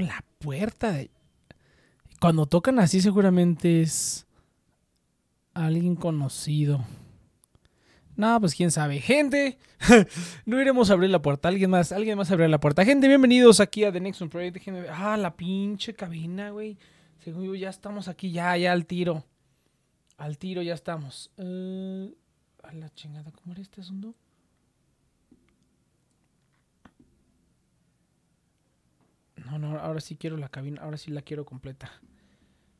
La puerta. Cuando tocan así seguramente es alguien conocido. No, pues quién sabe. Gente, no iremos a abrir la puerta. Alguien más, alguien más abrirá la puerta. Gente, bienvenidos aquí a The Next One Project. Ver. Ah, la pinche cabina, güey. Según yo, ya estamos aquí, ya, ya al tiro. Al tiro ya estamos. Uh, a la chingada, ¿cómo era este asunto? No, ahora sí quiero la cabina, ahora sí la quiero completa.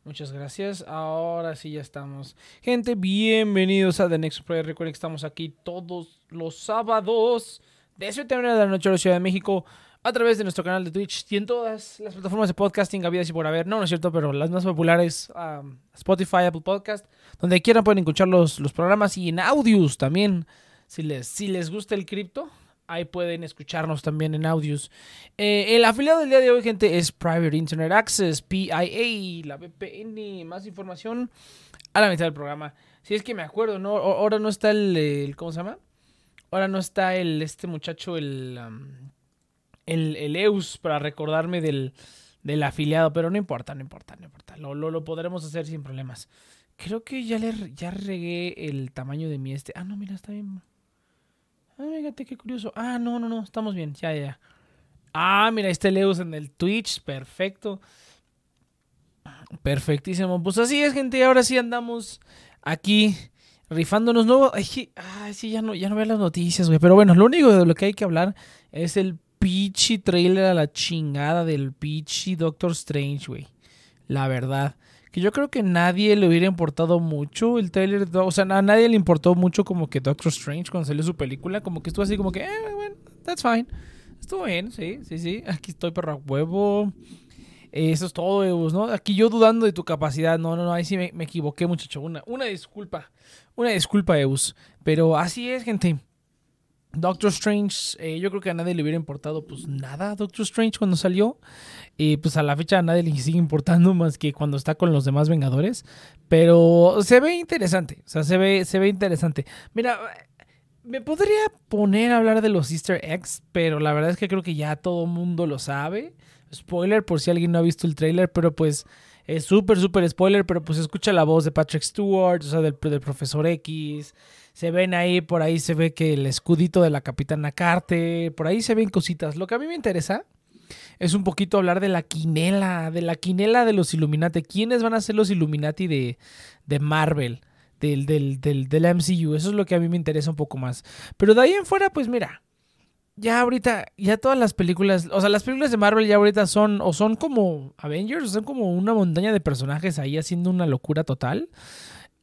Muchas gracias. Ahora sí ya estamos. Gente, bienvenidos a The Next Prayer. Recuerden que estamos aquí todos los sábados de 7 de la noche a la Ciudad de México a través de nuestro canal de Twitch y en todas las plataformas de podcasting habidas y por haber. No, no es cierto, pero las más populares, um, Spotify, Apple Podcast, donde quieran pueden escuchar los, los programas y en audios también. Si les, si les gusta el cripto, Ahí pueden escucharnos también en audios. Eh, el afiliado del día de hoy, gente, es Private Internet Access, PIA, la VPN. Más información a la mitad del programa. Si es que me acuerdo, ¿no? Ahora no está el, ¿cómo se llama? Ahora no está el, este muchacho, el, el, el, EUS, para recordarme del, del, afiliado, pero no importa, no importa, no importa. Lo, lo, lo, podremos hacer sin problemas. Creo que ya le ya regué el tamaño de mi este. Ah, no, mira, está bien. Ah, fíjate qué curioso. Ah, no, no, no, estamos bien. Ya, ya. Ah, mira, este Leus en el Twitch. Perfecto. Perfectísimo. Pues así es, gente. Ahora sí andamos aquí rifándonos nuevo. Ay, sí, ya no, ya no veo las noticias, güey. Pero bueno, lo único de lo que hay que hablar es el pichi trailer a la chingada del pichi Doctor Strange, güey. La verdad que yo creo que nadie le hubiera importado mucho el trailer, o sea, a nadie le importó mucho como que Doctor Strange cuando salió su película, como que estuvo así como que, eh, bueno, that's fine. Estuvo bien, sí, sí, sí, aquí estoy perro huevo. Eso es todo, Eus, ¿no? Aquí yo dudando de tu capacidad. No, no, no, ahí sí me, me equivoqué, muchacho. Una, una disculpa. Una disculpa, Eus. Pero así es, gente. Doctor Strange, eh, yo creo que a nadie le hubiera importado pues nada Doctor Strange cuando salió. Y pues a la fecha a nadie le sigue importando más que cuando está con los demás Vengadores. Pero se ve interesante. O sea, se ve, se ve interesante. Mira, me podría poner a hablar de los Easter eggs, pero la verdad es que creo que ya todo mundo lo sabe. Spoiler por si alguien no ha visto el trailer, pero pues es súper, súper spoiler, pero pues escucha la voz de Patrick Stewart, o sea, del, del profesor X se ven ahí, por ahí se ve que el escudito de la capitana Carter, por ahí se ven cositas. Lo que a mí me interesa es un poquito hablar de la quinela, de la quinela de los Illuminati. ¿Quiénes van a ser los Illuminati de, de Marvel? Del, del, del, del, MCU. Eso es lo que a mí me interesa un poco más. Pero de ahí en fuera, pues mira. Ya ahorita, ya todas las películas, o sea, las películas de Marvel ya ahorita son, o son como Avengers, o son como una montaña de personajes ahí haciendo una locura total.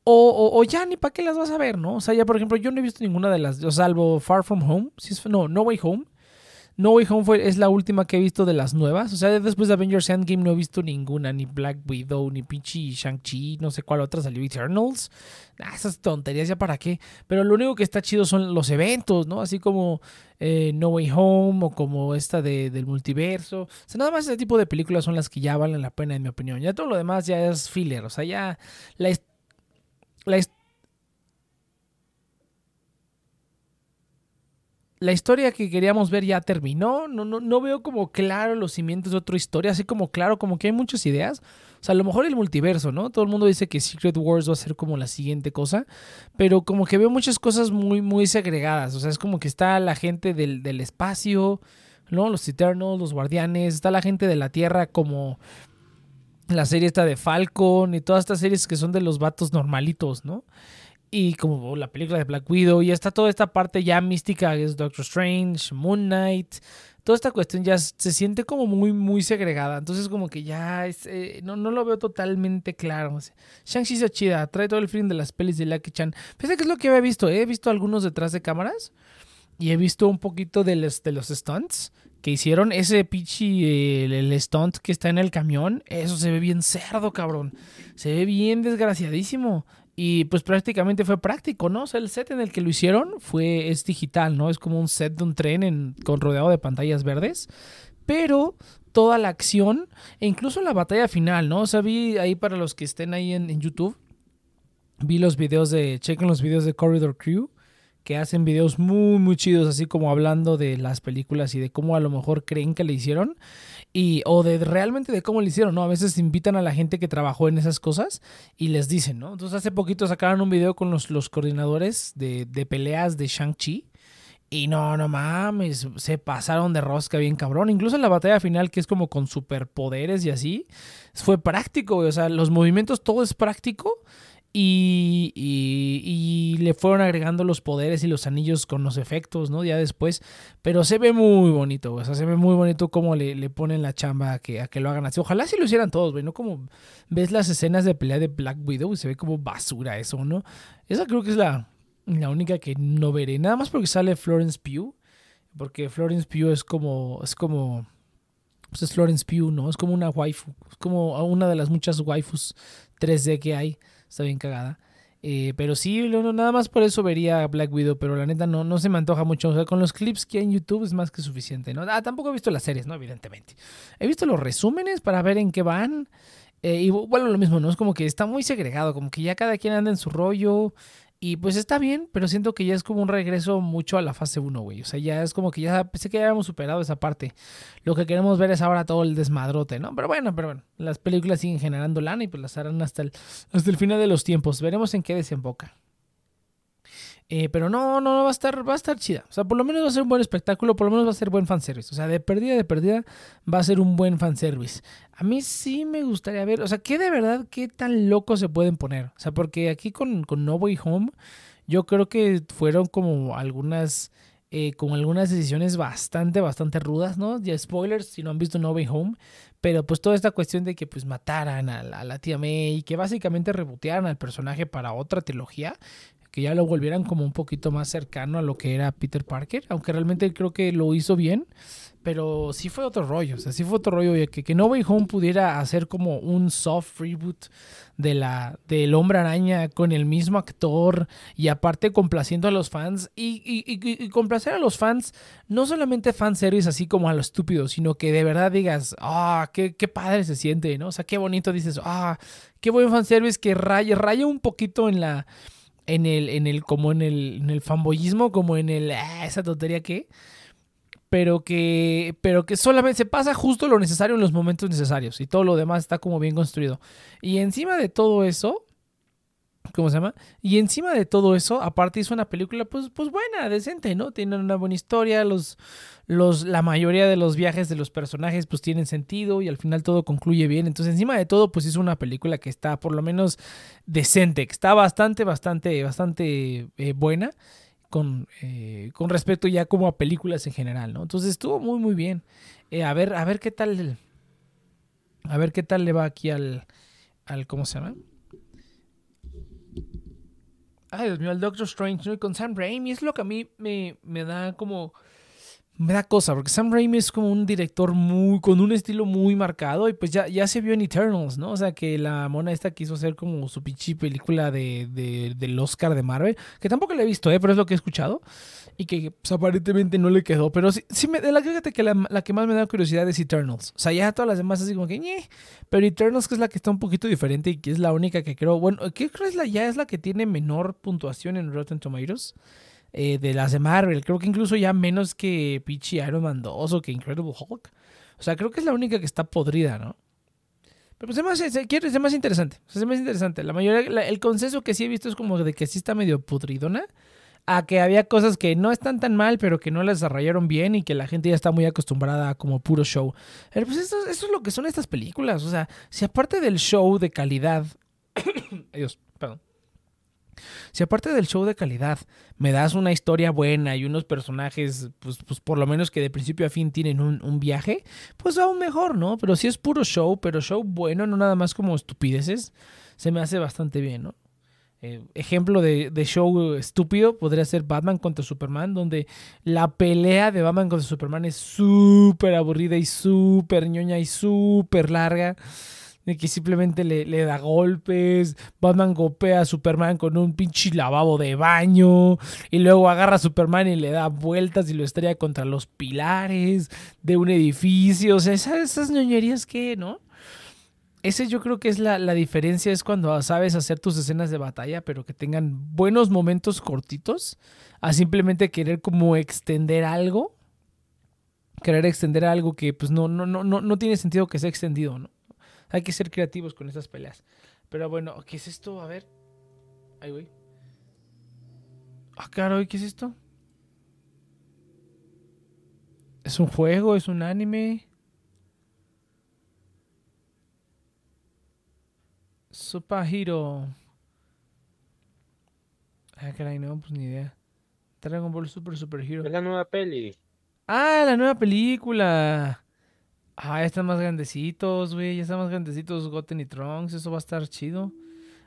O, ya ni para qué las vas a ver, ¿no? O sea, ya por ejemplo, yo no he visto ninguna de las, salvo Far From Home, no, No Way Home. No Way Home fue, es la última que he visto de las nuevas. O sea, después de Avengers Endgame no he visto ninguna, ni Black Widow, ni pinche Shang-Chi, no sé cuál otra salió, Eternals. Ah, esas tonterías ya para qué. Pero lo único que está chido son los eventos, ¿no? Así como eh, No Way Home o como esta de, del multiverso. O sea, nada más ese tipo de películas son las que ya valen la pena, en mi opinión. Ya todo lo demás ya es filler. O sea, ya la, la, historia que queríamos ver ya terminó. No, no, no veo como claro los cimientos de otra historia, así como claro, como que hay muchas ideas. O sea, a lo mejor el multiverso, ¿no? Todo el mundo dice que Secret Wars va a ser como la siguiente cosa, pero como que veo muchas cosas muy, muy segregadas. O sea, es como que está la gente del, del espacio, ¿no? Los Eternals, los Guardianes, está la gente de la Tierra como la serie está de Falcon y todas estas series que son de los vatos normalitos, ¿no? Y como la película de Black Widow, y está toda esta parte ya mística que es Doctor Strange, Moon Knight, toda esta cuestión ya se siente como muy, muy segregada. Entonces como que ya eh, no, no lo veo totalmente claro. Shang-Chi se chida, trae todo el feeling de las pelis de Lucky Chan. Fíjate que es lo que había visto, ¿eh? he visto algunos detrás de cámaras y he visto un poquito de los, de los stunts que hicieron. Ese pichi, el, stunt que está en el camión, eso se ve bien cerdo, cabrón. Se ve bien desgraciadísimo. Y pues prácticamente fue práctico, ¿no? O sea, el set en el que lo hicieron fue, es digital, ¿no? Es como un set de un tren en, con rodeado de pantallas verdes. Pero toda la acción, e incluso la batalla final, ¿no? O sea, vi ahí para los que estén ahí en, en YouTube, vi los videos de, chequen los videos de Corridor Crew que hacen videos muy, muy chidos, así como hablando de las películas y de cómo a lo mejor creen que le hicieron. Y, o de realmente de cómo lo hicieron, ¿no? A veces invitan a la gente que trabajó en esas cosas y les dicen, ¿no? Entonces hace poquito sacaron un video con los, los coordinadores de, de peleas de Shang-Chi. Y no, no mames, se pasaron de rosca bien cabrón. Incluso en la batalla final, que es como con superpoderes y así, fue práctico. O sea, los movimientos, todo es práctico. Y, y, le fueron agregando los poderes y los anillos con los efectos, ¿no? Ya después. Pero se ve muy bonito. O sea, se ve muy bonito cómo le, le ponen la chamba a que, a que lo hagan así. Ojalá si lo hicieran todos, güey. No como ves las escenas de pelea de Black Widow y se ve como basura eso, ¿no? Esa creo que es la, la única que no veré. Nada más porque sale Florence Pugh. Porque Florence Pugh es como. Es como. Pues es Florence Pugh, ¿no? Es como una waifu. Es como una de las muchas waifus 3D que hay. Está bien cagada. Eh, pero sí, no, nada más por eso vería Black Widow, pero la neta no, no se me antoja mucho. O sea, con los clips que hay en YouTube es más que suficiente, ¿no? Ah, tampoco he visto las series, ¿no? Evidentemente. He visto los resúmenes para ver en qué van. Eh, y bueno, lo mismo, ¿no? Es como que está muy segregado, como que ya cada quien anda en su rollo. Y pues está bien, pero siento que ya es como un regreso mucho a la fase 1, güey. O sea, ya es como que ya pensé que ya habíamos superado esa parte. Lo que queremos ver es ahora todo el desmadrote, ¿no? Pero bueno, pero bueno, las películas siguen generando lana y pues las harán hasta el, hasta el final de los tiempos. Veremos en qué desemboca. Eh, pero no, no, no va a estar, va a estar chida. O sea, por lo menos va a ser un buen espectáculo, por lo menos va a ser buen fanservice. O sea, de perdida, de perdida, va a ser un buen fanservice. A mí sí me gustaría ver, o sea, ¿qué de verdad, qué tan locos se pueden poner? O sea, porque aquí con, con No Way Home, yo creo que fueron como algunas, eh, como algunas decisiones bastante, bastante rudas, ¿no? Ya spoilers si no han visto No Way Home, pero pues toda esta cuestión de que pues mataran a la, a la tía May que básicamente rebotearan al personaje para otra trilogía, que ya lo volvieran como un poquito más cercano a lo que era Peter Parker, aunque realmente creo que lo hizo bien, pero sí fue otro rollo, o sea, sí fue otro rollo que, que No Way Home pudiera hacer como un soft reboot de la del Hombre Araña con el mismo actor y aparte complaciendo a los fans y, complacer a los fans, no solamente fanservice así como a lo estúpido, sino que de verdad digas, ah, qué, qué padre se siente, ¿no? O sea, qué bonito dices, ah, qué buen fanservice que raya, raya un poquito en la en el, en el, como en el, en el fanboyismo, como en el, ah, esa tontería que, pero que, pero que solamente se pasa justo lo necesario en los momentos necesarios y todo lo demás está como bien construido. Y encima de todo eso, ¿cómo se llama? Y encima de todo eso, aparte hizo una película pues, pues buena, decente, ¿no? Tiene una buena historia, los, los, la mayoría de los viajes de los personajes pues tienen sentido y al final todo concluye bien. Entonces encima de todo pues hizo una película que está por lo menos decente, que está bastante, bastante, bastante eh, buena. Con, eh, con respecto ya como a películas en general, ¿no? Entonces estuvo muy muy bien. Eh, a ver, a ver qué tal. A ver qué tal le va aquí al. al ¿Cómo se llama? Ay, Dios mío, el Doctor Strange, ¿no? con Sam Raimi es lo que a mí me, me da como me da cosa, porque Sam Raimi es como un director muy, con un estilo muy marcado y pues ya, ya se vio en Eternals, ¿no? O sea, que la mona esta quiso hacer como su pinche película de, de, del Oscar de Marvel, que tampoco la he visto, ¿eh? Pero es lo que he escuchado y que pues, aparentemente no le quedó, pero sí, sí me, la, fíjate que la, la, que más me da curiosidad es Eternals. O sea, ya todas las demás así como que, ñe, pero Eternals que es la que está un poquito diferente y que es la única que creo, bueno, ¿qué crees la ya es la que tiene menor puntuación en Rotten Tomatoes? Eh, de las de Marvel. Creo que incluso ya menos que Peachy Iron Man 2 o que Incredible Hulk. O sea, creo que es la única que está podrida, ¿no? Pero pues es más, quiero, es más interesante. O sea, es interesante. La mayoría, el consenso que sí he visto es como de que sí está medio pudridona. A que había cosas que no están tan mal, pero que no las desarrollaron bien y que la gente ya está muy acostumbrada a como puro show. Pero pues eso, eso es lo que son estas películas. O sea, si aparte del show de calidad. Adiós, perdón. Si aparte del show de calidad me das una historia buena y unos personajes, pues, pues por lo menos que de principio a fin tienen un, viaje, pues aún mejor, ¿no? Pero si es puro show, pero show bueno, no nada más como estupideces, se me hace bastante bien, ¿no? Eh, ejemplo de, show estúpido podría ser Batman contra Superman, donde la pelea de Batman contra Superman es súper aburrida y súper ñoña y súper larga de que simplemente le, da golpes, Batman golpea a Superman con un pinche lavabo de baño, y luego agarra a Superman y le da vueltas y lo estrella contra los pilares de un edificio, o sea, esas, esas ñoñerías que, ¿no? Ese yo creo que es la, la, diferencia, es cuando sabes hacer tus escenas de batalla, pero que tengan buenos momentos cortitos, a simplemente querer como extender algo querer extender algo que pues no, no, no, no, no tiene sentido que sea extendido, ¿no? Hay que ser creativos con estas peleas. Pero bueno, ¿qué es esto? A ver. Ahí voy. Ah, claro, ¿qué es esto? ¿Es un juego? ¿Es un anime? Super Hero. Ah, caray, no, pues ni idea. Dragon Ball Super Super Hero. Es la nueva peli. Ah, la nueva película. Ah, ya están más grandecitos, güey. Ya están más grandecitos Goten y Trunks. Eso va a estar chido.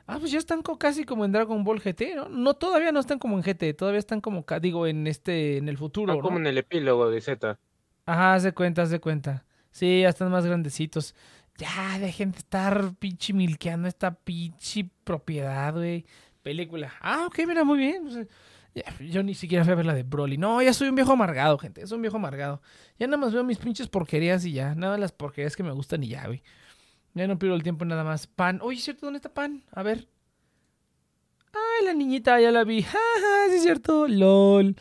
Ah, pues ya están casi como en Dragon Ball GT, ¿no? No, todavía no están como en GT. Todavía están como, digo, en este, en el futuro, ah, como en el epílogo de Z. Ajá, haz de cuenta, haz de cuenta. Sí, ya están más grandecitos. Ya, dejen de estar pinche milkeando esta pinche propiedad, güey. Película. Ah, ok, mira, muy bien. yo ni siquiera fui a ver la de Broly. No, ya soy un viejo amargado, gente. Soy un viejo amargado. Ya nada más veo mis pinches porquerías y ya. Nada de las porquerías que me gustan y ya, güey. Ya no pierdo el tiempo nada más. Pan. Oye, ¿es cierto? ¿Dónde está Pan? A ver. Ay, la niñita, ya la vi. Ja, sí es cierto. LOL.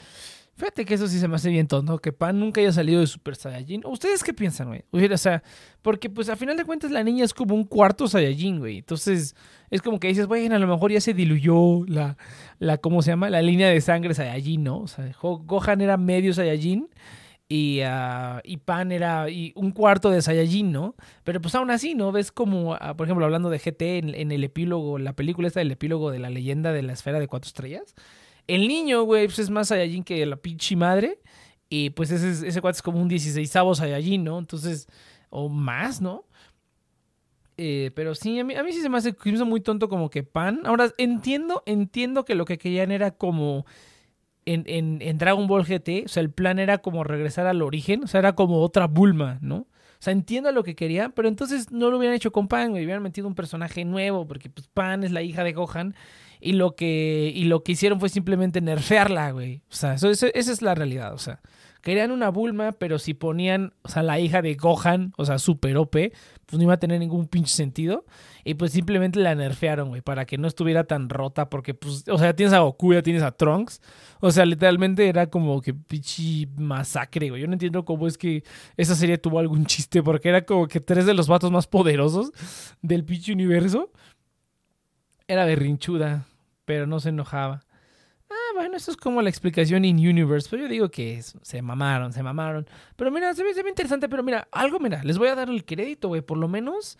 Fíjate que eso sí se me hace bien tonto, que Pan nunca haya salido de Super Saiyajin. ¿Ustedes qué piensan, güey? O sea, porque pues a final de cuentas la niña es como un cuarto Saiyajin, güey. Entonces es como que dices, bueno, a lo mejor ya se diluyó la, la, ¿cómo se llama? La línea de sangre Saiyajin, ¿no? O sea, Gohan era medio Saiyajin y, uh, y Pan era un cuarto de Saiyajin, ¿no? Pero pues aún así, ¿no? Ves como, uh, por ejemplo, hablando de GT en, en, el epílogo, la película esta del epílogo de la leyenda de la esfera de cuatro estrellas el niño, güey, pues es más Saiyajin que la pinche madre. Y pues ese, ese cuate es como un 16avo Saiyajin, ¿no? Entonces, o más, ¿no? Eh, pero sí, a mí, a mí sí se me hace muy tonto como que Pan. Ahora, entiendo, entiendo que lo que querían era como en, en, en, Dragon Ball GT, o sea, el plan era como regresar al origen, o sea, era como otra Bulma, ¿no? O sea, entiendo lo que querían, pero entonces no lo hubieran hecho con Pan, güey, hubieran metido un personaje nuevo, porque pues Pan es la hija de Gohan y lo que, y lo que hicieron fue simplemente nerfearla, güey. O sea, eso, esa es la realidad. O sea, querían una Bulma, pero si ponían, o sea, la hija de Gohan, o sea, super OP, pues no iba a tener ningún pinche sentido. Y pues simplemente la nerfearon, güey, para que no estuviera tan rota, porque, pues, o sea, tienes a Goku, ya tienes a Trunks. O sea, literalmente era como que pinche masacre, güey. Yo no entiendo cómo es que esa serie tuvo algún chiste, porque era como que tres de los vatos más poderosos del pinche universo. Era berrinchuda pero no se enojaba. Ah, bueno, eso es como la explicación in universe. Pero yo digo que se mamaron, se mamaron. Pero mira, se ve, se ve interesante. Pero mira, algo, mira, les voy a dar el crédito, güey. Por lo menos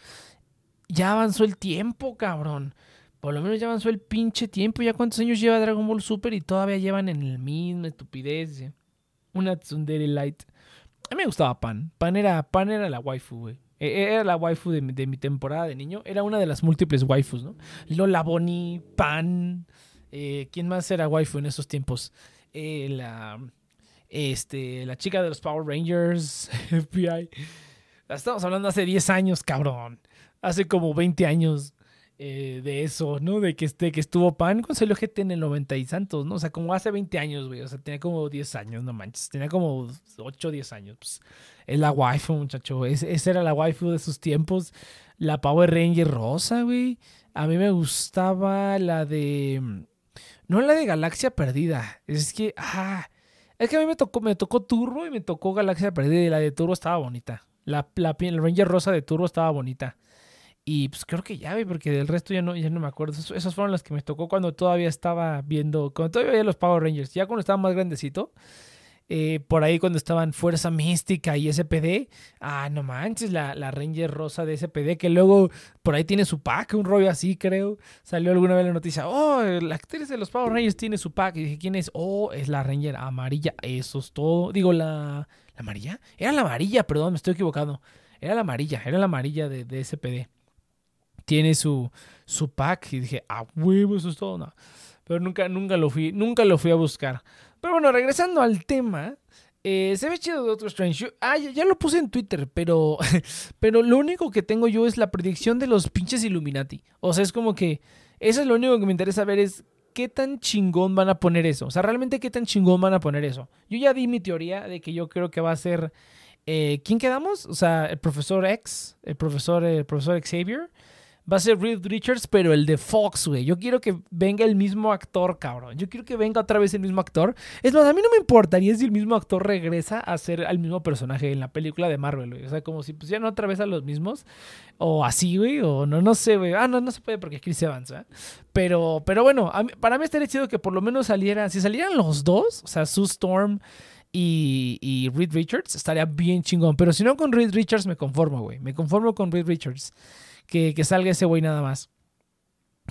ya avanzó el tiempo, cabrón. Por lo menos ya avanzó el pinche tiempo. Ya cuántos años lleva Dragon Ball Super y todavía llevan en el mismo estupidez. Una Tsundere Light. A mí me gustaba Pan. Pan era, Pan era la waifu, güey. E, era la waifu de, mi temporada de niño. Era una de las múltiples waifus, ¿no? Lola Bonnie, Pan. Eh, ¿Quién más era waifu en esos tiempos? Eh, la, este, la chica de los Power Rangers, FBI. Estamos hablando hace 10 años, cabrón. Hace como 20 años. Eh, de eso, ¿no? De que, este, que estuvo Pan con salió GT en el 90 y santos, ¿no? O sea, como hace 20 años, güey. O sea, tenía como 10 años, no manches. Tenía como 8 o 10 años. Pues, es la waifu, muchacho. Es, esa era la waifu de sus tiempos. La Power Ranger rosa, güey. A mí me gustaba la de... No la de Galaxia Perdida. Es que... Ah, es que a mí me tocó, me tocó Turbo y me tocó Galaxia Perdida. Y la de Turbo estaba bonita. La, la, la Ranger rosa de Turbo estaba bonita. Y pues creo que ya, porque del resto ya no, ya no me acuerdo. Esas fueron las que me tocó cuando todavía estaba viendo, cuando todavía veía los Power Rangers. Ya cuando estaba más grandecito, eh, por ahí cuando estaban Fuerza Mística y SPD. Ah, no manches, la, la, Ranger rosa de SPD, que luego por ahí tiene su pack, un rollo así, creo. Salió alguna vez la noticia, oh, la actriz de los Power Rangers tiene su pack. Y dije, ¿quién es? Oh, es la Ranger amarilla. Eso es todo. Digo, la, ¿la amarilla. Era la amarilla, perdón, me estoy equivocando. Era la amarilla, era la amarilla de, de SPD tiene su, su pack. Y dije, ah, huevo, eso es todo. No. Pero nunca, nunca lo fui, nunca lo fui a buscar. Pero bueno, regresando al tema. Eh, se ve chido de Doctor Strange. ah, ya, lo puse en Twitter, pero, pero lo único que tengo yo es la predicción de los pinches Illuminati. O sea, es como que eso es lo único que me interesa ver es qué tan chingón van a poner eso. O sea, realmente qué tan chingón van a poner eso. Yo ya di mi teoría de que yo creo que va a ser... Eh, ¿Quién quedamos? O sea, el profesor X, el profesor, el profesor Xavier va a ser Reed Richards, pero el de Fox, güey. Yo quiero que venga el mismo actor, cabrón. Yo quiero que venga otra vez el mismo actor. Es más, a mí no me importaría si el mismo actor regresa a ser al mismo personaje en la película de Marvel, güey. O sea, como si pusieran otra vez a los mismos. O así, güey. O no, no sé, güey. Ah, no, no se puede porque Chris Evans, ¿eh? Pero, pero bueno, para mí estaría chido que por lo menos saliera. Si salieran los dos, o sea, Sue Storm y, y Reed Richards, estaría bien chingón. Pero si no con Reed Richards, me conformo, güey. Me conformo con Reed Richards que, salga ese güey nada más.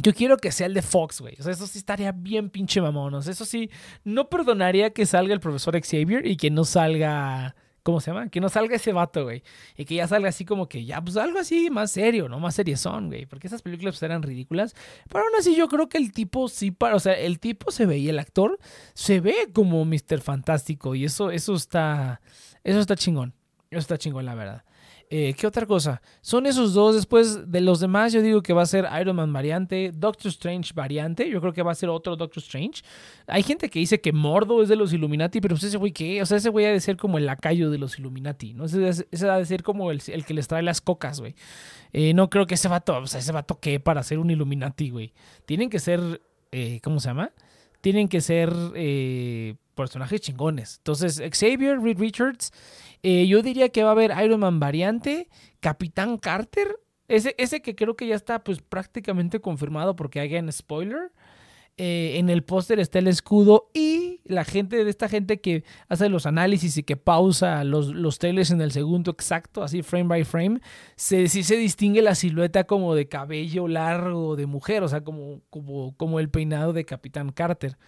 Yo quiero que sea el de Fox, güey. O sea, eso sí estaría bien pinche mamonos. Eso sí, no perdonaría que salga el profesor Xavier y que no salga. ¿Cómo se llama? Que no salga ese vato, güey. Y que ya salga así como que ya, pues algo así más serio, ¿no? Más son, güey. Porque esas películas pues, eran ridículas. Pero aún así, yo creo que el tipo sí para. O sea, el tipo se ve y el actor se ve como Mr. Fantástico. Y eso, eso está. Eso está chingón. Eso está chingón, la verdad. Eh, ¿Qué otra cosa? Son esos dos. Después de los demás, yo digo que va a ser Iron Man variante, Doctor Strange variante. Yo creo que va a ser otro Doctor Strange. Hay gente que dice que Mordo es de los Illuminati, pero pues ese güey, ¿qué? O sea, ese güey ha de ser como el lacayo de los Illuminati, ¿no? Ese, ha de ser como el, que les trae las cocas, güey. Eh, no creo que ese vato, o sea, ese vato, ¿qué? Para ser un Illuminati, güey. Tienen que ser, eh, ¿cómo se llama? Tienen que ser personajes chingones. Entonces, Xavier, Reed Richards. Eh, yo diría que va a haber Iron Man variante, Capitán Carter, ese, ese que creo que ya está pues prácticamente confirmado porque hay en spoiler. Eh, en el póster está el escudo y la gente de esta gente que hace los análisis y que pausa los, los en el segundo exacto, así frame by frame, se, sí se distingue la silueta como de cabello largo de mujer, o sea, como, como, como el peinado de Capitán Carter.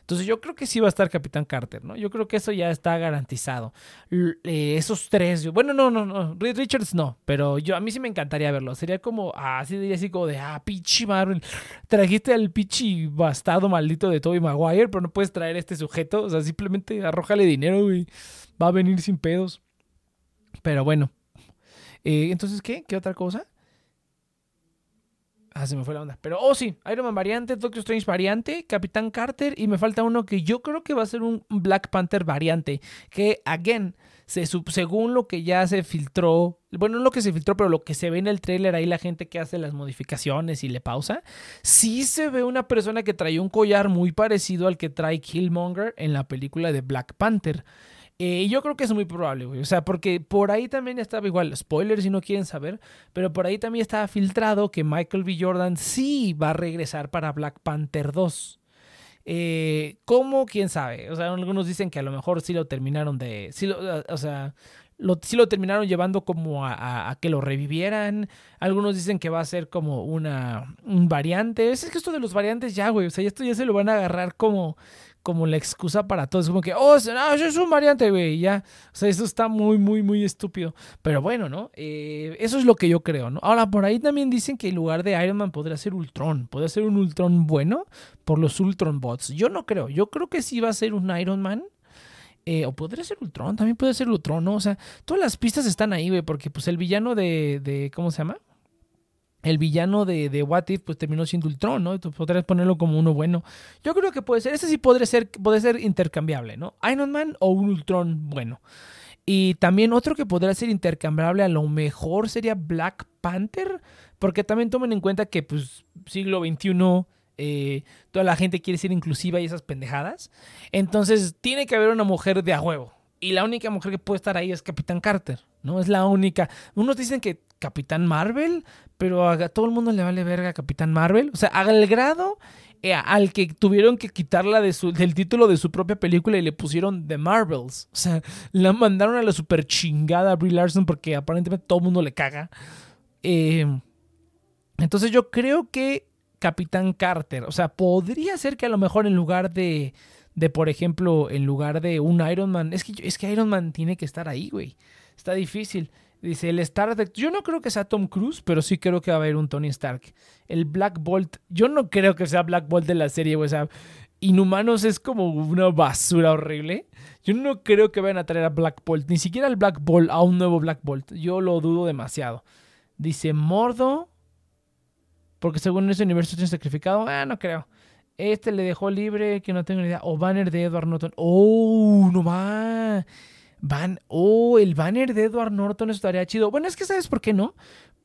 Entonces yo creo que sí va a estar Capitán Carter, ¿no? Yo creo que eso ya está garantizado. Eh, esos tres, bueno, no, no, no, Reed Richards no, pero yo a mí sí me encantaría verlo. Sería como, así diría así como de, ah, pichi Marvel, trajiste al pichi bastado maldito de Tobey Maguire, pero no puedes traer este sujeto, o sea, simplemente arrójale dinero y va a venir sin pedos. Pero bueno. Eh, entonces, ¿qué? ¿Qué otra cosa? Ah, se me fue la onda. Pero, oh sí, Iron Man variante, Doctor Strange variante, Capitán Carter y me falta uno que yo creo que va a ser un Black Panther variante. Que, again, se, según lo que ya se filtró, bueno, no lo que se filtró, pero lo que se ve en el tráiler ahí, la gente que hace las modificaciones y le pausa, sí se ve una persona que trae un collar muy parecido al que trae Killmonger en la película de Black Panther. Eh, yo creo que es muy probable, güey. O sea, porque por ahí también estaba igual, spoilers si no quieren saber, pero por ahí también estaba filtrado que Michael B. Jordan sí va a regresar para Black Panther 2. Eh, ¿Cómo? ¿Quién sabe? O sea, algunos dicen que a lo mejor sí lo terminaron de... Sí o sea, lo, sí lo terminaron llevando como a, que lo revivieran. Algunos dicen que va a ser como una un variante. Es que esto de los variantes ya, güey. O sea, esto ya se lo van a agarrar como como la excusa para todo. Es como que, oh, no, eso es un variante, güey. Ya. O sea, eso está muy, muy, muy estúpido. Pero bueno, ¿no? Eh, eso es lo que yo creo, ¿no? Ahora, por ahí también dicen que en lugar de Iron Man podría ser Ultron. Podría ser un Ultron bueno por los Ultron bots. Yo no creo. Yo creo que sí va a ser un Iron Man. Eh, o podría ser Ultron, también puede ser Ultron, ¿no? O sea, todas las pistas están ahí, güey, porque pues el villano de, de ¿cómo se llama? El villano de, de, What If pues terminó siendo Ultron, ¿no? Tú podrías ponerlo como uno bueno. Yo creo que puede ser, ese sí podría ser, puede ser intercambiable, ¿no? Iron Man o un Ultron bueno. Y también otro que podría ser intercambiable a lo mejor sería Black Panther, porque también tomen en cuenta que pues siglo XXI, eh, toda la gente quiere ser inclusiva y esas pendejadas. Entonces tiene que haber una mujer de a huevo. Y la única mujer que puede estar ahí es Capitán Carter, ¿no? Es la única. Unos dicen que Capitán Marvel, pero a todo el mundo le vale verga a Capitán Marvel. O sea, al grado eh, al que tuvieron que quitarla de su, del título de su propia película y le pusieron The Marvels. O sea, la mandaron a la super chingada a Brie Larson porque aparentemente todo el mundo le caga. Eh, entonces yo creo que Capitán Carter, o sea, podría ser que a lo mejor en lugar de de, por ejemplo, en lugar de un Iron Man. Es que, es que Iron Man tiene que estar ahí, güey. Está difícil. Dice, el Stark, yo no creo que sea Tom Cruise, pero sí creo que va a haber un Tony Stark. El Black Bolt, yo no creo que sea Black Bolt de la serie, güey. O sea, Inhumanos es como una basura horrible. Yo no creo que vayan a traer a Black Bolt, ni siquiera al Black Bolt, a un nuevo Black Bolt. Yo lo dudo demasiado. Dice, Mordo, porque según ese universo tiene sacrificado. Ah, no creo. Este le dejó libre, que no tengo ni idea. O banner de Edward Norton. ¡Oh, no más! Van, oh, el banner de Edward Norton estaría chido. Bueno, es que ¿sabes por qué no?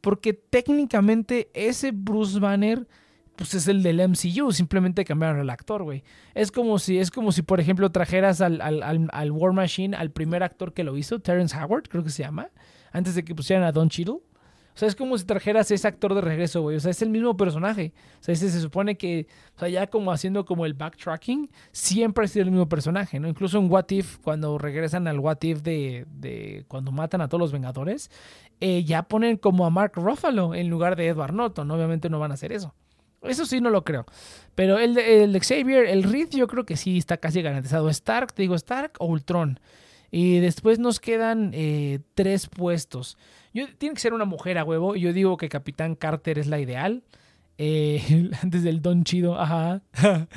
Porque técnicamente ese Bruce Banner pues es el del MCU, simplemente cambiaron el actor, güey. Es como si, es como si, por ejemplo, trajeras al, al, War Machine, al primer actor que lo hizo, Terrence Howard, creo que se llama, antes de que pusieran a Don Cheadle. O sea, es como si trajeras ese actor de regreso, güey. O sea, es el mismo personaje. O sea, ese se supone que, o sea, ya como haciendo como el backtracking, siempre ha sido el mismo personaje, ¿no? Incluso en What If, cuando regresan al What If de, de cuando matan a todos los Vengadores, eh, ya ponen como a Mark Ruffalo en lugar de Edward Norton. Obviamente no van a hacer eso. Eso sí no lo creo. Pero el, el Xavier, el Reed, yo creo que sí está casi garantizado. Stark, te digo Stark o Ultron. Y después nos quedan eh, tres puestos. Yo, tiene que ser una mujer a huevo. Yo digo que Capitán Carter es la ideal. Eh, antes del Don Chido, ajá.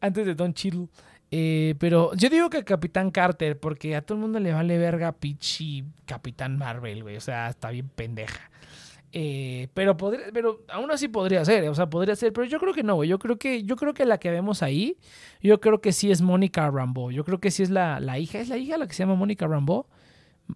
antes de Don Chido. Eh, pero yo digo que Capitán Carter, porque a todo el mundo le vale verga Pichi Capitán Marvel, güey. O sea, está bien pendeja. Eh, pero podría, pero aún así podría ser, o sea, podría ser, pero yo creo que no, güey. Yo creo que, yo creo que la que vemos ahí, yo creo que sí es Mónica Rambo. Yo creo que sí es la, la hija, ¿es la hija la que se llama Mónica Rambo?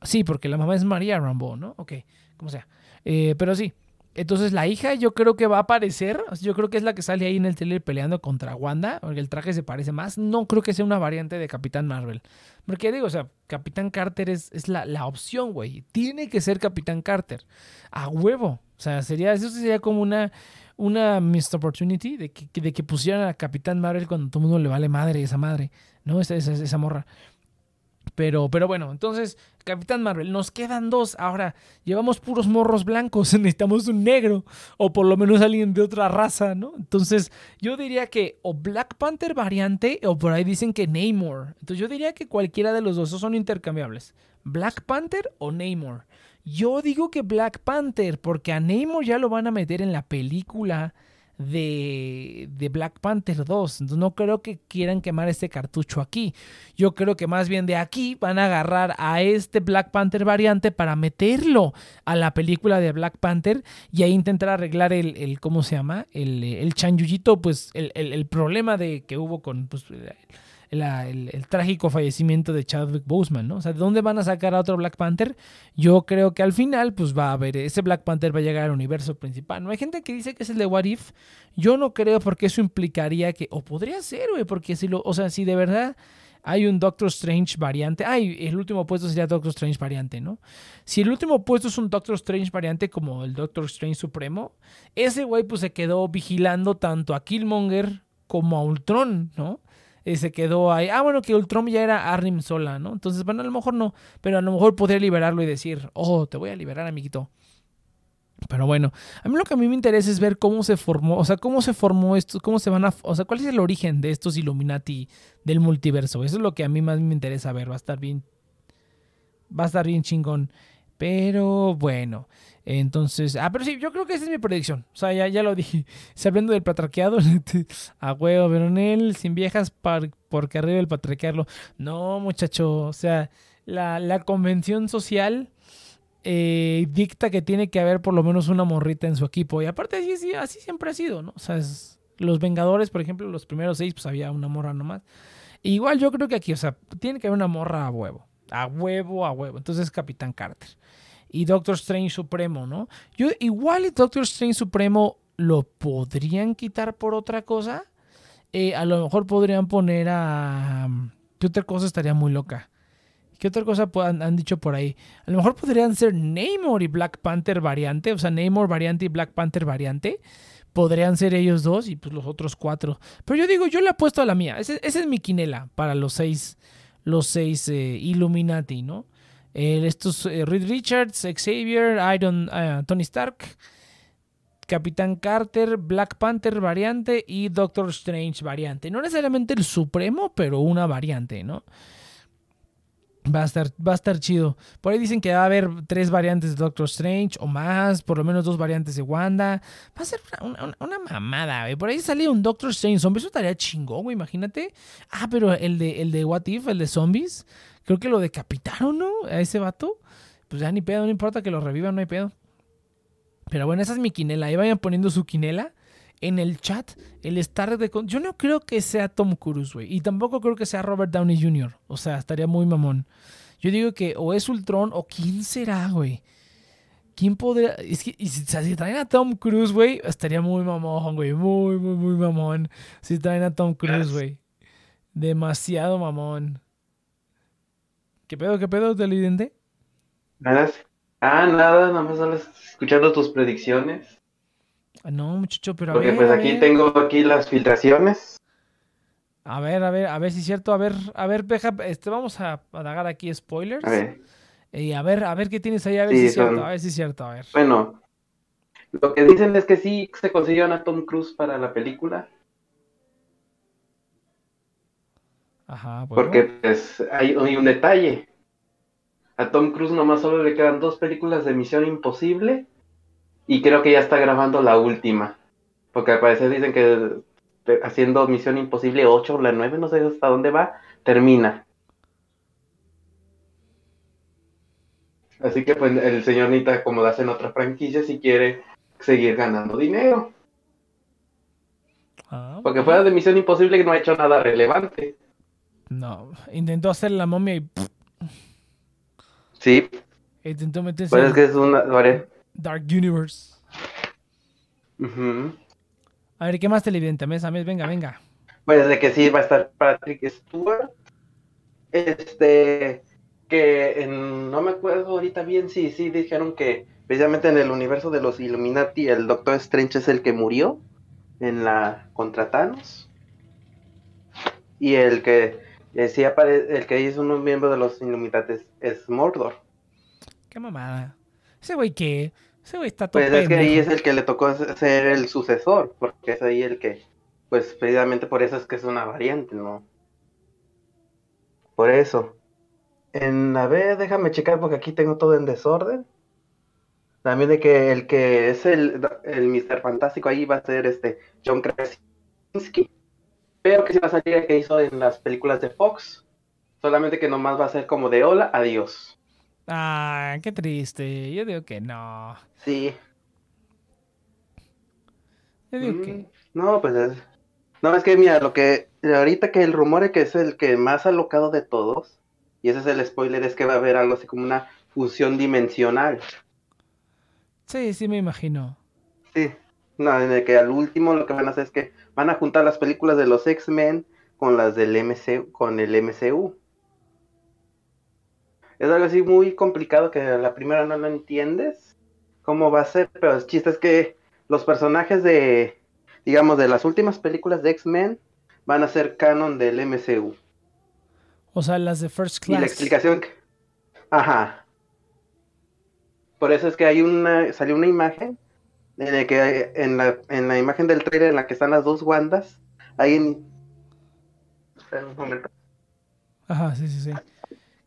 Sí, porque la mamá es María Rambo, ¿no? Ok, como sea. Eh, pero sí, entonces la hija yo creo que va a aparecer, yo creo que es la que sale ahí en el trailer peleando contra Wanda, porque el traje se parece más. No creo que sea una variante de Capitán Marvel. Porque digo, o sea, Capitán Carter es, es la, la, opción, güey. Tiene que ser Capitán Carter. A huevo. O sea, sería, eso sería como una, una missed opportunity de que, de que pusieran a Capitán Marvel cuando todo el mundo le vale madre esa madre, ¿no? Esa, esa, esa morra. Pero, pero bueno, entonces, Capitán Marvel, nos quedan dos. Ahora, llevamos puros morros blancos, necesitamos un negro, o por lo menos alguien de otra raza, ¿no? Entonces, yo diría que o Black Panther variante, o por ahí dicen que Namor. Entonces, yo diría que cualquiera de los dos, son intercambiables. Black Panther o Namor. Yo digo que Black Panther, porque a Namor ya lo van a meter en la película de, de, Black Panther 2. Entonces no creo que quieran quemar este cartucho aquí. Yo creo que más bien de aquí van a agarrar a este Black Panther variante para meterlo a la película de Black Panther y ahí intentar arreglar el, el ¿cómo se llama? El, el pues el, el, problema de que hubo con... Pues, el, trágico fallecimiento de Chadwick Boseman, ¿no? O sea, ¿de dónde van a sacar a otro Black Panther? Yo creo que al final, pues va a haber, ese Black Panther va a llegar al universo principal. No hay gente que dice que es el de What If. Yo no creo porque eso implicaría que, o podría ser, güey, porque si lo, o sea, si de verdad hay un Doctor Strange variante. Ay, el último puesto sería Doctor Strange variante, ¿no? Si el último puesto es un Doctor Strange variante como el Doctor Strange Supremo, ese güey pues se quedó vigilando tanto a Killmonger como a Ultron, ¿no? Se quedó ahí. Ah, bueno, que Ultron ya era Arnim sola, ¿no? Entonces, bueno, a lo mejor no, pero a lo mejor podría liberarlo y decir, oh, te voy a liberar, amiguito. Pero bueno, a mí lo que a mí me interesa es ver cómo se formó, o sea, cómo se formó esto, cómo se van a, o sea, cuál es el origen de estos Illuminati del multiverso. Eso es lo que a mí más me interesa ver, va a estar bien, va a estar bien chingón. Pero bueno, entonces, ah, pero sí, yo creo que esa es mi predicción. O sea, ya, ya lo dije. Se hablando del patraqueado, a huevo, Veronel, sin viejas porque arriba el patraquearlo. No, muchacho, o sea, la, la convención social eh, dicta que tiene que haber por lo menos una morrita en su equipo. Y aparte, así, así siempre ha sido, ¿no? O sea, los Vengadores, por ejemplo, los primeros seis, pues había una morra nomás. Igual yo creo que aquí, o sea, tiene que haber una morra a huevo. A huevo, a huevo. Entonces, Capitán Carter y Doctor Strange Supremo, ¿no? Yo igual Doctor Strange Supremo lo podrían quitar por otra cosa. Eh, a lo mejor podrían poner a... ¿Qué otra cosa estaría muy loca? ¿Qué otra cosa han, dicho por ahí? A lo mejor podrían ser Namor y Black Panther variante. O sea, Namor variante y Black Panther variante. Podrían ser ellos dos y pues los otros cuatro. Pero yo digo, yo le apuesto a la mía. Esa es mi quinela para los seis, los seis eh, Illuminati, ¿no? Estos eh, Reed Richards, Xavier, Iron, eh, Tony Stark, Capitán Carter, Black Panther variante y Doctor Strange variante. No necesariamente el supremo, pero una variante, ¿no? Va a, estar, va a estar chido. Por ahí dicen que va a haber tres variantes de Doctor Strange o más, por lo menos dos variantes de Wanda. Va a ser una, mamada, güey. Por ahí sale un Doctor Strange zombie. Eso estaría chingón, güey, imagínate. Ah, pero el de, el de What If, el de zombies. Creo que lo decapitaron, ¿no? A ese vato. Pues ya ni pedo, no importa que lo revivan, no hay pedo. Pero bueno, esa es mi quinela. Ahí vayan poniendo su quinela en el chat. El Star de... Yo no creo que sea Tom Cruise, güey. Y tampoco creo que sea Robert Downey Jr. O sea, estaría muy mamón. Yo digo que o es Ultron o quién será, güey. ¿Quién podría...? Es que y si, si traen a Tom Cruise, güey, estaría muy mamón, güey. Muy, muy, muy mamón. Si traen a Tom Cruise, güey. Demasiado mamón. ¿Qué pedo, qué pedo, televidente? Nada. Ah, nada, nada más solo escuchando tus predicciones. Ah, No, muchacho, pero a Porque ver, pues a aquí ver. tengo aquí las filtraciones. A ver, a ver, a ver si es cierto. A ver, a ver, deja, este, vamos a, a dagar aquí spoilers. A ver, Y a ver, a ver qué tienes ahí, a ver Sí, si es cierto, son- a ver si es cierto, a ver. bueno. Lo que dicen es que sí se consiguió a Tom Cruise para la película. Ajá, bueno. Porque pues hay, hay un detalle. A Tom Cruise nomás solo le quedan dos películas de Misión Imposible. Y creo que ya está grabando la última. Porque al parecer dicen que haciendo Misión Imposible 8 o la 9, no sé hasta dónde va, termina. Así que pues el señor necesita acomodarse en otra franquicia si quiere seguir ganando dinero. Ah, Porque fuera de Misión Imposible no ha hecho nada relevante. No, intentó hacer la momia y Sí, intentó meterse pues es que es una... vale. Dark Universe. Ujú. A ver, ¿qué más televidente? Mes a mes, venga, venga. Pues de que sí va a estar Patrick Stewart. Este, que en- no me acuerdo ahorita bien si sí dijeron que precisamente en el universo de los Illuminati el Doctor Strange es el que murió en la contra Thanos. Y el que eh, sí apare- el que es un miembro de los Illuminati es, Mordor. Qué mamada. Ese güey qué? Ese güey está todo Pues es que ahí es el que le tocó ser el sucesor, porque es ahí el que, pues precisamente por eso es que es una variante, ¿no? Por eso. En, a ver, déjame checar porque aquí tengo todo en desorden. También de que el que es el, el Mr. Fantástico ahí va a ser este John Krasinski. Pero que sí va a salir el que hizo en las películas de Fox. Solamente que nomás va a ser como de hola, adiós. Ah, qué triste. Yo digo que no. Sí. Yo digo Mm, que. No, pues es... No, es que mira, lo que... Ahorita que el rumor es que es el que más alocado de todos, y ese es el spoiler, es que va a haber algo así como una fusión dimensional. Sí, sí me imagino. Sí. No, en el que al último lo que van a hacer es que van a juntar las películas de los X-Men con las del MCU, con el MCU. Es algo así muy complicado que a la primera no lo entiendes cómo va a ser, pero el chiste es que los personajes de, digamos, de las últimas películas de X-Men van a ser canon del MCU. O sea, las de First Y la Class. explicación que... Ajá. Por eso es que hay una... Salió una imagen en la que en la, en la imagen del trailer en la que están las dos Wandas, hay en... Espera un momento. Ajá, sí, sí, sí.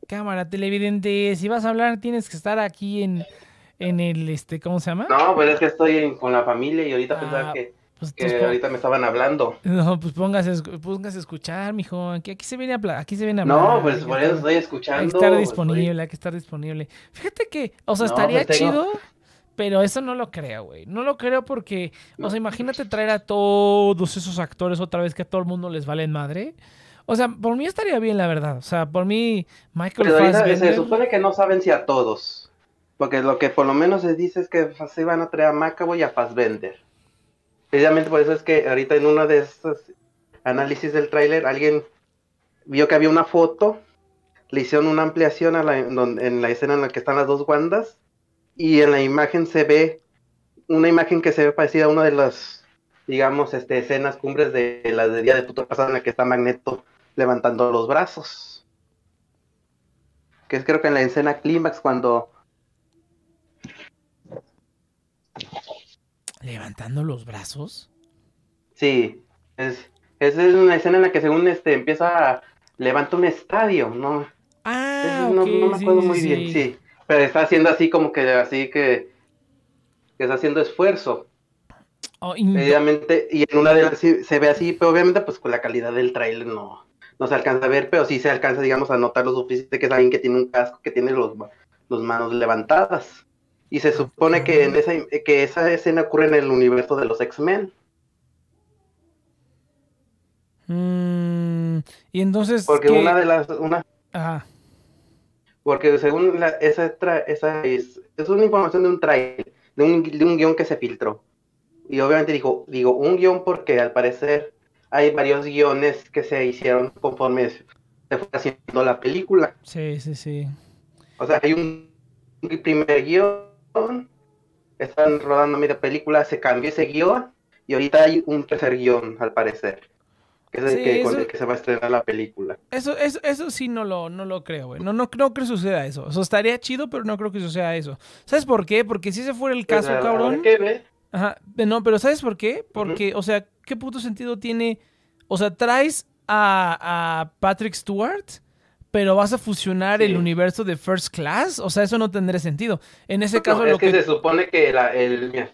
Cámara, televidente. Si vas a hablar, tienes que estar aquí en, en el, este, ¿cómo se llama? No, pues es que estoy en- con la familia y ahorita Ah, pensaba que, Pues, que ahorita me estaban hablando. No, pues póngase, póngase a escuchar, mijo. Aquí, aquí se viene a, aquí se viene a hablar. No, pues por eso estoy Hay que escuchando. estar pues, disponible, hay que estar disponible. Fíjate que, o sea, No, estaría pues tengo- chido, pero eso no lo creo, güey. No lo creo porque, o sea, imagínate traer a todos esos actores otra vez que a todo el mundo les vale madre. O sea, por mí estaría bien, la verdad. O sea, por mí, Michael Pero ahorita se Fassbender... supone que no saben si a todos. Porque lo que por lo menos se dice es que se van a traer a Macaboy y a Fassbender. Precisamente por eso es que ahorita en uno de estos análisis del tráiler alguien vio que había una foto, le hicieron una ampliación a la- en, donde- en la escena en la que están las dos Wandas y en la imagen se ve una imagen que se ve parecida a una de las, digamos, este, escenas cumbres de la de Día de Futuro Pasado en la que está Magneto levantando los brazos que es creo que en la escena clímax cuando Levantando los brazos. sí es es una escena en la que según este empieza a levanta un estadio no Ah, Es- no, no me acuerdo sí, muy bien sí. Pero está haciendo así como que así que que está haciendo esfuerzo Oh, y- obviamente y en una de las sí se ve así pero obviamente pues con la calidad del trailer no no se alcanza a ver pero sí se alcanza digamos a notar lo suficiente que es alguien que tiene un casco que tiene los los manos levantadas y se supone que en esa que esa escena ocurre en el universo de los X-Men Mm, y entonces... Porque ¿qué? una de las, una, Ajá. Porque según la, esa, tra- esa es, es una información de un trailer, de un, de un guion que se filtró. Y obviamente digo, digo un guion porque al parecer hay varios guiones que se hicieron conforme se fue haciendo la película. Sí, sí, sí. O sea, hay un primer guion, están rodando media película, se cambió ese guion y ahorita hay un tercer guion, al parecer. Que es el Sí, que, con eso- el que se va a estrenar la película. Eso, eso, eso sí no lo, no lo creo, güey. No, no, no creo que suceda eso. O sea, estaría chido, pero no creo que suceda eso. ¿Sabes por qué? Porque si ese fuera el caso, Pues, a- a cabrón. ve. Ajá, no, pero ¿sabes por qué? Porque, o sea, ¿qué puto sentido tiene? O sea, traes a, a Patrick Stewart, pero vas a fusionar el universo de First Class. O sea, eso no tendría sentido. En ese No, caso, es lo que, que. se supone que la, el, mira,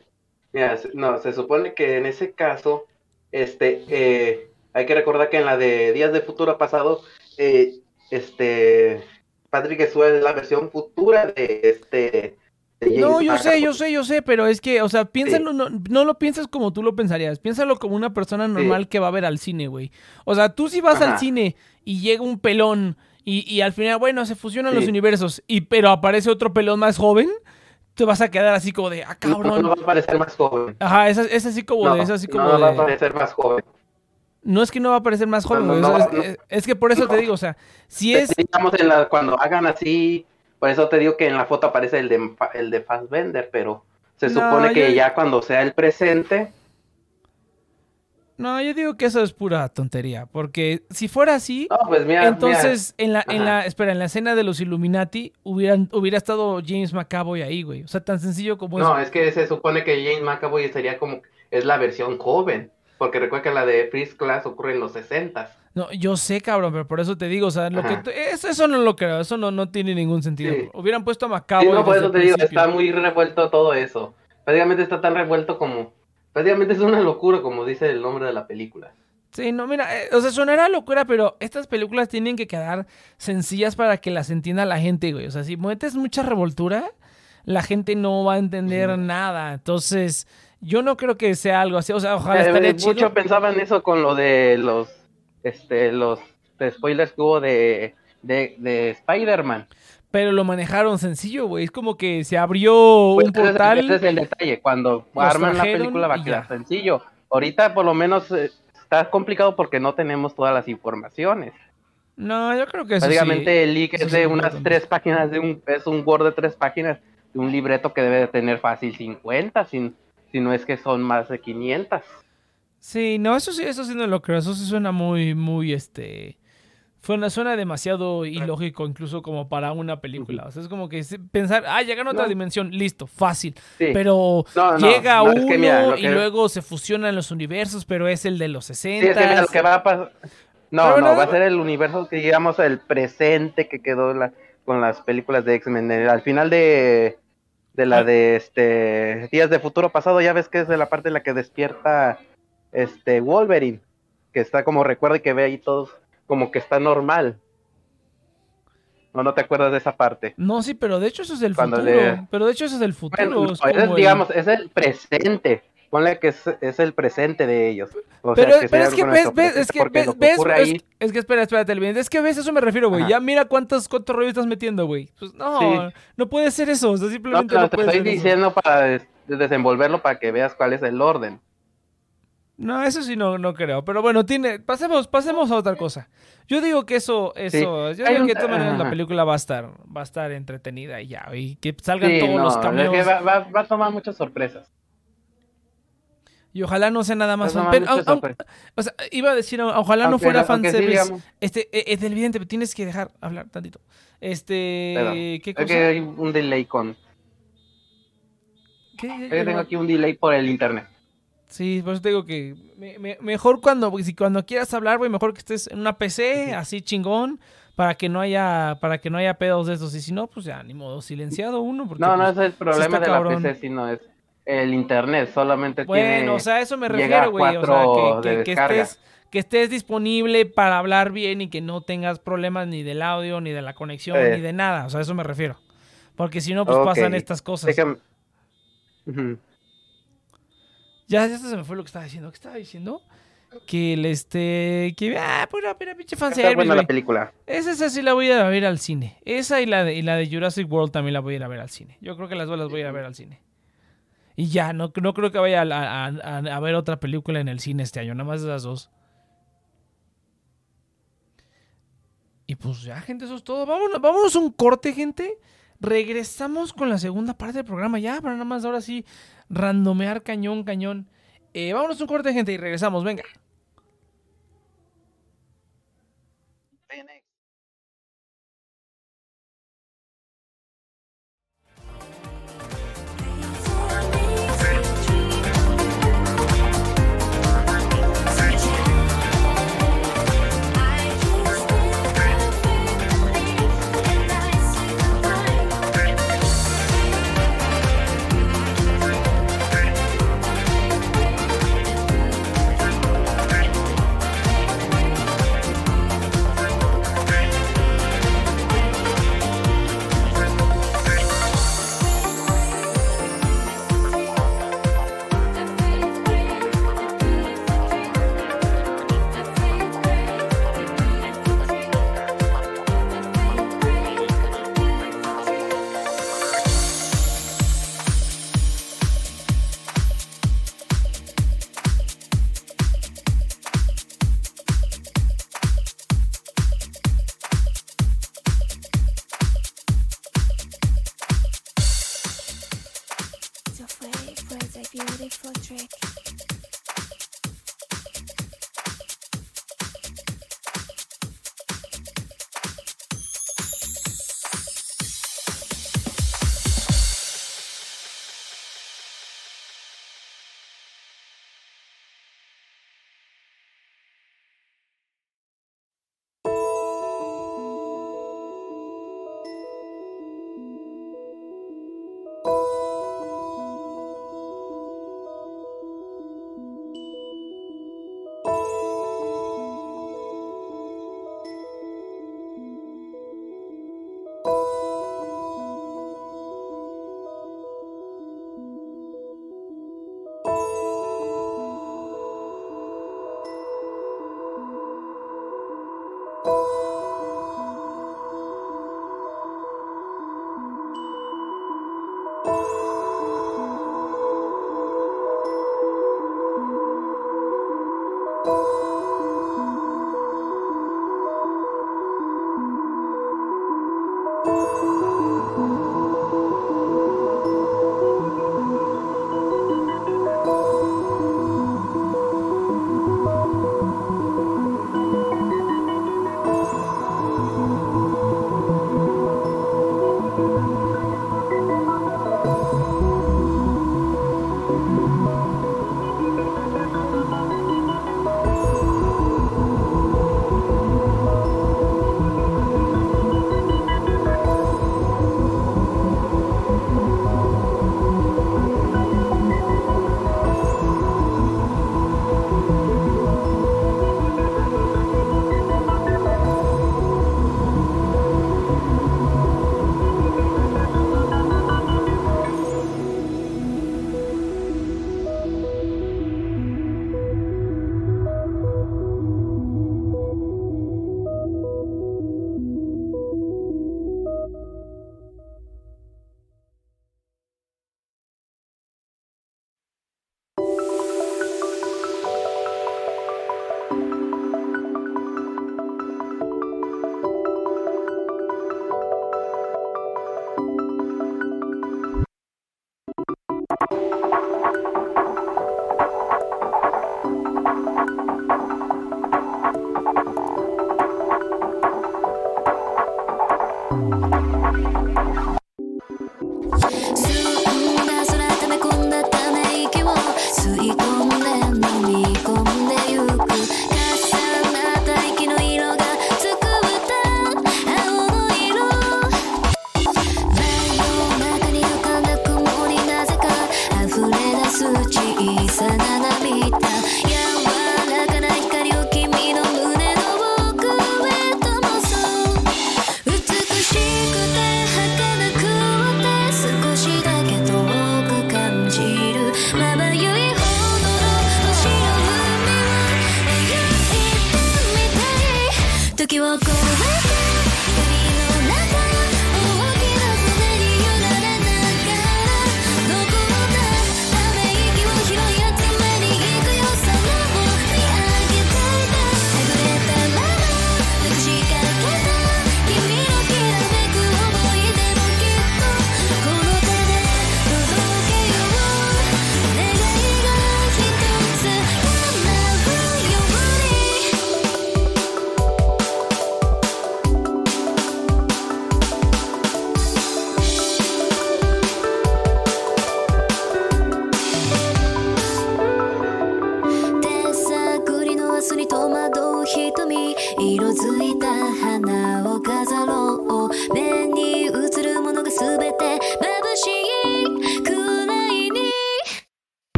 mira, no, se supone que en ese caso, este, eh, hay que recordar que en la de Días de Futuro Pasado, eh, este, Patrick Stewart es la versión futura de este. de No, yo sé, yo sé, yo sé, pero es que, o sea, piénsalo, no, no lo piensas como tú lo pensarías, piénsalo como una persona normal que va a ver al cine, güey. O sea, tú si vas al cine y llega un pelón y, y al final, bueno, se fusionan los universos, y pero aparece otro pelón más joven, te vas a quedar así como de, ah, No, cabrón. no va a parecer más joven. Ajá, es, es así como No, de, es así como no va a parecer más joven. No es que no va a parecer más joven, No, güey, no, o sea, no, es, que por eso te digo, o sea, si es... Digamos, en la, cuando hagan así, por eso te digo que en la foto aparece el de, el de Fassbender, pero se supone que yo- ya cuando sea el presente, No, yo digo que eso es pura tontería, porque si fuera así... no, pues mira, Entonces, en la, en la, espera, en la escena de los Illuminati hubieran, hubiera estado James McAvoy ahí, güey. O sea, tan sencillo como no, eso. es que se supone que James McAvoy sería como, es la versión joven, porque recuerda que la de First Class ocurre en los 60 No, yo sé, cabrón, pero por eso te digo, o sea, lo que eso, eso no lo creo, eso no, no tiene ningún sentido. Sí. Hubieran puesto a Sí, McAvoy no, por eso te digo, está muy revuelto todo eso. Prácticamente está tan revuelto como, prácticamente es una locura, como dice el nombre de la película. Sí, no, mira, eh, o sea, sonará locura, pero estas películas tienen que quedar sencillas para que las entienda la gente, güey. O sea, si metes mucha revoltura, la gente no va a entender Ujú. nada. Entonces, yo no creo que sea algo así. O sea, ojalá Eh, estaría mucho chido. pensaban eso con lo de los este los spoilers que hubo de, de, de Spider-Man. Pero lo manejaron sencillo, güey. Es como que se abrió Pues un ese es- portal. Ese es el detalle. Cuando arman la película va a quedar sencillo. Ahorita por lo menos eh, está complicado porque no tenemos todas las informaciones. No, yo creo que eso Básicamente sí. el leak eso es de unas importante. tres páginas, de un, es un Word de tres páginas de un libreto que debe de tener fácil 50, sin, si no es que son más de 500. Sí, no, eso sí, eso sí no lo creo. Eso sí suena muy, muy, este... Suena, suena demasiado ilógico incluso como para una película. O sea, es como que pensar, ah, llegan a otra No. dimensión, listo, fácil. Sí. Pero No, no, llega es uno que mira, lo y luego se fusionan los universos, pero es el de los 60. Sí, es que mira, lo que va a pasar. No, Pero no, va a ser el universo que digamos el presente que quedó la- con las películas de X-Men. Eh, Al final de, de la Ah. de este Días de Futuro Pasado, ya ves que es de la parte en la que despierta este Wolverine, que está como recuerda y que ve ahí todos como que está normal. ¿O no te acuerdas de esa parte? No, sí, pero de hecho eso es el Cuando futuro. le- Pero de hecho eso es el futuro. Bueno, no, ese es, como el- digamos, es el presente. Ponle que es, es el presente de ellos. O sea, Pero, es que ves, ves, es que ves, ves, ahí- es que espera, espérate, es que ves, eso me refiero, güey. Ya mira cuántos, cuántos rollos estás metiendo, güey. Pues no, Sí. no puede ser eso, o sea, No, simplemente pero no, te puede estoy ser eso. diciendo para des- desenvolverlo para que veas cuál es el orden. No, eso sí no, no creo. Pero bueno, tiene, pasemos, pasemos a otra cosa. Yo digo que eso, eso, yo digo que de todas maneras la película va a estar, va a estar entretenida y ya, y que salgan Sí, todos no, los es cameos. que va, va- va a tomar muchas sorpresas. Y ojalá no sea nada más fan. au- au- sorpresas. o sea, iba a decir, ojalá no fuera sí, fanservice. digamos- este, eh, es evidente, pero tienes que dejar hablar tantito. Este, Perdón. ¿qué cosa? que hay un delay con. ¿Qué? tengo aquí un delay por el internet. Sí, por eso te digo que me- me- mejor cuando, si cuando quieras hablar, güey, mejor que estés en una PC, así chingón, para que no haya, para que no haya pedos de estos. Y si no, pues ya, ni modo, silenciado uno. Porque, No, no pues, es el problema de la cabrón. PC, sino es el internet. Solamente Bueno, tiene. o sea, a eso me refiero, güey. O sea, que, estés, que estés disponible para hablar bien y que no tengas problemas ni del audio, ni de la conexión, Eh. ni de nada. O sea, a eso me refiero. Porque si no, pues pasan estas cosas. Déjame-. Ya, ya se me fue lo que estaba diciendo. ¿Qué estaba diciendo? que el este. Que, ah, pura, pura pinche fanservice, buena la güey. película. Esa, esa sí la voy a ir a ver al cine. Esa y la, de, y la de Jurassic World también la voy a ir a ver al cine. Yo creo que las dos las voy a ir a ver al cine. Y ya, no, no creo que vaya a, a- a- ver otra película en el cine este año, nada más esas dos. Y pues ya, gente, eso es todo. Vámonos, vámonos un corte, gente. Regresamos con la segunda parte del programa ya, para nada más ahora sí randomear cañón, cañón. Eh, vámonos un corte, gente, y regresamos, venga.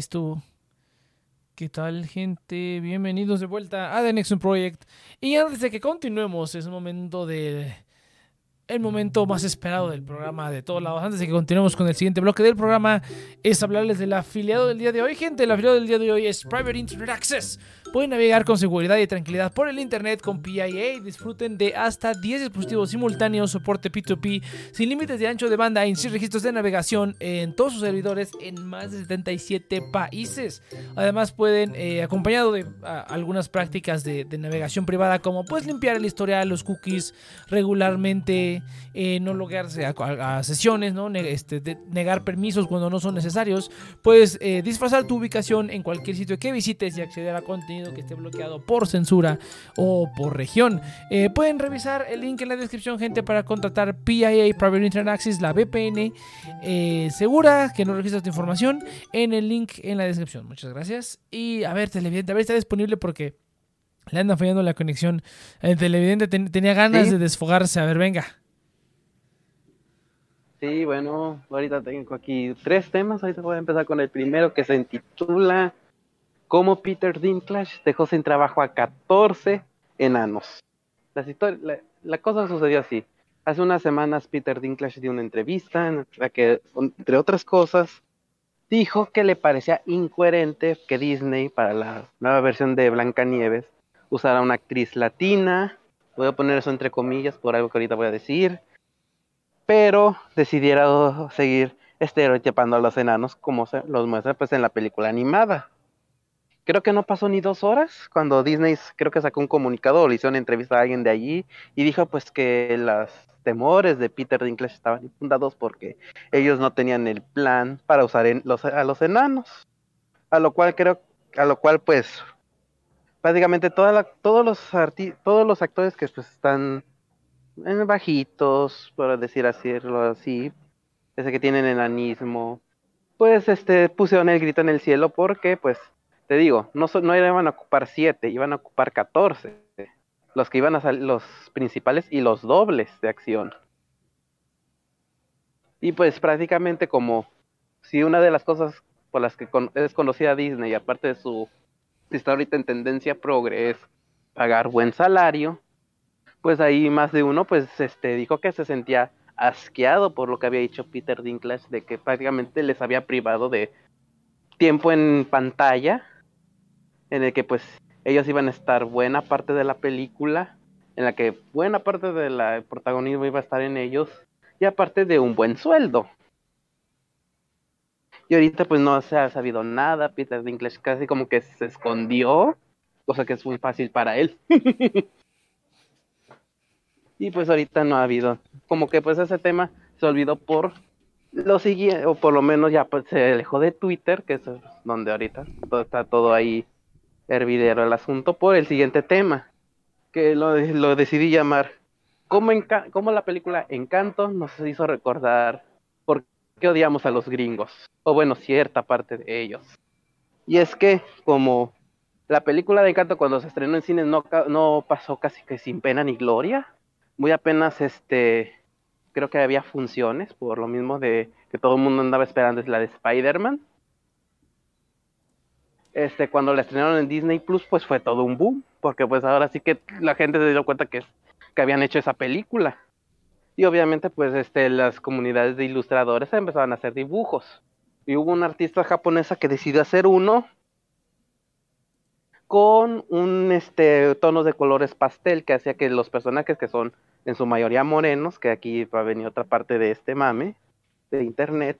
Estuvo. ¿Qué tal, gente? Bienvenidos de vuelta a The Nexon Project. Y antes de que continuemos, es momento de el momento más esperado del programa de todos lados. Antes de que continuemos con el siguiente bloque del programa, es hablarles del afiliado del día de hoy. Gente, el afiliado del día de hoy es Private Internet Access. Pueden navegar con seguridad y tranquilidad por el internet con PIA disfruten de hasta 10 dispositivos simultáneos, soporte P2P, sin límites de ancho de banda y sin registros de navegación en todos sus servidores en más de 77 países. Además pueden, eh, acompañado de algunas prácticas de, de navegación privada, como pues limpiar el historial, los cookies regularmente, eh, no loguearse a, a- a sesiones, ¿no? Ne- este, de- negar permisos cuando no son necesarios, puedes eh, disfrazar tu ubicación en cualquier sitio que visites y acceder a contenido que esté bloqueado por censura o por región. Eh, pueden revisar el link en la descripción, gente, para contratar PIA Private Internet Access, la VPN segura, que no registras tu información, en el link en la descripción. Muchas gracias. Y a ver, televidente, a ver, está disponible porque le anda fallando la conexión. El televidente ten- tenía ganas Sí. de desfogarse. A ver, venga. Sí, bueno, ahorita tengo aquí tres temas. Ahorita voy a empezar con el primero que se intitula Cómo Peter Dinklage dejó sin trabajo a 14 enanos. La, la cosa sucedió así. Hace unas semanas Peter Dinklage dio una entrevista en la que, entre otras cosas, dijo que le parecía incoherente que Disney, para la nueva versión de Blancanieves, usara una actriz latina. Voy a poner eso entre comillas por algo que ahorita voy a decir pero decidieron seguir estereotipando a los enanos como se los muestra pues en la película animada. Creo que no pasó ni dos horas cuando Disney creo que sacó un comunicado o le hizo una entrevista a alguien de allí y dijo pues que los temores de Peter Dinklage estaban infundados porque ellos no tenían el plan para usar a los enanos. A lo cual creo, a lo cual pues prácticamente toda la- todos los todos los actores que pues están bajitos, por decir decirlo así, ese que tienen enanismo, pues este pusieron el grito en el cielo porque, pues, te digo, no, no iban a ocupar siete, iban a ocupar 14, los que iban a salir, los principales y los dobles de acción. Y pues prácticamente como si una de las cosas por las que es conocida Disney, aparte de su, si está ahorita en tendencia progre, es pagar buen salario, pues ahí más de uno pues este dijo que se sentía asqueado por lo que había dicho Peter Dinklage de que prácticamente les había privado de tiempo en pantalla en el que pues ellos iban a estar buena parte de la película en la que buena parte del protagonismo iba a estar en ellos y aparte de un buen sueldo. Y ahorita pues no se ha sabido nada Peter Dinklage casi como que se escondió cosa que es muy fácil para él y pues ahorita no ha habido. Como que pues ese tema se olvidó por lo siguiente, o por lo menos ya pues, se alejó de Twitter, que es donde ahorita está todo ahí hervidero el asunto, por el siguiente tema, que lo, lo decidí llamar ¿Cómo, enca- cómo la película Encanto nos hizo recordar por qué odiamos a los gringos? O bueno, cierta parte de ellos. Y es que como la película de Encanto cuando se estrenó en cines no, no pasó casi que sin pena ni gloria, muy apenas este creo que había funciones por lo mismo de que todo el mundo andaba esperando es la de Spider-Man. Este cuando la estrenaron en Disney Plus pues fue todo un boom porque pues ahora sí que la gente se dio cuenta que, que habían hecho esa película. Y obviamente pues este las comunidades de ilustradores empezaron a hacer dibujos. Y hubo una artista japonesa que decidió hacer uno con un este tonos de colores pastel que hacía que los personajes que son en su mayoría morenos, que aquí va a venir otra parte de este mame de internet,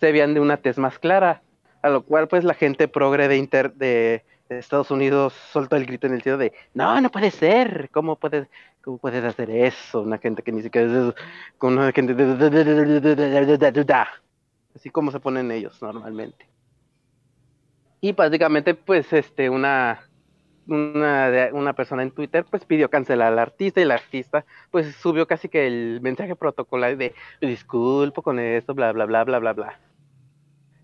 se veían de una tez más clara, a lo cual pues la gente progre de, inter de, Estados Unidos soltó el grito en el cielo de no, no puede ser, ¿cómo puedes, cómo puedes hacer eso? Una gente que ni siquiera es con una gente así como se ponen ellos normalmente. Y básicamente pues este una una, una persona en Twitter pues pidió cancelar al artista y el artista pues subió casi que el mensaje protocolar de disculpo con esto, bla bla bla bla bla bla.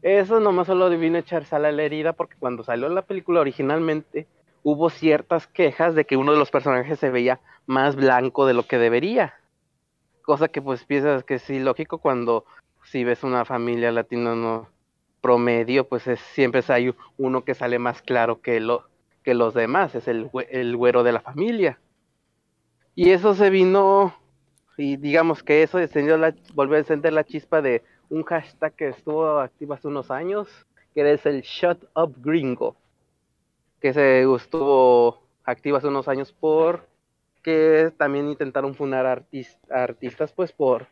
Eso nomás solo vino a echar sal a la herida porque cuando salió la película originalmente hubo ciertas quejas de que uno de los personajes se veía más blanco de lo que debería. Cosa que pues piensas que sí lógico cuando si ves una familia latina no promedio pues es, siempre hay uno que sale más claro que lo que los demás, es el, güe- el güero de la familia. Y eso se vino y digamos que eso volvió a encender la chispa de un hashtag que estuvo activo hace unos años, que es el Shut Up Gringo, que se estuvo activo hace unos años por que también intentaron funar artis- artistas pues por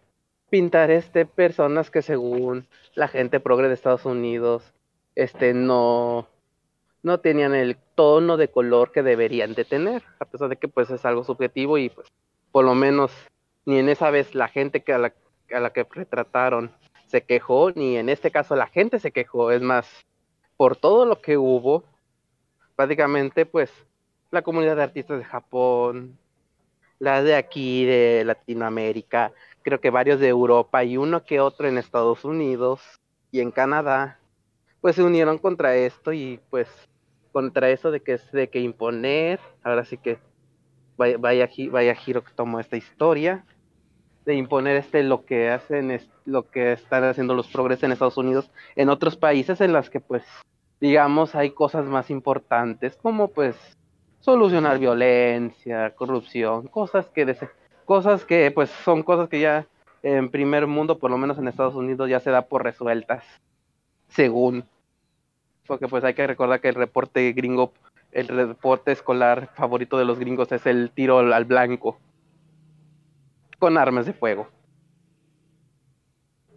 pintar este personas que según la gente progre de Estados Unidos este no no tenían el tono de color que deberían de tener, a pesar de que pues es algo subjetivo y pues por lo menos ni en esa vez la gente que a la, a la que retrataron se quejó, ni en este caso la gente se quejó, es más, por todo lo que hubo, prácticamente pues la comunidad de artistas de Japón, la de aquí de Latinoamérica, creo que varios de Europa y uno que otro en Estados Unidos y en Canadá, pues se unieron contra esto y pues contra eso de que es de que imponer, ahora sí que vaya, vaya, gi- vaya giro que tomó esta historia, de imponer este lo que hacen es lo que están haciendo los progresos en Estados Unidos en otros países en las que pues digamos hay cosas más importantes como pues solucionar violencia, corrupción, cosas que cosas que pues son cosas que ya en primer mundo, por lo menos en Estados Unidos ya se da por resueltas, según porque pues hay que recordar que el reporte gringo, el reporte escolar favorito de los gringos es el tiro al blanco con armas de fuego.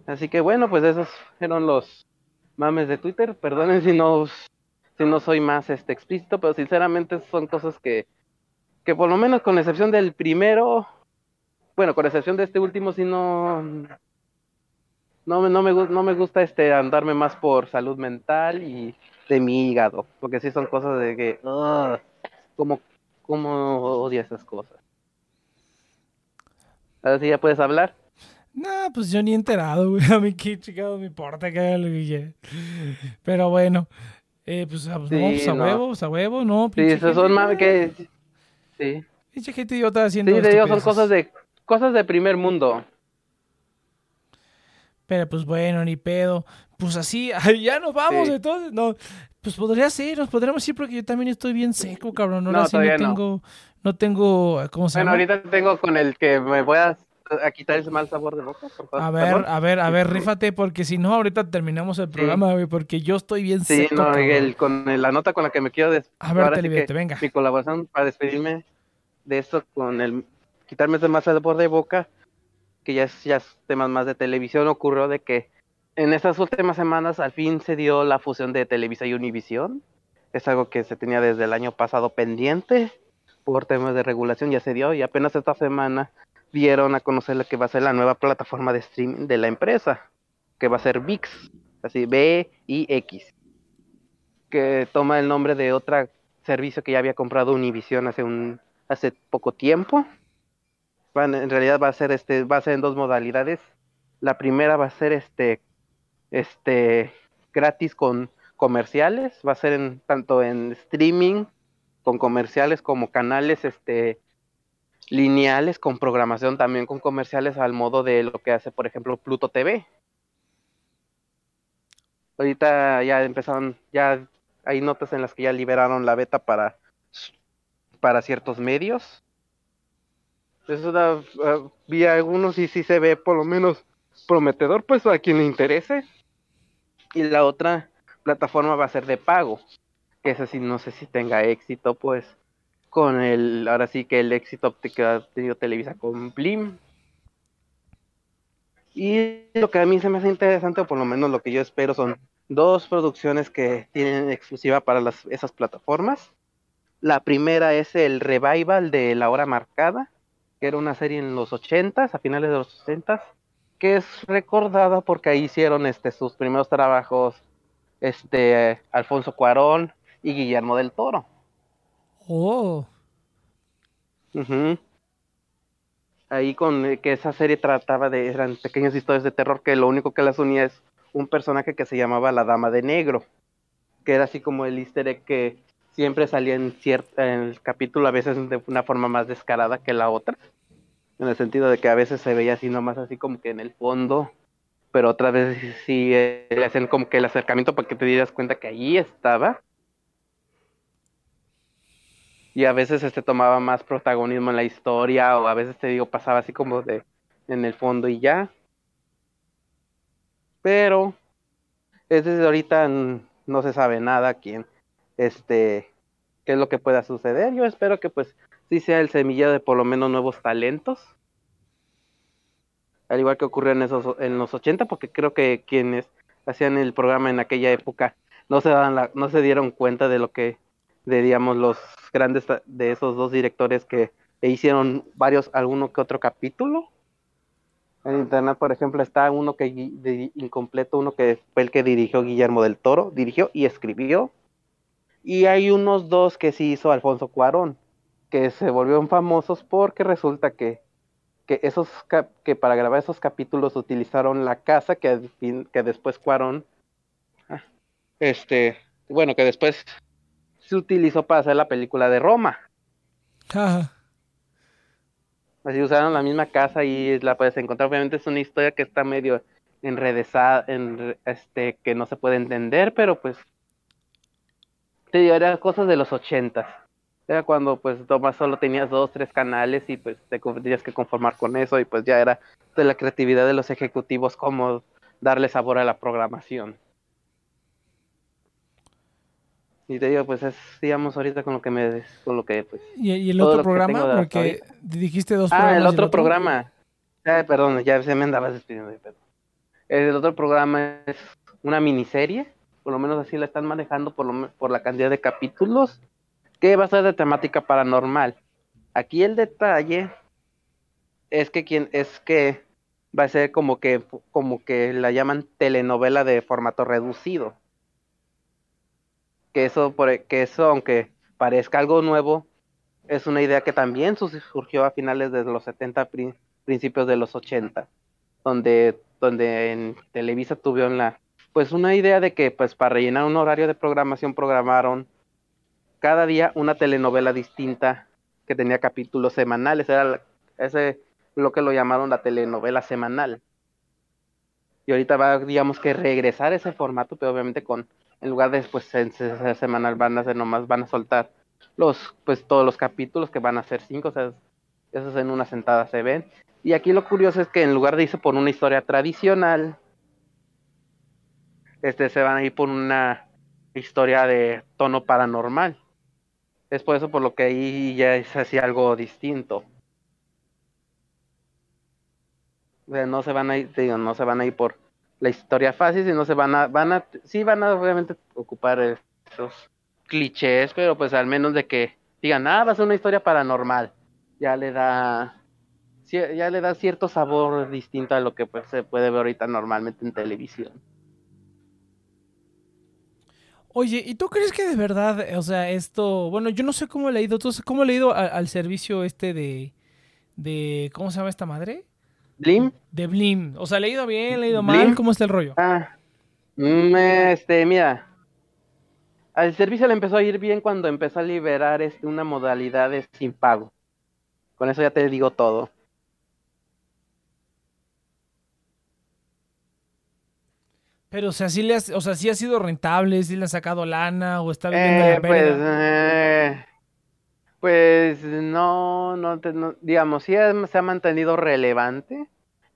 Así que bueno, pues esos fueron los mames de Twitter. Perdonen si no si no soy más este explícito, pero sinceramente son cosas que que por lo menos con excepción del primero, bueno, con excepción de este último sí no no me, no me, no me gusta este andarme más por salud mental y de mi hígado, porque sí son cosas de que, ugh, como, como odia esas cosas. Ahora sí ya puedes hablar. Nah, pues yo ni enterado, güey. A mí qué chingado me importa que haga lo que quiera. Pero bueno. Eh, pues, a, Sí, no, pues a no. huevo, pues a huevo, no. Sí, esos son mames que... Sí, Pinche gente idiota haciendo sí, te digo, son cosas de, cosas de primer mundo. Pero pues bueno, ni pedo. Pues así, ya nos vamos Sí. entonces. No, pues podría ser, nos podríamos ir porque yo también estoy bien seco, cabrón. Ahora No, sí no tengo, no tengo, ¿cómo se Bueno, llama? ahorita tengo con el que me voy a, a quitar ese mal sabor de boca, por favor. A ver, Perdón. a ver, a ver, rífate, porque si no, ahorita terminamos el programa, güey, porque yo estoy bien Sí, seco, no, el- con el- la nota con la que me quiero des- A ver, que venga. Mi colaboración para despedirme de esto con el quitarme ese más sabor de boca, que ya es, ya es temas más de televisión, ocurrió de que en estas últimas semanas al fin se dio la fusión de Televisa y Univisión. Es algo que se tenía desde el año pasado pendiente por temas de regulación, ya se dio y apenas esta semana dieron a conocer lo que va a ser la nueva plataforma de streaming de la empresa, que va a ser VIX, así B-I-X, que toma el nombre de otro servicio que ya había comprado Univision hace un hace poco tiempo. Van, en realidad va a ser este va a ser en dos modalidades. La primera va a ser este este gratis con comerciales, va a ser en tanto en streaming con comerciales como canales este lineales con programación también con comerciales al modo de lo que hace por ejemplo Pluto TV. Ahorita ya empezaron, ya hay notas en las que ya liberaron la beta para, para ciertos medios. Eso da, ah, vi algunos y sí se ve por lo menos prometedor, pues a quien le interese. Y la otra plataforma va a ser de pago, que esa sí no sé si tenga éxito, pues con el, ahora sí que el éxito que ha tenido Televisa con Blim. Y lo que a mí se me hace interesante, o por lo menos lo que yo espero, son dos producciones que tienen exclusiva para las, esas plataformas. La primera es el revival de La Hora Marcada, que era una serie en los 80s, a finales de los 80s, que es recordada porque ahí hicieron este, sus primeros trabajos este, Alfonso Cuarón y Guillermo del Toro. Oh. Ahí con eh, que esa serie trataba de, eran pequeñas historias de terror que lo único que las unía es un personaje que se llamaba la Dama de Negro, que era así como el easter egg que siempre salía en, cierta, en el capítulo a veces de una forma más descarada que la otra, en el sentido de que a veces se veía así nomás así como que en el fondo, pero otras veces sí eh, le hacían como que el acercamiento para que te dieras cuenta que allí estaba y a veces este tomaba más protagonismo en la historia o a veces te digo pasaba así como de en el fondo y ya. Pero es desde ahorita no se sabe nada quién, este, qué es lo que pueda suceder. Yo espero que pues sí sea el semillero de por lo menos nuevos talentos. Al igual que ocurrió en esos en los 80, porque creo que quienes hacían el programa en aquella época no se la- no se dieron cuenta de lo que de digamos los grandes de esos dos directores que e hicieron varios alguno que otro capítulo. En internet, por ejemplo, está uno que incompleto, uno que fue el que dirigió Guillermo del Toro, dirigió y escribió. Y hay unos dos que sí hizo Alfonso Cuarón, que se volvieron famosos porque resulta que, que esos cap- que para grabar esos capítulos utilizaron la casa que, que después Cuarón, este, bueno, que después se utilizó para hacer la película de Roma. Ajá. Así usaron la misma casa y la puedes encontrar. Obviamente es una historia que está medio enredesada, en, este, que no se puede entender, pero pues te digo, eran cosas de los ochentas. Era cuando pues Tomás solo tenías dos, tres canales y pues te tenías que conformar con eso y pues ya era de la creatividad de los ejecutivos cómo darle sabor a la programación. Y te digo, pues es, digamos, ahorita con lo que me, con lo que pues ¿Y, y el otro programa? Porque dijiste dos Ah, programas. el y otro programa. Ah, perdón, ya se me andaba despidiendo. de pedo. El otro programa es una miniserie, por lo menos así la están manejando por, lo, por la cantidad de capítulos, que va a ser de temática paranormal. Aquí el detalle es que quien es que va a ser como que como que la llaman telenovela de formato reducido. Que eso por e, que eso aunque parezca algo nuevo, es una idea que también surgió a finales de los 70, pri- principios de los 80, donde, donde en Televisa tuvieron la, pues una idea de que pues para rellenar un horario de programación programaron cada día una telenovela distinta que tenía capítulos semanales, era la- ese lo que lo llamaron la telenovela semanal. Y ahorita va, digamos que regresar ese formato, pero obviamente con, en lugar de pues en ser semanal van a hacer nomás, van a soltar los, pues todos los capítulos que van a ser cinco, o sea, esos en una sentada se ven. Y aquí lo curioso es que en lugar de irse por una historia tradicional, este se van a ir por una historia de tono paranormal. Es por eso por lo que ahí ya es así algo distinto. O sea, no se van a ir, no se van a ir por la historia fácil, sino se van a, van a, sí van a obviamente ocupar esos clichés, pero pues al menos de que digan, ah, va a ser una historia paranormal, ya le da, ya le da cierto sabor distinto a lo que pues se puede ver ahorita normalmente en televisión. Oye, ¿y tú crees que de verdad, o sea, esto, bueno, yo no sé cómo he leído, ¿tú sabes cómo he leído a- al servicio este de, de, ¿cómo se llama esta madre? Blim, De Blim. O sea, ¿he leído bien, he leído Blim. mal? ¿Cómo está el rollo? ah, mm, este, mira, al servicio le empezó a ir bien cuando empezó a liberar este, una modalidad de sin pago. Con eso ya te digo todo. Pero, o sea, sí le has- o sea, sí ha sido rentable, sí le han sacado lana o está viviendo Eh, la pues, eh, pues no, no, te- no- digamos, sí ha- se ha mantenido relevante,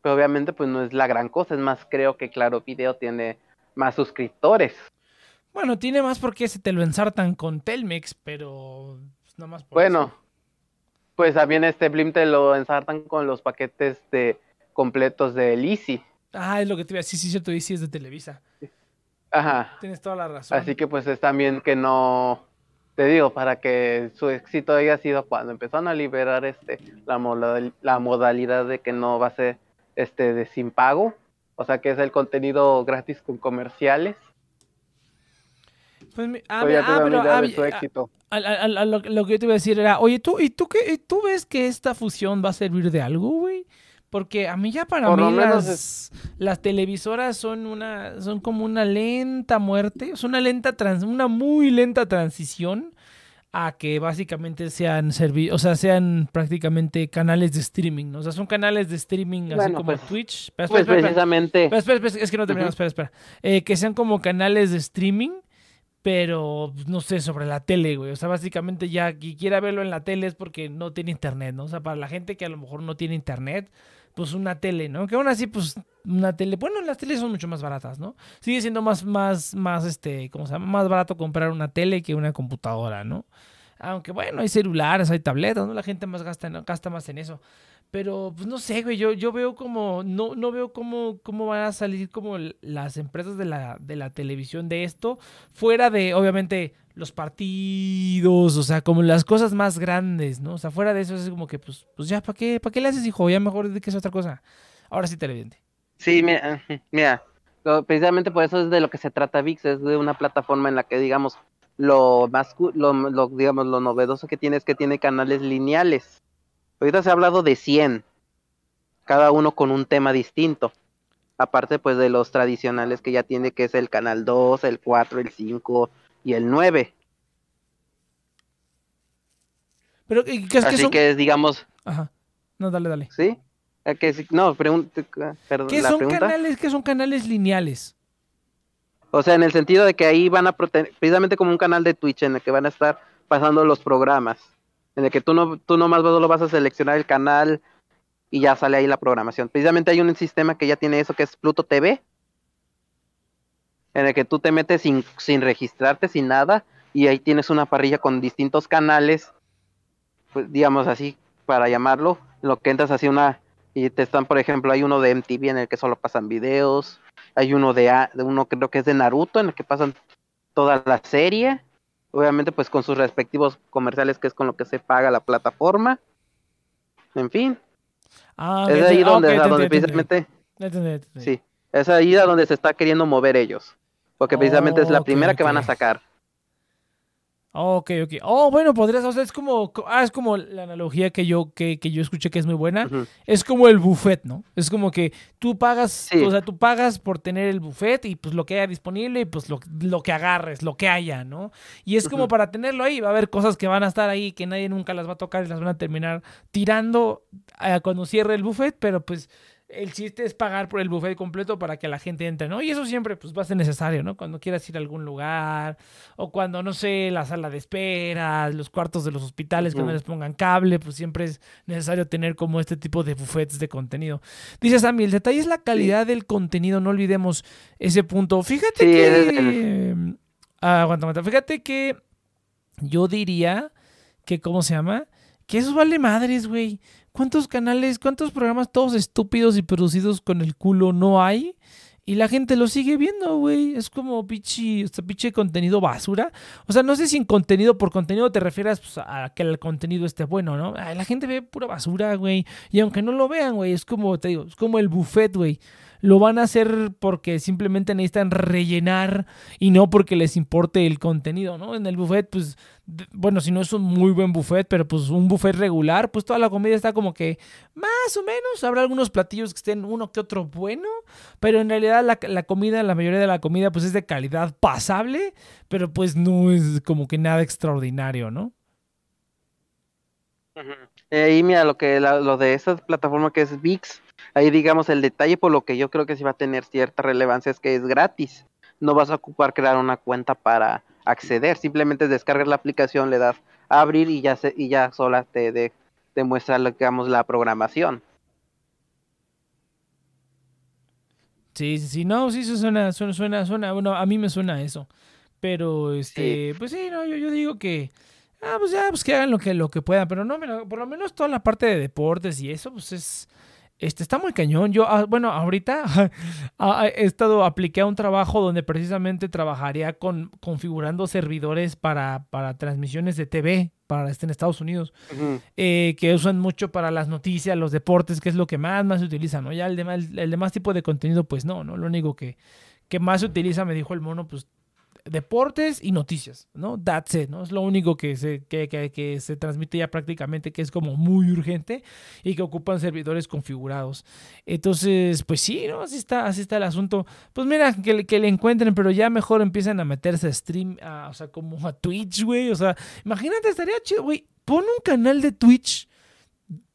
pero obviamente pues no es la gran cosa, es más, creo que Claro Video tiene más suscriptores. Bueno, tiene más porque se te lo ensartan con Telmex, pero pues, nada más por Bueno, eso. pues también este Blim te lo ensartan con los paquetes de completos de Easy. Ah, es lo que te iba a decir, sí, cierto, y sí es de Televisa. Ajá. Tienes toda la razón. Así que pues es también que no, te digo, para que su éxito haya sido cuando empezaron a liberar este la, modal- la modalidad de que no va a ser este de sin pago, o sea que es el contenido gratis con comerciales. Pues ah, pues ah, pero ah, de su ah, éxito. lo que yo te iba a decir era, oye, ¿tú, y tú, qué, tú ves que esta fusión va a servir de algo, güey? Porque a mí ya para Por mí las, las televisoras son una son como una lenta muerte, es una lenta trans, una muy lenta transición a que básicamente sean servi o sea, sean prácticamente canales de streaming, ¿no? O sea, son canales de streaming así como pues- Twitch. Espera, Pues espera, precisamente, Espera, es que no terminamos, espera, espera. Eh, que sean como canales de streaming, pero pues, no sé, sobre la tele, güey. O sea, básicamente ya quien quiera verlo en la tele es porque no tiene internet, ¿no? O sea, para la gente que a lo mejor no tiene internet, pues una tele, ¿no? Que aún así, pues una tele, bueno, las teles son mucho más baratas, ¿no? Sigue siendo más, más, más, este, ¿cómo se llama? Más barato comprar una tele que una computadora, ¿no? Aunque bueno, hay celulares, hay tabletas, ¿no? La gente más gasta, gasta más en eso. Pero, pues no sé, güey, yo, yo veo como, no, no veo cómo, cómo van a salir como las empresas de la, de la televisión de esto, fuera de, obviamente, los partidos, o sea, como las cosas más grandes, ¿no? O sea, fuera de eso es como que, pues, pues ya, ¿para qué, ¿para qué le haces, hijo? Ya mejor de que es otra cosa. Ahora sí, televidente. Sí, mira, mira, precisamente por eso es de lo que se trata VIX, es de una plataforma en la que, digamos, lo más, lo, digamos, lo novedoso que tiene es que tiene canales lineales. Ahorita se ha hablado de 100, cada uno con un tema distinto. Aparte, pues, de los tradicionales que ya tiene, que es el canal 2, el 4, el 5 y el 9. Pero, ¿qué, es que Así son? que, digamos, Ajá. No, dale, dale. ¿sí? Que, no, pregunta, perdón, ¿Qué son pregunta. canales? ¿Qué son canales lineales? O sea, en el sentido de que ahí van a precisamente como un canal de Twitch en el que van a estar pasando los programas, en el que tú no tú nomás solo vas a seleccionar el canal y ya sale ahí la programación. Precisamente hay un sistema que ya tiene eso que es Pluto TV, en el que tú te metes sin, sin registrarte, sin nada, y ahí tienes una parrilla con distintos canales, pues digamos así, para llamarlo, en lo que entras así una y te están, por ejemplo, hay uno de MTV en el que solo pasan videos, hay uno de, a- de uno creo que es de Naruto en el que pasan toda la serie, obviamente pues con sus respectivos comerciales que es con lo que se paga la plataforma. En fin, Ah, es ahí donde, precisamente, sí, es ahí a donde se está queriendo mover ellos, porque precisamente es la Ok, primera que van a sacar. Ok, ok. Oh, bueno, podrías, o sea, es como, co- ah, es como la analogía que yo, que, que yo escuché que es muy buena. Es como el buffet, ¿no? Es como que tú pagas, Sí. o sea, tú pagas por tener el buffet y pues lo que haya disponible y pues lo, lo que agarres, lo que haya, ¿no? Y es como para tenerlo ahí, va a haber cosas que van a estar ahí que nadie nunca las va a tocar y las van a terminar tirando eh, cuando cierre el buffet, pero pues el chiste es pagar por el buffet completo para que la gente entre, ¿no? Y eso siempre pues va a ser necesario, ¿no? Cuando quieras ir a algún lugar o cuando, no sé, la sala de espera, los cuartos de los hospitales, que no les pongan cable, pues siempre es necesario tener como este tipo de buffets de contenido. Dice Sammy, el detalle es la calidad del contenido, no olvidemos ese punto. Fíjate Sí, que... el- Ah, aguanta, aguanta. Fíjate que yo diría que, ¿cómo se llama? Que eso vale madres, güey. ¿Cuántos canales, cuántos programas todos estúpidos y producidos con el culo no hay? Y la gente lo sigue viendo, güey. Es como pichi, o sea, pinche contenido basura. O sea, no sé si en contenido por contenido te refieras pues, a que el contenido esté bueno, ¿no? La gente ve pura basura, güey. Y aunque no lo vean, güey, es como, te digo, es como el buffet, güey. Lo van a hacer porque simplemente necesitan rellenar y no porque les importe el contenido, ¿no? En el buffet, pues, bueno, si no es un muy buen buffet, pero pues un buffet regular, pues toda la comida está como que más o menos. Habrá algunos platillos que estén uno que otro bueno, pero en realidad la, la comida, la mayoría de la comida, pues es de calidad pasable, pero pues no es como que nada extraordinario, ¿no? Eh, y mira, lo que la- lo de esa plataforma que es VIX, ahí digamos el detalle por lo que yo creo que sí va a tener cierta relevancia es que es gratis. No vas a ocupar crear una cuenta para acceder, simplemente descargas la aplicación, le das a abrir y ya se, y ya sola te, de- te muestra lo- digamos la programación. Sí, sí, sí, no, sí, eso suena, suena, suena, suena, bueno, a mí me suena eso. Pero, este, pues sí, no, yo, yo digo que, ah, pues ya, pues que hagan lo que, lo que puedan, pero no, por lo menos toda la parte de deportes y eso, pues es, este, está muy cañón. Yo, ah, bueno, ahorita ah, he estado, apliqué a un trabajo donde precisamente trabajaría con, configurando servidores para, para transmisiones de TV, para, este, en Estados Unidos eh, que usan mucho para las noticias, los deportes, que es lo que más, más se utiliza, ¿no? Ya el demás, el demás tipo de contenido, pues no, ¿no? Lo único que, que más se utiliza, me dijo el mono, pues deportes y noticias, ¿no? That's it, ¿no? Es lo único que se, que, que- se transmite ya prácticamente, que es como muy urgente y que ocupan servidores configurados. Entonces, pues sí, ¿no? Así está, así está el asunto. Pues mira, que, que le encuentren, pero ya mejor empiezan a meterse a stream, a- o sea, como a Twitch, güey. O sea, imagínate, estaría chido, güey. Pon un canal de Twitch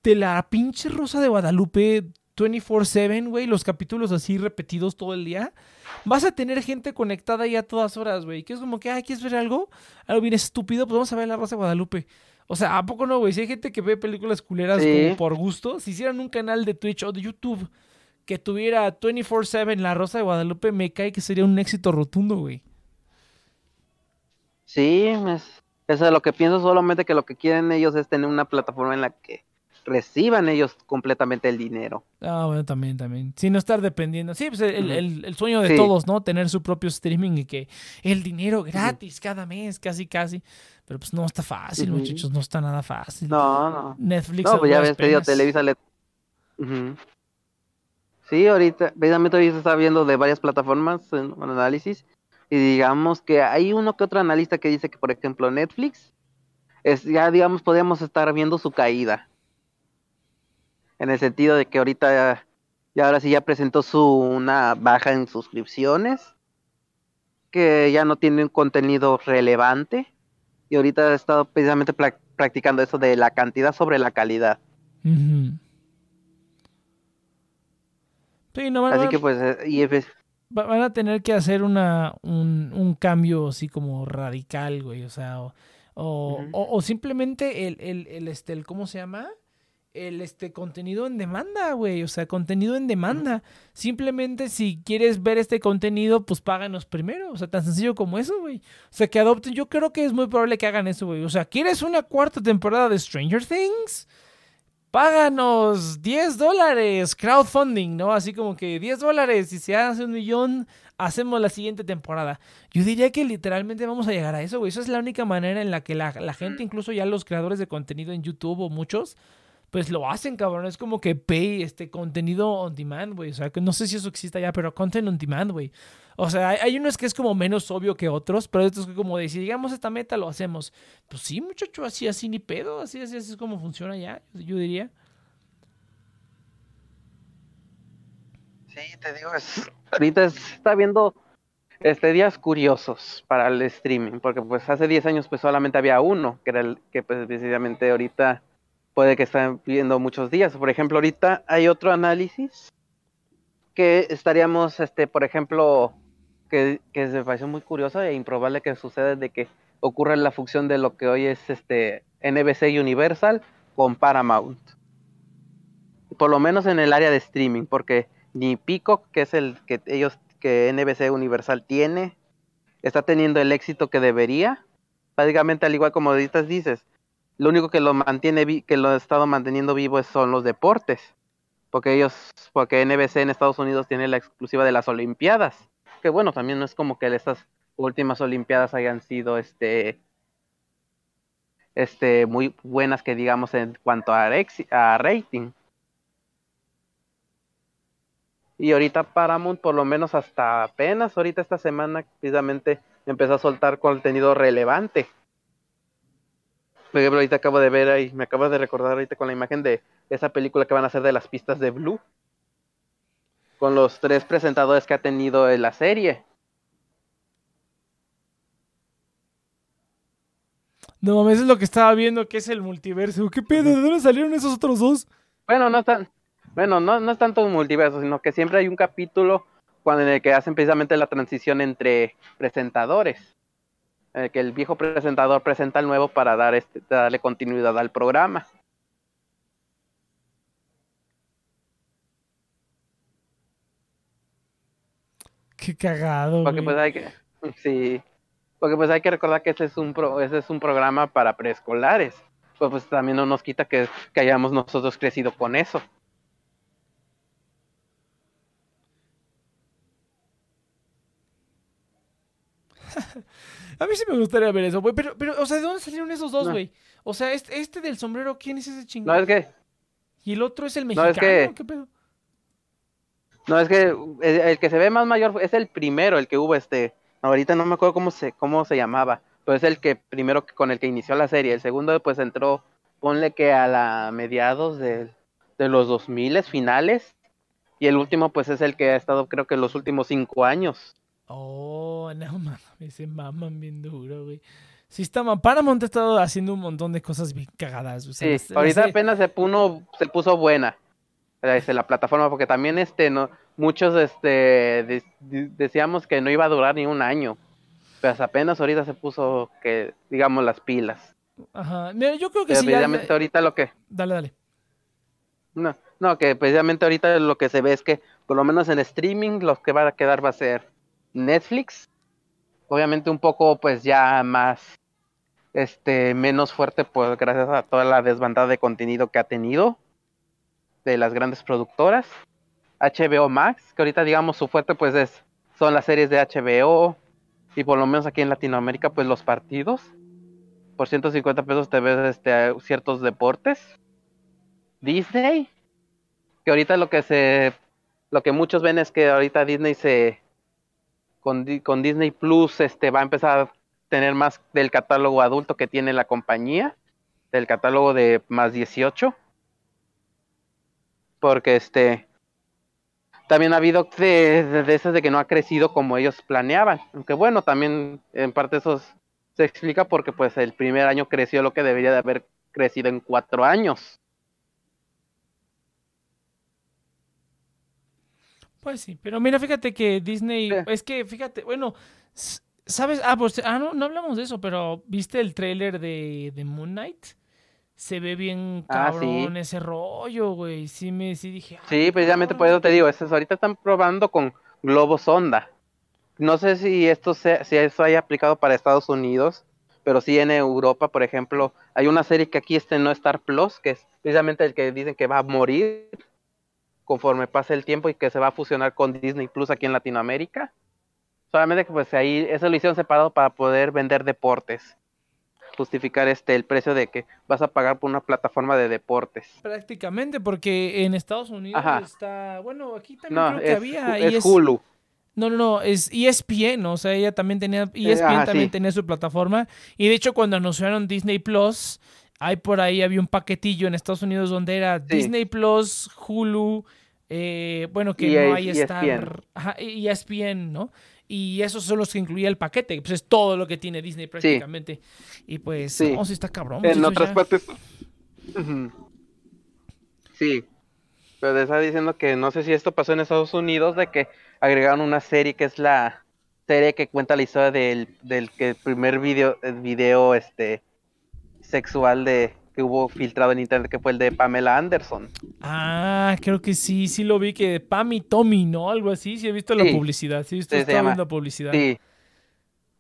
de la pinche Rosa de Guadalupe 24/7, güey, los capítulos así repetidos todo el día. Vas a tener gente conectada ahí a todas horas, güey. Que es como que, ay, ¿quieres ver algo? Algo bien estúpido, pues vamos a ver La Rosa de Guadalupe. O sea, ¿a poco no, güey? Si hay gente que ve películas culeras Sí. como por gusto, si hicieran un canal de Twitch o de YouTube que tuviera 24-7 La Rosa de Guadalupe, me cae que sería un éxito rotundo, güey. Sí, es, eso es lo que pienso, solamente que lo que quieren ellos es tener una plataforma en la que reciban ellos completamente el dinero. Ah, bueno, también, también. Sin no estar dependiendo. Sí, pues el, Ujú. el- el sueño de Sí. todos, ¿no? Tener su propio streaming y que el dinero gratis cada mes, casi, casi. Pero pues no está fácil, muchachos, no está nada fácil. No, no. Netflix. No, pues ya digo, penas. Televisa le... Sí, ahorita, precisamente hoy se está viendo de varias plataformas en un análisis y digamos que hay uno que otro analista que dice que, por ejemplo, Netflix, es ya, digamos, podríamos estar viendo su caída. En el sentido de que ahorita ya, ahora sí ya presentó su una baja en suscripciones, que ya no tiene un contenido relevante y ahorita ha estado precisamente practicando eso de la cantidad sobre la calidad. Sí, no van, Así van- que pues, eh, y van a tener que hacer una, un, un cambio así como radical, güey. O sea, o, o- o simplemente el, el, el, este, el, ¿cómo se llama? El este contenido en demanda, güey. O sea, contenido en demanda. Simplemente si quieres ver este contenido, pues páganos primero. O sea, tan sencillo como eso, güey. O sea, que adopten. Yo creo que es muy probable que hagan eso, güey. O sea, ¿quieres una cuarta temporada de Stranger Things? Páganos 10 dólares, crowdfunding, ¿no? Así como que 10 dólares y se hace un millón, hacemos la siguiente temporada. Yo diría que literalmente vamos a llegar a eso, güey. Esa es la única manera en la que la, la gente, incluso ya los creadores de contenido en YouTube o muchos, pues lo hacen, cabrón. Es como que pay este contenido on demand, güey. O sea, que no sé si eso exista ya, pero content on demand, güey. O sea, hay, hay unos que es como menos obvio que otros, pero estos que como de si llegamos a esta meta lo hacemos. Pues sí, muchacho, así, así ni pedo. Así, así, así es como funciona ya, yo diría. sí, te digo, es- ahorita es- está viendo este días curiosos para el streaming, porque pues hace 10 años pues solamente había uno, que era el que pues precisamente ahorita puede que estén viendo muchos días. Por ejemplo, ahorita hay otro análisis que estaríamos, este, por ejemplo, que, que se pareció muy curioso e improbable que suceda de que ocurra la función de lo que hoy es este NBC Universal con Paramount. Por lo menos en el área de streaming, porque ni Peacock, que es el que ellos que NBC Universal tiene, está teniendo el éxito que debería. Básicamente, al igual como ahorita dices, lo único que lo mantiene que lo ha estado manteniendo vivo son los deportes. Porque ellos, porque NBC en Estados Unidos tiene la exclusiva de las Olimpiadas. Que bueno, también no es como que estas últimas Olimpiadas hayan sido este este muy buenas que digamos en cuanto a, a rating. Y ahorita Paramount, por lo menos hasta apenas ahorita esta semana, precisamente empezó a soltar contenido relevante. Por ejemplo, ahorita acabo de ver ahí, me acabo de recordar ahorita con la imagen de esa película que van a hacer de las pistas de Blue. Con los tres presentadores que ha tenido en la serie. No mames, es lo que estaba viendo, que es el multiverso. ¿Qué pedo? ¿De dónde salieron esos otros dos? Bueno, no es tan, bueno, no, no es tanto un multiverso, sino que siempre hay un capítulo cuando en el que hacen precisamente la transición entre presentadores. El que el viejo presentador presenta al nuevo para dar este, darle continuidad al programa. Qué cagado, Porque güey. pues hay que, sí, porque pues hay que recordar que ese es un pro, ese es un programa para preescolares. Pues, pues también no nos quita que, que hayamos nosotros crecido con eso. A mí sí me gustaría ver eso, güey. Pero, pero, o sea, ¿de dónde salieron esos dos, No. güey? O sea, este, este del sombrero, ¿quién es ese chingón? No es que, Y el otro es el No, mexicano, es que- ¿qué pedo? No, es que el, el que se ve más mayor es el primero, el que hubo este. Ahorita no me acuerdo cómo se, cómo se llamaba, pero es el que primero que- con el que inició la serie. El segundo, pues entró, ponle que a la mediados de, de los 2000 finales. Y el último, pues es el que ha estado, creo que los últimos cinco años. Oh, no mames, se maman bien duro, güey. Sí, está ma- Paramount ha estado haciendo un montón de cosas bien cagadas. O sea, Sí, ahorita apenas se, puno, se puso buena. eh, este, la plataforma, porque también este no, muchos este, de- de- decíamos que no iba a durar ni un año. Pues apenas ahorita se puso que, digamos, las pilas. Ajá. Mira, yo creo que sí. ya- ahorita lo que, Dale, dale. no, no, que precisamente ahorita lo que se ve es que, por lo menos en streaming, lo que va a quedar va a ser Netflix. Obviamente un poco, pues ya más, este, menos fuerte, pues gracias a toda la desbandada de contenido que ha tenido de las grandes productoras. HBO Max, que ahorita digamos su fuerte, pues es, son las series de HBO y por lo menos aquí en Latinoamérica, pues los partidos. Por 150 pesos te ves este, ciertos deportes. Disney, que ahorita lo que se lo que muchos ven es que ahorita Disney se con, con Disney Plus este va a empezar a tener más del catálogo adulto que tiene la compañía, del catálogo de más 18. Porque este también ha habido de, de, esas de que no ha crecido como ellos planeaban. Aunque bueno, también en parte eso se explica porque pues el primer año creció lo que debería de haber crecido en cuatro años. Pues sí, pero mira, fíjate que Disney, Sí. es que fíjate, bueno, ¿sabes? Ah, pues, ah, no, no hablamos de eso, pero ¿viste el tráiler de, de Moon Knight? Se ve bien Ah, sí. cabrón ese rollo, güey. Sí, me, sí dije. ah, Sí, precisamente por eso te digo, eso es- ahorita están probando con globos sonda. No sé si esto sea, si eso haya aplicado para Estados Unidos, pero sí en Europa, por ejemplo, hay una serie que aquí este no Star Plus, que es precisamente el que dicen que va a morir conforme pase el tiempo y que se va a fusionar con Disney Plus aquí en Latinoamérica. Solamente que pues ahí eso lo hicieron separado para poder vender deportes. Justificar este el precio de que vas a pagar por una plataforma de deportes. Prácticamente, porque en Estados Unidos Ajá. está. Bueno, aquí también No, creo que es, había. es ES Hulu. No, no, no, es E ESPN, o sea, ella también tenía, ESPN ajá, también sí. tenía su plataforma. Y de hecho, cuando anunciaron Disney Plus, hay por ahí había un paquetillo en Estados Unidos donde era Sí. Disney Plus, Hulu, eh, bueno, que EA no hay Star, ESPN. ajá, y ESPN, ¿no? Y esos son los que incluía el paquete, pues es todo lo que tiene Disney prácticamente. Y pues, Sí. no, está cabrón. En otras ya. partes. Sí. Pero estaba diciendo que no sé si esto pasó en Estados Unidos, de que agregaron una serie que es la serie que cuenta la historia del, del que primer video, el video este sexual de que hubo filtrado en internet, que fue el de Pamela Anderson. Ah, creo que sí, sí lo vi que Pam y Tommy, ¿no? Algo así, sí he visto la publicidad, sí he visto, viendo publicidad. Sí.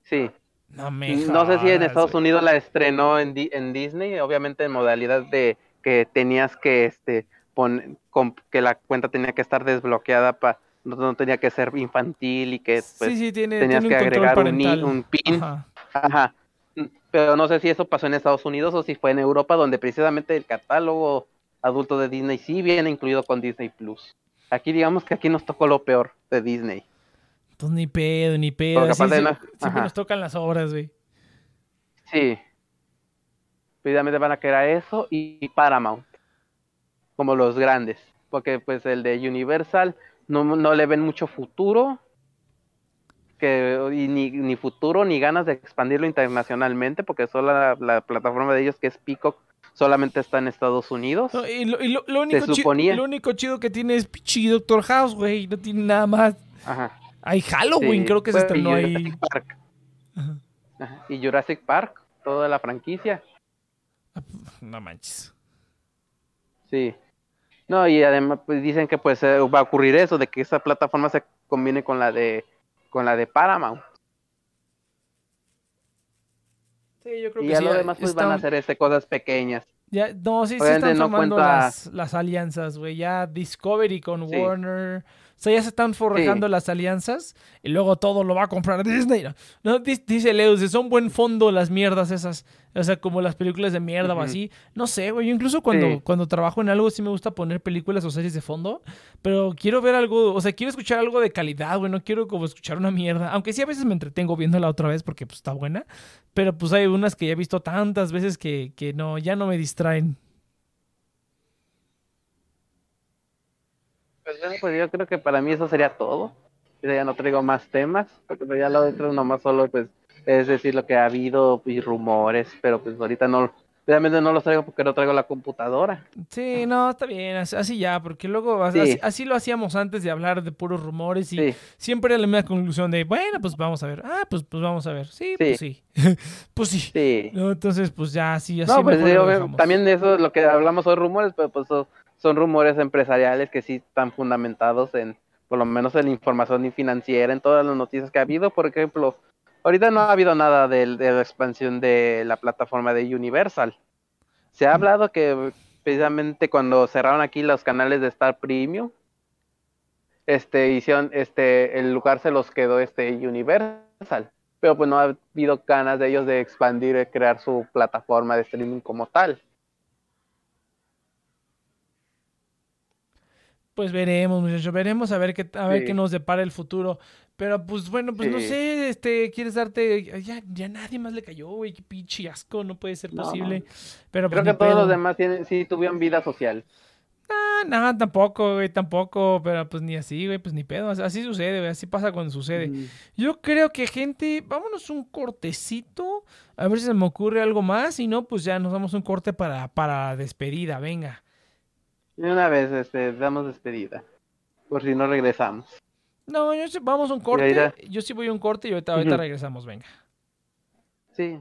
Sí. No me No sé si en Estados. Unidos la estrenó en, Di- en Disney, obviamente en modalidad de que tenías que este pon- con- que la cuenta tenía que estar desbloqueada para no, no tenía que ser infantil y que pues sí, sí, tiene, tenías tiene que agregar un, un pin. Ajá. Ajá. Pero no sé si eso pasó en Estados Unidos o si fue en Europa donde precisamente el catálogo adulto de Disney sí viene incluido con Disney Plus. Aquí digamos que aquí nos tocó lo peor de Disney. Pues ni pedo, ni pedo. No- siempre nos tocan las obras, güey. Sí. Precisamente van a quedar eso y Paramount. Como los grandes. Porque pues el de Universal no, no le ven mucho futuro. Que, y ni, ni futuro ni ganas de expandirlo internacionalmente. Porque solo la, la plataforma de ellos que es Peacock solamente está en Estados Unidos. No, y lo, y lo- lo único lo chido que tiene es Doctor House, güey. No tiene nada más. Ajá. Hay Halloween, Sí, creo que se bueno, estrenó y ahí. Jurassic Park. Ajá. Ajá, Y Jurassic Park, toda la franquicia. No manches. Sí. No, y además pues dicen que pues eh, va a ocurrir eso, de que esa plataforma se combine con la de con la de Paramount. Sí, yo creo Y que ya sí. lo demás pues van a están- hacer este cosas pequeñas. ya- no, sí, sí Obviamente están no formando cuenta- las, las alianzas, güey. Ya Discovery con Sí. Warner. O sea, ya se están forjando las alianzas y luego todo lo va a comprar Disney. No, No, di- dice Leus, son buen fondo las mierdas esas. O sea, como las películas de mierda o así. No sé, güey. Yo incluso cuando, Sí. cuando trabajo en algo sí me gusta poner películas o series de fondo. Pero quiero ver algo, o sea, quiero escuchar algo de calidad, güey. No quiero como escuchar una mierda. Aunque sí a veces me entretengo viéndola otra vez porque pues está buena. Pero pues hay unas que ya he visto tantas veces que, que no, ya no me distraen. Pues, bueno, pues yo creo que para mí eso sería todo. Yo ya no traigo más temas, porque pues, ya lo otro nomás solo pues es decir lo que ha habido y rumores, pero pues ahorita no Realmente no los traigo porque no traigo la computadora. Sí, no, está bien, así, ya, porque luego así, Sí. así lo hacíamos antes de hablar de puros rumores y Sí. siempre era la misma conclusión de, bueno, pues vamos a ver, ah, pues, pues vamos a ver, sí, Sí. pues sí, pues sí. No, entonces, pues ya, así, así No, pues también eso lo que hablamos son rumores, pero pues son rumores empresariales que sí están fundamentados en, por lo menos en la información financiera, en todas las noticias que ha habido. Por ejemplo, ahorita no ha habido nada del- de, la expansión de la plataforma de Universal. Se ha hablado que precisamente cuando cerraron aquí los canales de Star Premium, este, hicieron, este, el lugar se los quedó este Universal. Pero pues no ha habido ganas de ellos de expandir, y crear su plataforma de streaming como tal. Pues veremos, muchachos, veremos a ver qué, a ver Sí. qué nos depara el futuro. Pero pues bueno, pues no sé, este, quieres darte, ya, ya nadie más le cayó, güey, qué pinche asco, no puede ser No. posible. Pero pues Creo que todos los demás tienen, sí tuvieron vida social. Ah, no, tampoco, güey, tampoco, pero pues ni así, güey, pues ni pedo, así- así sucede, güey, así pasa cuando sucede. Mm. Yo creo que gente, vámonos un cortecito, a ver si se me ocurre algo más, y no, pues ya nos damos un corte para, para despedida, venga. Y una vez este, damos despedida. Por si no regresamos. No, yo sí- vamos a un corte, yo sí voy a un corte y ahorita, ahorita regresamos, venga. Sí.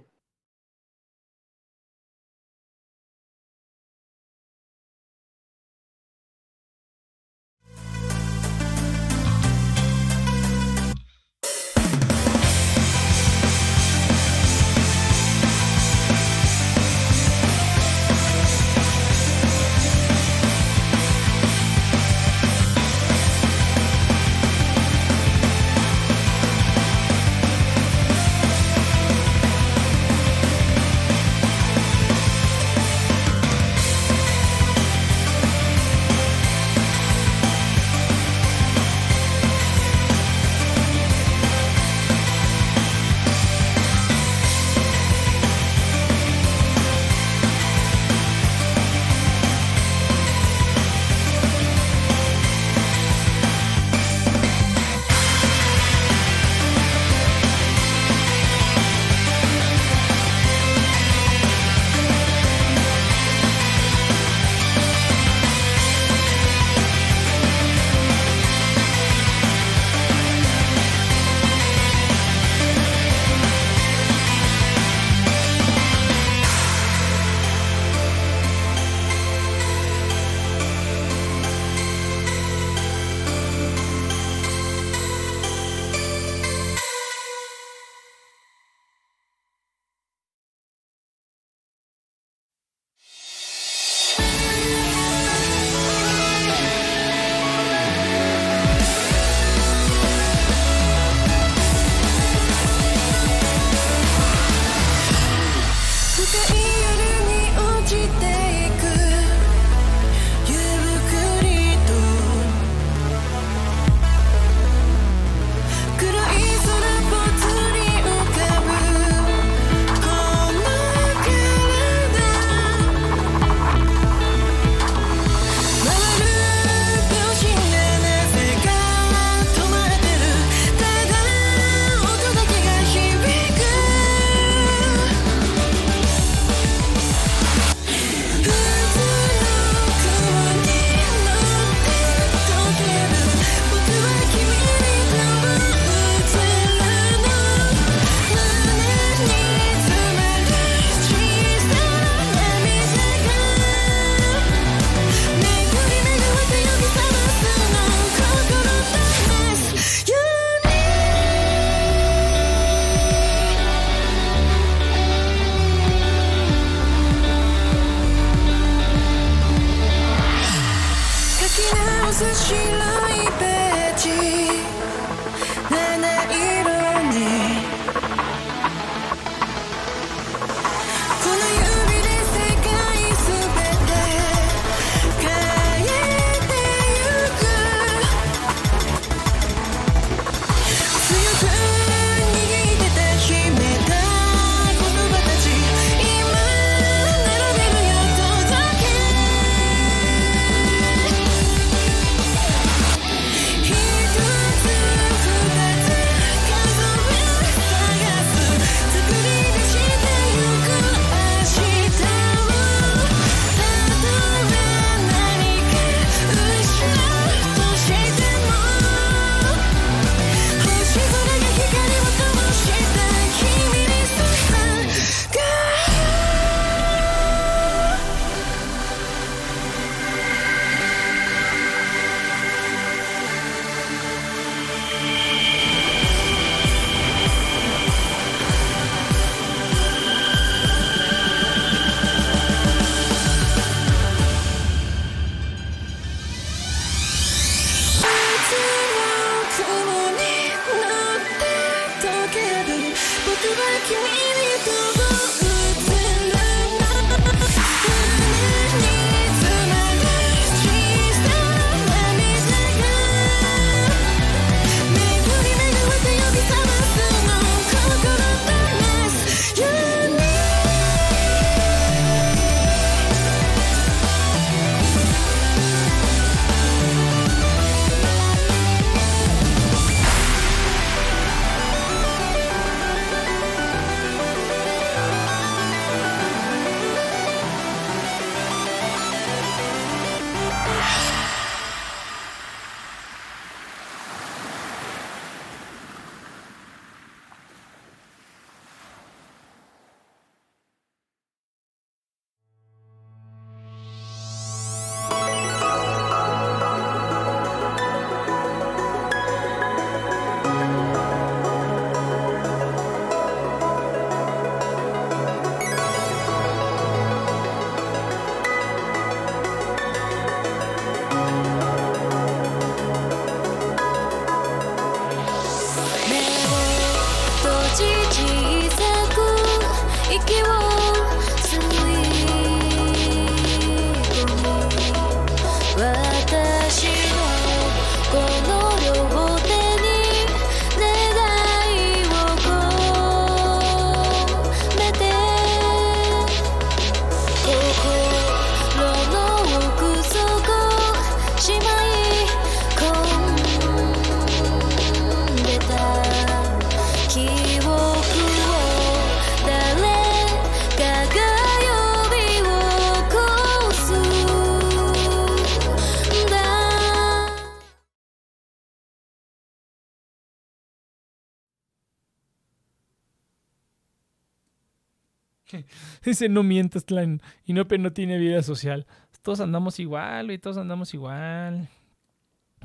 Dice, no mientas, Tlan. Inope no tiene vida social. Todos andamos igual, güey, todos andamos igual.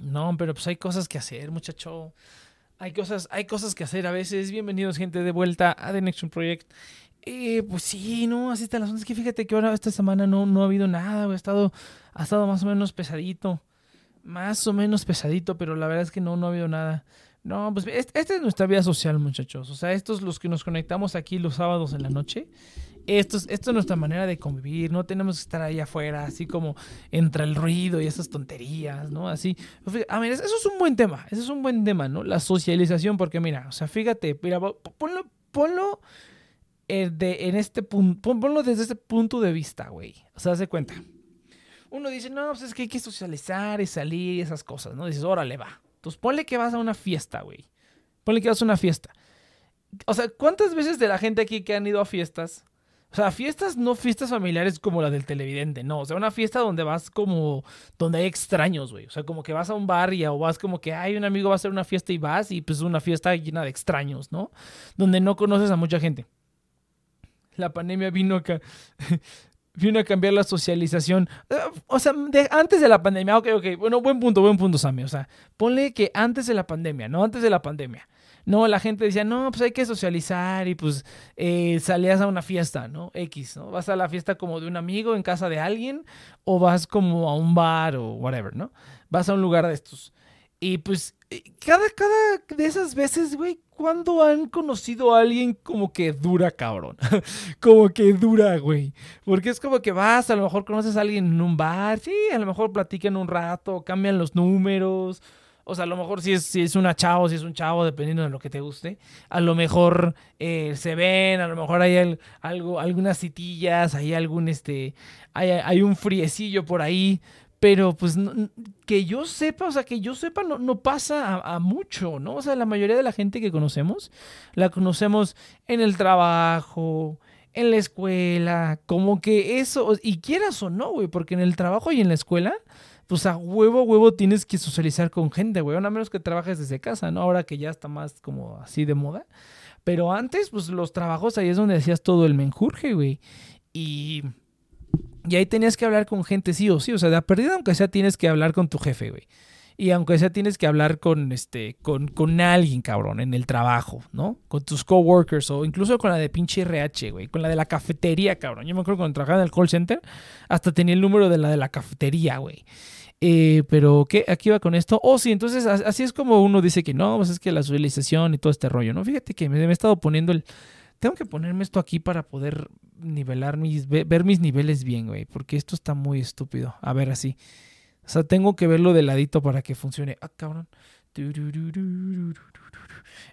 No, pero pues hay cosas que hacer, muchacho. Hay cosas, hay cosas que hacer a veces. Bienvenidos, gente, de vuelta a The Next Project. Eh, pues sí, no, así está la Es que fíjate que ahora esta semana no, no ha habido nada. Ha estado, ha estado más o menos pesadito. Más o menos pesadito, pero la verdad es que no, no ha habido nada. No, pues es- esta es nuestra vida social, muchachos. O sea, estos los que nos conectamos aquí los sábados en la noche. Esto es, nuestra manera de convivir. No tenemos que estar ahí afuera, así como entre el ruido y esas tonterías, ¿no? Así. A ver, eso es un buen tema. Eso es un buen tema, ¿no? La socialización, porque mira, o sea, fíjate, mira, po- ponlo, ponlo eh, de- en este punto, ponlo desde este punto de vista, güey. O sea, haz de cuenta. Uno dice, no, pues es que hay que socializar y salir y esas cosas, ¿no? Dices, órale, va. Entonces ponle que vas a una fiesta, güey. Ponle que vas a una fiesta. O sea, ¿cuántas veces de la gente aquí que han ido a fiestas? O sea, fiestas, no fiestas familiares como la del televidente, no. O sea, una fiesta donde vas como, donde hay extraños, güey. O sea, como que vas a un bar y o vas como que hay un amigo va a hacer una fiesta y vas y pues una fiesta llena de extraños, ¿no? Donde no conoces a mucha gente. La pandemia vino acá. vino a cambiar la socialización. O sea, de- antes de la pandemia, ok, ok. Bueno, buen punto, buen punto, Sammy. O sea, ponle que antes de la pandemia, no antes de la pandemia. No, la gente decía, no, pues hay que socializar y pues eh, salías a una fiesta, ¿no? X, ¿no? Vas a la fiesta como de un amigo en casa de alguien o vas como a un bar o whatever, ¿no? Vas a un lugar de estos. Y pues eh, cada, cada de esas veces, güey, ¿cuándo han conocido a alguien como que dura, cabrón? como que dura, güey. Porque es como que vas, a lo mejor conoces a alguien en un bar, sí, a lo mejor platican un rato, cambian los números. O sea, a lo mejor si es, si es una chavo, si es un chavo, dependiendo de lo que te guste. A lo mejor eh, se ven, a lo mejor hay al- algo, algunas citillas, hay algún, este, hay, hay un friecillo por ahí. Pero pues no- que yo sepa, o sea, que yo sepa no, no pasa a, a mucho, ¿no? O sea, la mayoría de la gente que conocemos, la conocemos en el trabajo, en la escuela, como que eso, y quieras o no, güey, porque en el trabajo y en la escuela, pues a huevo, huevo tienes que socializar con gente, güey, a menos que trabajes desde casa, ¿no? Ahora que ya está más como así de moda. Pero antes, pues los trabajos ahí es donde hacías todo el menjurje, güey. Y, y ahí tenías que hablar con gente sí o sí, o sea, de a perdida, aunque sea, tienes que hablar con tu jefe, güey. Y aunque sea, tienes que hablar con, este, con, con alguien, cabrón, en el trabajo, ¿no? Con tus coworkers o incluso con la de pinche RH, güey. Con la de la cafetería, cabrón. Yo me acuerdo cuando trabajaba en el call center, hasta tenía el número de la de la cafetería, güey. Eh, pero, ¿qué? Aquí va con esto. Oh, sí, entonces as- así es como uno dice que no, pues es que la socialización y todo este rollo, ¿no? Fíjate que me, he estado poniendo el... Tengo que ponerme esto aquí para poder nivelar mis... ve- ver mis niveles bien, güey. Porque esto está muy estúpido. A ver, así. O sea, tengo que verlo de ladito para que funcione. Ah, cabrón.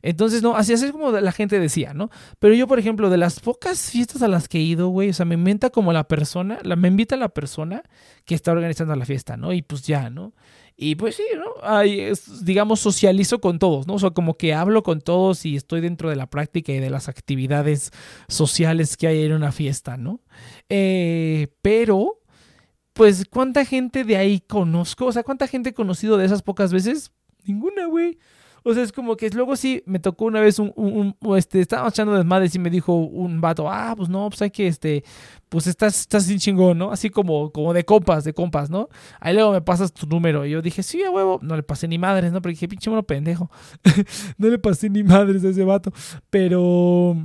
Entonces, no, así así es como la gente decía, ¿no? Pero yo, por ejemplo, de las pocas fiestas a las que he ido, güey, o sea, me inventa como la persona, me invita la persona que está organizando la fiesta, ¿no? Y pues ya, ¿no? Y pues sí, ¿no? Digamos, socializo con todos, ¿no? O sea, como que hablo con todos y estoy dentro de la práctica y de las actividades sociales que hay en una fiesta, ¿no? Eh, pero, pues, ¿cuánta gente de ahí conozco? O sea, ¿cuánta gente he conocido de esas pocas veces? Ninguna, güey. O sea, es como que luego sí me tocó una vez un, un, un- este, estábamos echando desmadres y me dijo un vato, ah, pues no, pues hay que, este, pues estás, estás sin chingón, ¿no? Así como, como de compas, de compas, ¿no? Ahí luego me pasas tu número. Y yo dije, sí, a huevo. No le pasé ni madres, ¿no? Pero dije, pinche mono pendejo. no le pasé ni madres a ese vato. Pero,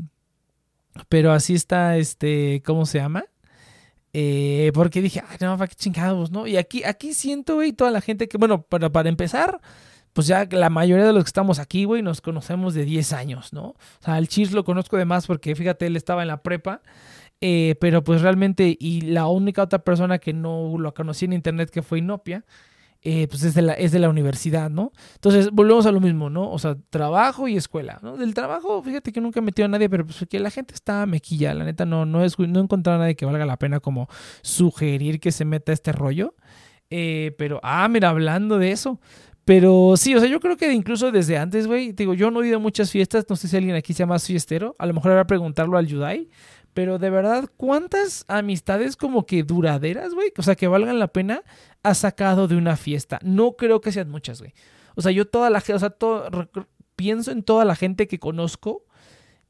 pero así está, este, ¿cómo se llama? Eh, porque dije, ay, no, para qué chingados, ¿no? Y aquí, aquí siento, güey, toda la gente que, bueno, para, para empezar, pues ya la mayoría de los que estamos aquí, güey, nos conocemos de 10 años, ¿no? O sea, al Chis lo conozco de más porque, fíjate, él estaba en la prepa, eh, pero pues realmente, y la única otra persona que no lo conocí en internet que fue Inopia, eh, pues es de, la, es de la universidad, ¿no? Entonces, volvemos a lo mismo, ¿no? O sea, trabajo y escuela, ¿no? Del trabajo, fíjate que nunca he metido a nadie, pero pues que la gente está mequilla, la neta, no, no, es, no he encontrado a nadie que valga la pena como sugerir que se meta este rollo. Eh, pero, ah, mira, hablando de eso. Pero sí, o sea, yo creo que incluso desde antes, güey, digo, yo no he ido a muchas fiestas, no sé si alguien aquí sea más fiestero, a lo mejor habrá preguntarlo al Yudai, pero de verdad, ¿cuántas amistades como que duraderas, güey? O sea, que valgan la pena, ha sacado de una fiesta. No creo que sean muchas, güey. O sea, yo toda la gente, o sea, todo, pienso en toda la gente que conozco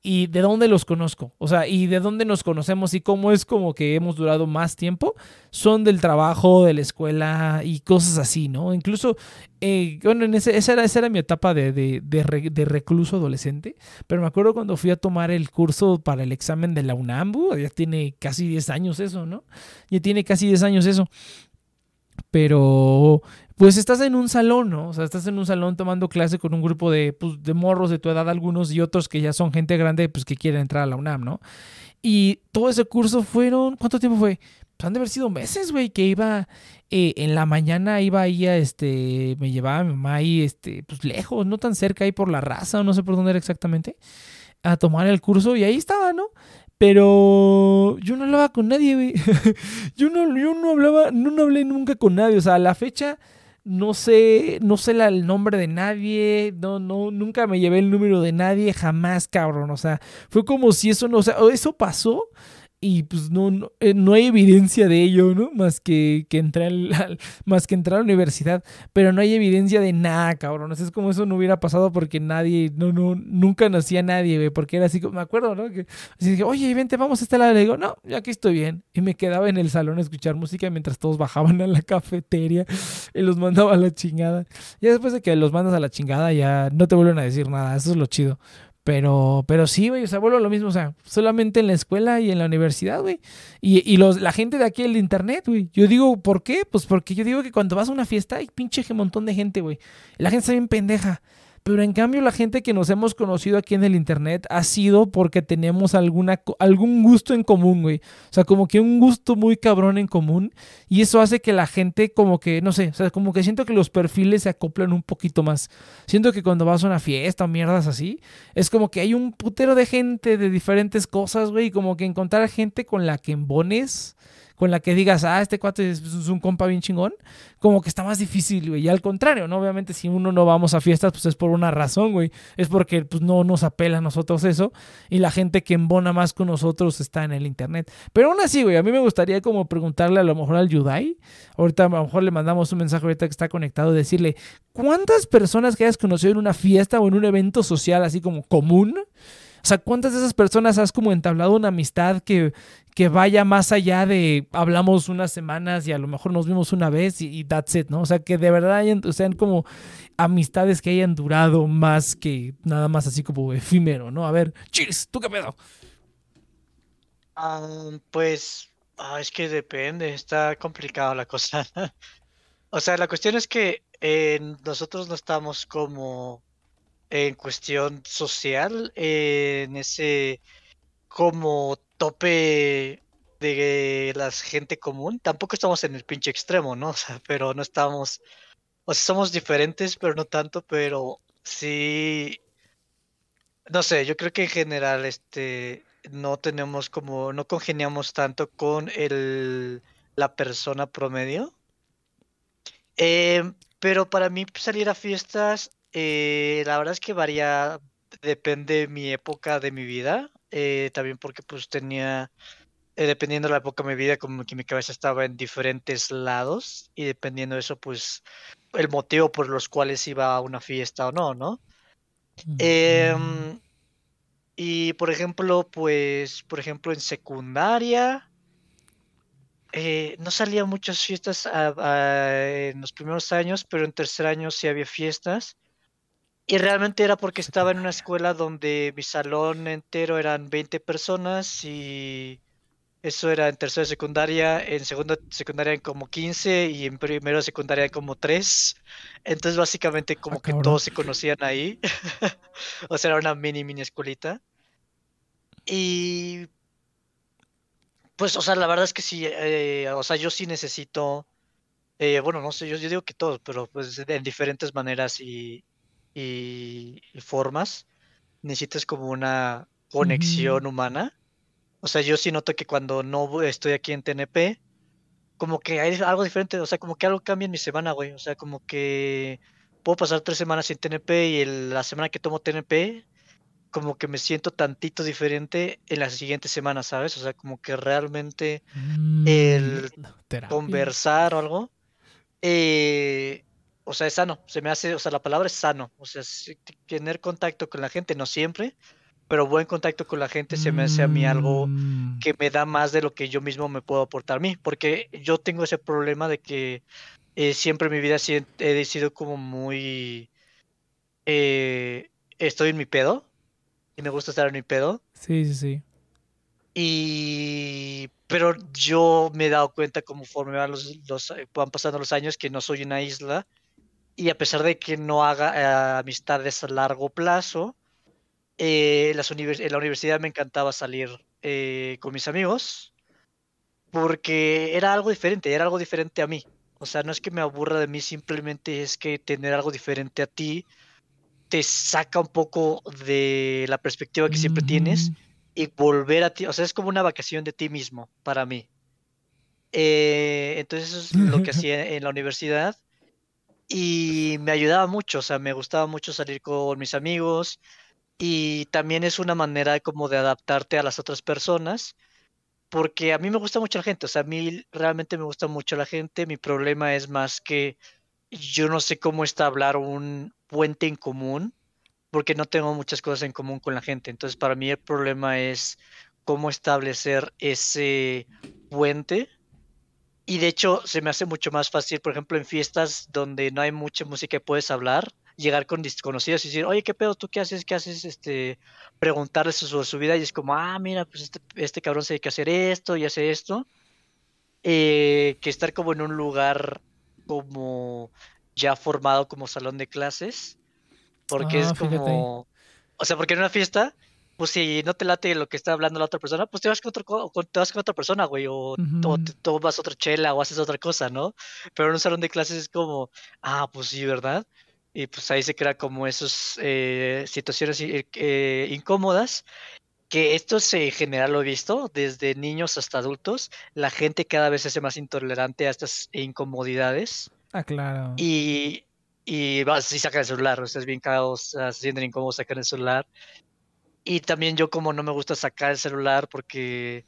y de dónde los conozco, o sea, y de dónde nos conocemos y cómo es como que hemos durado más tiempo, son del trabajo, de la escuela y cosas así, ¿no? Incluso, eh, bueno, en ese, esa, era, esa era mi etapa de, de, de, re- de recluso adolescente, pero me acuerdo cuando fui a tomar el curso para el examen de la UNAMBU, ya tiene casi 10 años eso, ¿no? Ya tiene casi 10 años eso. Pero, pues estás en un salón, ¿no? O sea, estás en un salón tomando clase con un grupo de, pues, de morros de tu edad, algunos y otros que ya son gente grande, pues que quieren entrar a la UNAM, ¿no? Y todo ese curso fueron, ¿cuánto tiempo fue? Pues han de haber sido meses, güey, que iba eh, en la mañana, iba ahí a, este, me llevaba mi mamá ahí, este, pues lejos, no tan cerca, ahí por la raza, no sé por dónde era exactamente, a tomar el curso y ahí estaba, ¿no? Pero yo no hablaba con nadie, güey. yo, no, yo no hablaba, no, no hablé nunca con nadie. O sea, a la fecha no sé, no sé el nombre de nadie, no, no, nunca me llevé el número de nadie, jamás, cabrón. O sea, fue como si eso no, o sea, eso pasó y pues no, no, eh, no hay evidencia de ello, ¿no? Más que, que entrar al- más que entrar a la universidad, pero no hay evidencia de nada, cabrón. Es como eso no hubiera pasado porque nadie, no, no, nunca nacía nadie, güey, porque era así, me acuerdo, ¿no? Que así dije, oye, vente, vamos a este lado. Le digo, no, ya aquí estoy bien. Y me quedaba en el salón a escuchar música mientras todos bajaban a la cafeteria y los mandaba a la chingada. Ya después de que los mandas a la chingada, ya no te vuelven a decir nada. Eso es lo chido. Pero, pero sí, güey, o sea, vuelvo a lo mismo, o sea, solamente en la escuela y en la universidad, güey. Y, y los, la gente de aquí del internet, güey. Yo digo, ¿por qué? Pues porque yo digo que cuando vas a una fiesta hay pinche montón de gente, güey. La gente está bien pendeja. Pero en cambio la gente que nos hemos conocido aquí en el internet ha sido porque tenemos alguna, algún gusto en común, güey. O sea, como que un gusto muy cabrón en común. Y eso hace que la gente como que, no sé, o sea, como que siento que los perfiles se acoplan un poquito más. Siento que cuando vas a una fiesta o mierdas así, es como que hay un putero de gente de diferentes cosas, güey. Y como que encontrar gente con la que embones, con la que digas, ah, este cuate es, un compa bien chingón, como que está más difícil, güey. Y al contrario, ¿no? Obviamente, si uno no vamos a fiestas, pues es por una razón, güey. Es porque pues, no nos apela a nosotros eso. Y la gente que embona más con nosotros está en el internet. Pero aún así, güey, a mí me gustaría como preguntarle a lo mejor al Yudai. Ahorita a lo mejor le mandamos un mensaje ahorita que está conectado, decirle, ¿cuántas personas que hayas conocido en una fiesta o en un evento social así como común? O sea, ¿cuántas de esas personas has como entablado una amistad que, que vaya más allá de hablamos unas semanas y a lo mejor nos vimos una vez y, that's it, ¿no? O sea, que de verdad sean como amistades que hayan durado más que nada más así como efímero, ¿no? A ver, Chis, ¿tú qué pedo? Ah, pues ah, es que depende, está complicado la cosa. O sea, la cuestión es que eh, nosotros no estamos como en cuestión social, eh, en ese como tope de la gente común. Tampoco estamos en el pinche extremo, ¿no? O sea, pero no estamos, o sea, somos diferentes, pero no tanto, pero sí, no sé, yo creo que en general, este, no tenemos como, no congeniamos tanto con el, la persona promedio. Eh, pero para mí salir a fiestas, eh, la verdad es que varía, depende de mi época de mi vida. Eh, también porque pues tenía, eh, dependiendo de la época de mi vida, como que mi cabeza estaba en diferentes lados y dependiendo de eso, pues el motivo por los cuales iba a una fiesta o no, ¿no? Em, y por ejemplo, pues, por ejemplo, en secundaria, eh, no salía muchas fiestas a- a- en los primeros años, pero en tercer año sí había fiestas. Y realmente era porque estaba en una escuela donde mi salón entero eran 20 personas y eso era en tercero de secundaria, en segundo de secundaria eran como 15 y en primero de secundaria eran como 3. Entonces básicamente como que todos se conocían ahí. O sea, era una mini, mini escuelita. Y pues, o sea, la verdad es que sí, eh, o sea, yo sí necesito, eh, bueno, no sé, yo, yo digo que todos, pero pues en diferentes maneras y, y- y formas, necesitas como una conexión humana. O sea, yo sí noto que cuando no estoy aquí en TNP, como que hay algo diferente, o sea, como que algo cambia en mi semana, güey. O sea, como que puedo pasar tres semanas sin TNP y el- la semana que tomo TNP, como que me siento tantito diferente en la siguiente semana, ¿sabes? O sea, como que realmente el Mm, terapia. conversar o algo, eh, o sea, es sano, se me hace, o sea, la palabra es sano, o sea, tener contacto con la gente, no siempre, pero buen contacto con la gente se me hace a mí algo Mm. que me da más de lo que yo mismo me puedo aportar a mí, porque yo tengo ese problema de que eh, siempre en mi vida he, he sido como muy... eh, estoy en mi pedo, y me gusta estar en mi pedo, Sí, sí, sí. y... Pero yo me he dado cuenta conforme van, los, los- van pasando los años que no soy una isla, y a pesar de que no haga eh, amistades a largo plazo, eh, las univers- en la universidad me encantaba salir eh, con mis amigos porque era algo diferente, era algo diferente a mí. O sea, no es que me aburra de mí, simplemente es que tener algo diferente a ti te saca un poco de la perspectiva que siempre tienes y volver a ti, o sea, es como una vacación de ti mismo para mí. Eh, entonces eso es lo que hacía en la universidad y me ayudaba mucho, o sea, me gustaba mucho salir con mis amigos y también es una manera como de adaptarte a las otras personas, porque a mí me gusta mucho la gente, o sea, a mí realmente me gusta mucho la gente, mi problema es más que yo no sé cómo establecer un puente en común, porque no tengo muchas cosas en común con la gente, entonces para mí el problema es cómo establecer ese puente. Y de hecho se me hace mucho más fácil, por ejemplo, en fiestas donde no hay mucha música y puedes hablar, llegar con desconocidos y decir, oye, ¿qué pedo? ¿Tú qué haces? ¿Qué haces? Este, preguntarles sobre su vida y es como, ah, mira, pues este, este cabrón se dedica a hacer esto y hace esto. Eh, que estar como en un lugar como ya formado como salón de clases, porque Ah, es fíjate ahí. como, o sea, porque en una fiesta, pues si no te late lo que está hablando la otra persona, pues te vas con, otro, co- con- te vas con otra persona, güey, o, o Ujú. te tomas otra chela o haces otra cosa, ¿no? Pero en un salón de clases es como, ah, pues sí, ¿verdad? Y pues ahí se crea como esas eh, situaciones i- eh, incómodas, que esto se en general lo he visto, desde niños hasta adultos, la gente cada vez se hace más intolerante a estas incomodidades Ah, claro. y, y vas y sacan el celular, o sea, es bien cagado, o sea, se sienten incómodos sacar el celular. Y también yo como no me gusta sacar el celular porque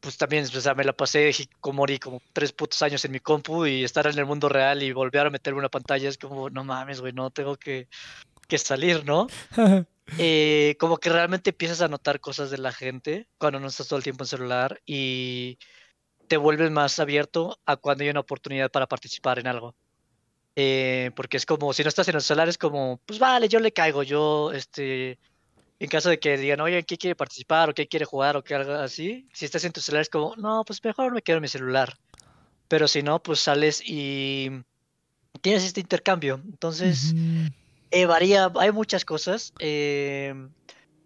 pues también, o sea, me la pasé como como tres putos años en mi compu y estar en el mundo real y volver a meterme una pantalla es como, no mames, güey, no tengo que, que salir, ¿no? Eh, como que realmente empiezas a notar cosas de la gente cuando no estás todo el tiempo en celular y te vuelves más abierto a cuando hay una oportunidad para participar en algo. Eh, porque es como, si no estás en el celular, es como, pues vale, yo le caigo, yo, este, en caso de que digan, oye, ¿qué quiere participar o qué quiere jugar o qué algo así? Si estás en tu celular, es como, no, pues mejor me quedo en mi celular. Pero si no, pues sales y tienes este intercambio. Entonces, eh, varía, hay muchas cosas, eh,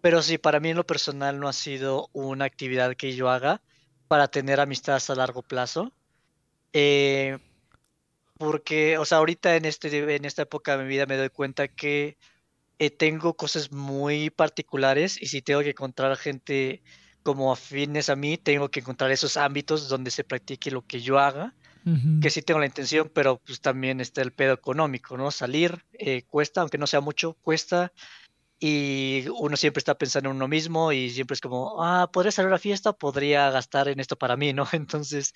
pero sí, para mí en lo personal no ha sido una actividad que yo haga para tener amistades a largo plazo. Eh, porque, o sea, ahorita en este, en esta época de mi vida me doy cuenta que eh, tengo cosas muy particulares y si tengo que encontrar gente como afines a mí, tengo que encontrar esos ámbitos donde se practique lo que yo haga que sí tengo la intención, pero pues también está el pedo económico, ¿no? Salir eh, cuesta, aunque no sea mucho, cuesta. Y uno siempre está pensando en uno mismo y siempre es como, ah, podría salir a la fiesta, podría gastar en esto para mí, ¿no? Entonces,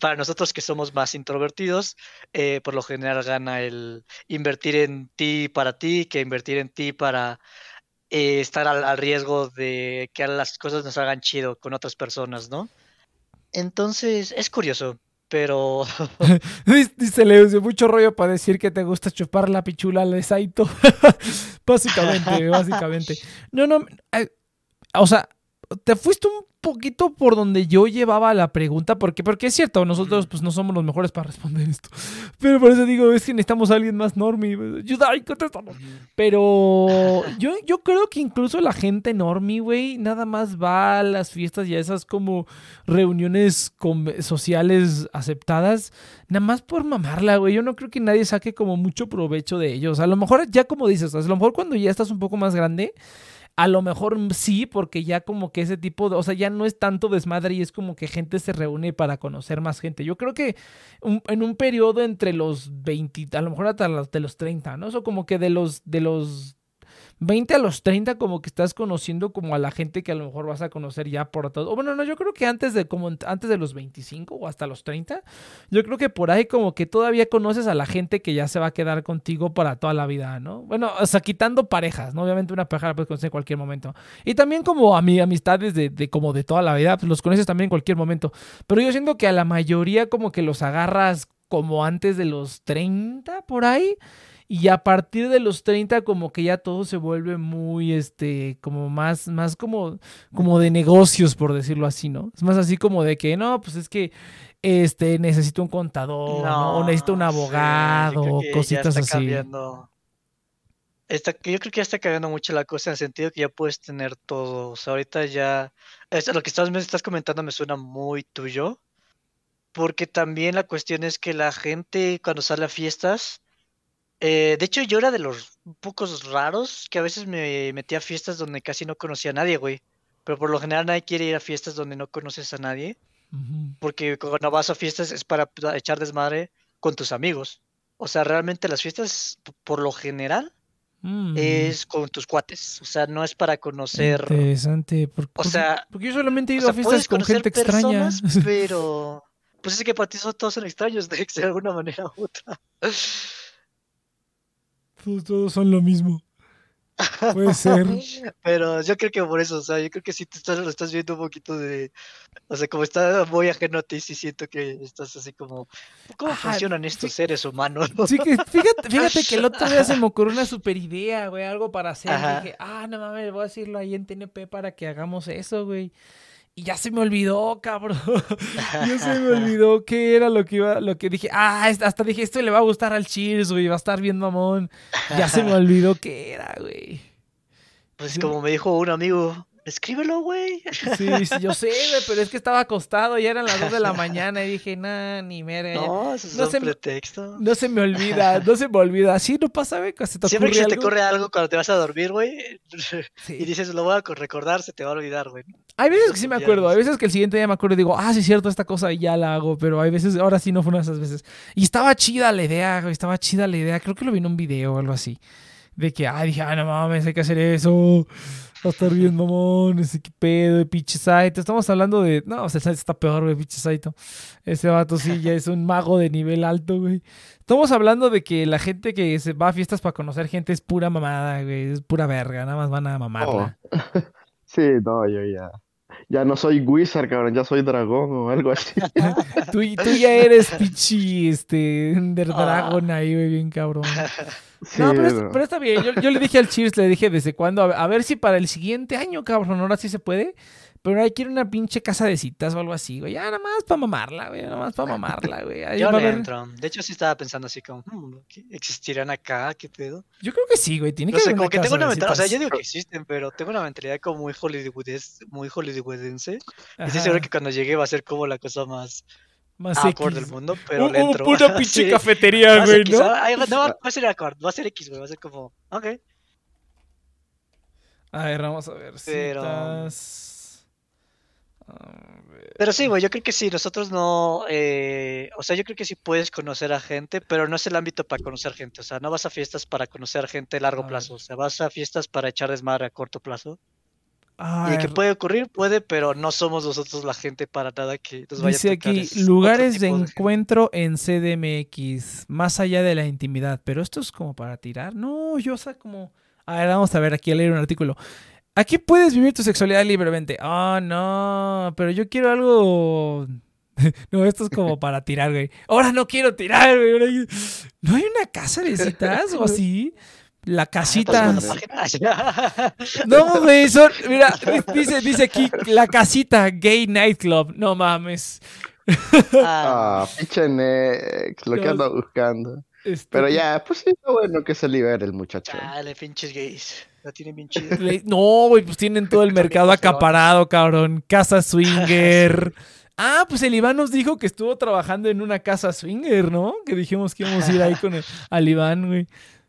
para nosotros que somos más introvertidos, eh, por lo general gana el invertir en ti para ti que invertir en ti para eh, estar al, al riesgo de que las cosas nos hagan chido con otras personas, ¿no? Entonces, es curioso, pero Dice Leus, de mucho rollo para decir que te gusta chupar la pichula al Saito. básicamente, básicamente. No, no, eh, o sea, te fuiste un poquito por donde yo llevaba la pregunta, porque, porque es cierto, nosotros pues no somos los mejores para responder esto. Pero por eso digo, es que necesitamos a alguien más normie. Ayuda, contéstanos. Pero yo, yo creo que incluso la gente normie, güey, nada más va a las fiestas y a esas como reuniones sociales aceptadas, nada más por mamarla, güey. Yo no creo que nadie saque como mucho provecho de ellos. A lo mejor, ya como dices, a lo mejor cuando ya estás un poco más grande, a lo mejor sí, porque ya como que ese tipo de, o sea, ya no es tanto desmadre y es como que gente se reúne para conocer más gente. Yo creo que en un periodo entre los 20, a lo mejor hasta los, de los 30, ¿no? Eso como que de los, de los 20 a los 30 como que estás conociendo como a la gente que a lo mejor vas a conocer ya por todo. O bueno, no, yo creo que antes de como antes de los 25 o hasta los 30, yo creo que por ahí como que todavía conoces a la gente que ya se va a quedar contigo para toda la vida, ¿no? Bueno, o sea, quitando parejas, ¿no? Obviamente una pareja la puedes conocer en cualquier momento. Y también como a mi amistades de, de como de toda la vida, pues los conoces también en cualquier momento. Pero yo siento que a la mayoría como que los agarras como antes de los 30 por ahí. Y a partir de los 30 como que ya todo se vuelve muy, este, como más, más como, como de negocios, por decirlo así, ¿no? Es más así como de que, no, pues es que, este, necesito un contador, ¿no? O necesito un sí, abogado, creo que ya cositas está así. cambiando. Está, yo creo que ya está cambiando mucho la cosa en el sentido que ya puedes tener todo. O sea, ahorita ya. Esto, lo que estás, me estás comentando me suena muy tuyo. Porque también la cuestión es que la gente cuando sale a fiestas. Eh, de hecho, yo era de los pocos raros que a veces me metía a fiestas donde casi no conocía a nadie, güey. Pero por lo general nadie quiere ir a fiestas donde no conoces a nadie. Porque cuando vas a fiestas es para echar desmadre con tus amigos. O sea, realmente las fiestas, por lo general, Mm, es con tus cuates. O sea, no es para conocer. Interesante. por- O porque- sea, porque yo solamente he o ido a fiestas con gente extraña. pero. Pues es que para ti son- todos son extraños, de, de alguna manera u otra. Todos, todos son lo mismo. Puede ser. Pero yo creo que por eso, o sea, yo creo que sí te estás, lo estás viendo un poquito de. O sea, como está muy ajeno a ti, sí siento que estás así como. ¿Cómo Ajá, funcionan estos sí. seres humanos? Sí que fíjate, fíjate que el otro día se me ocurrió una super idea, güey, algo para hacer. Dije, ah, no mames, voy a decirlo ahí en TNP para que hagamos eso, güey. Y ya se me olvidó, cabrón. ya se me olvidó qué era lo que iba, lo que dije. Ah, hasta dije, esto le va a gustar al Cheers, güey, va a estar bien mamón. Ya se me olvidó qué era, güey. Pues como me dijo un amigo, escríbelo, güey. Sí, sí, yo sé, güey, pero es que estaba acostado y eran las 2 de la mañana y dije, nah, ni ya". No, eso es no un se me- pretexto. No se me olvida, no se me olvida. Así no pasa, güey, se te Siempre que se te ocurre algo cuando te vas a dormir, güey, Sí. y dices, lo voy a co- recordar, se te va a olvidar, güey. Hay veces que sí me acuerdo, hay veces que el siguiente día me acuerdo y digo, ah, sí es cierto, esta cosa y ya la hago, pero hay veces, ahora sí no fue una de esas veces. Y estaba chida la idea, güey, estaba chida la idea, creo que lo vi en un video o algo así. De que, ah, dije, ah, no mames, hay que hacer eso. Va a estar bien, mamón, ese qué pedo, de pinche Saito. Estamos hablando de, no, o sea, Saito está peor, güey, pinche Saito. Ese vato sí ya es un mago de nivel alto, güey. Estamos hablando de que la gente que se va a fiestas para conocer gente es pura mamada, güey, es pura verga, nada más van a mamarla. Sí, no, yo ya. Ya no soy wizard, cabrón, ya soy dragón o algo así. Tú, tú ya eres pichi, este, Ender Ah. Dragon ahí, güey, bien cabrón. Sí, no, pero, es- no. pero está bien. Yo, yo le dije al Cheers, le dije desde cuándo, a ver si para el siguiente año, cabrón, ahora sí se puede. Pero ahí quiero una pinche casa de citas o algo así, güey. Ya nada más para mamarla, güey. Nada más para mamarla, güey. Ahí Yo a le haber- entro. De hecho, sí estaba pensando así como, "Hmm, ¿qué- ¿existirán acá? ¿Qué pedo? Yo creo que sí, güey. Tiene No que sé, haber como una que tengo una mentalidad, o sea, yo digo que existen, pero tengo una mentalidad como muy hollywoodes, muy hollywoodense. Y estoy seguro que cuando llegue va a ser como la cosa más más X. del mundo, pero Un- le una pinche Sí, cafetería, más güey, X, ¿no? ah, ay, no, va a ser awkward, va a ser X, güey, va a ser como, ok. A ver, vamos a ver. Pero- Citas. Pero sí, güey, yo creo que sí, nosotros no, eh, o sea, yo creo que sí puedes conocer a gente, pero no es el ámbito para conocer gente, o sea, no vas a fiestas para conocer gente a largo A plazo, o sea, vas a fiestas para echar desmadre a corto plazo. A Y que puede ocurrir, puede, pero no somos nosotros la gente para nada que nos vaya Dice a aquí, es otro lugares de gente. encuentro en CDMX, más allá de la intimidad, pero esto es como para tirar. No, yo, o sea, como... A ver, vamos a ver, aquí a leer un artículo. Aquí puedes vivir tu sexualidad libremente. Ah, no, pero yo quiero algo... No, esto es como para tirar, güey. Ahora no quiero tirar, güey. ¿No hay una casa de citas o así? La casita. No, güey, son... Mira, dice, dice aquí, la casita gay nightclub. No mames. Ah, Ah, pinche Nex, lo que ando buscando. Este, Pero ya, pues sí, está bueno que se libere el muchacho. Dale, pinches gays. La tienen bien chida. No, güey, pues tienen todo el mercado acaparado, cabrón. Casa swinger. Ah, pues el Iván nos dijo que estuvo trabajando en una casa swinger, ¿no? Que dijimos que íbamos a ir ahí con el, al Iván, güey.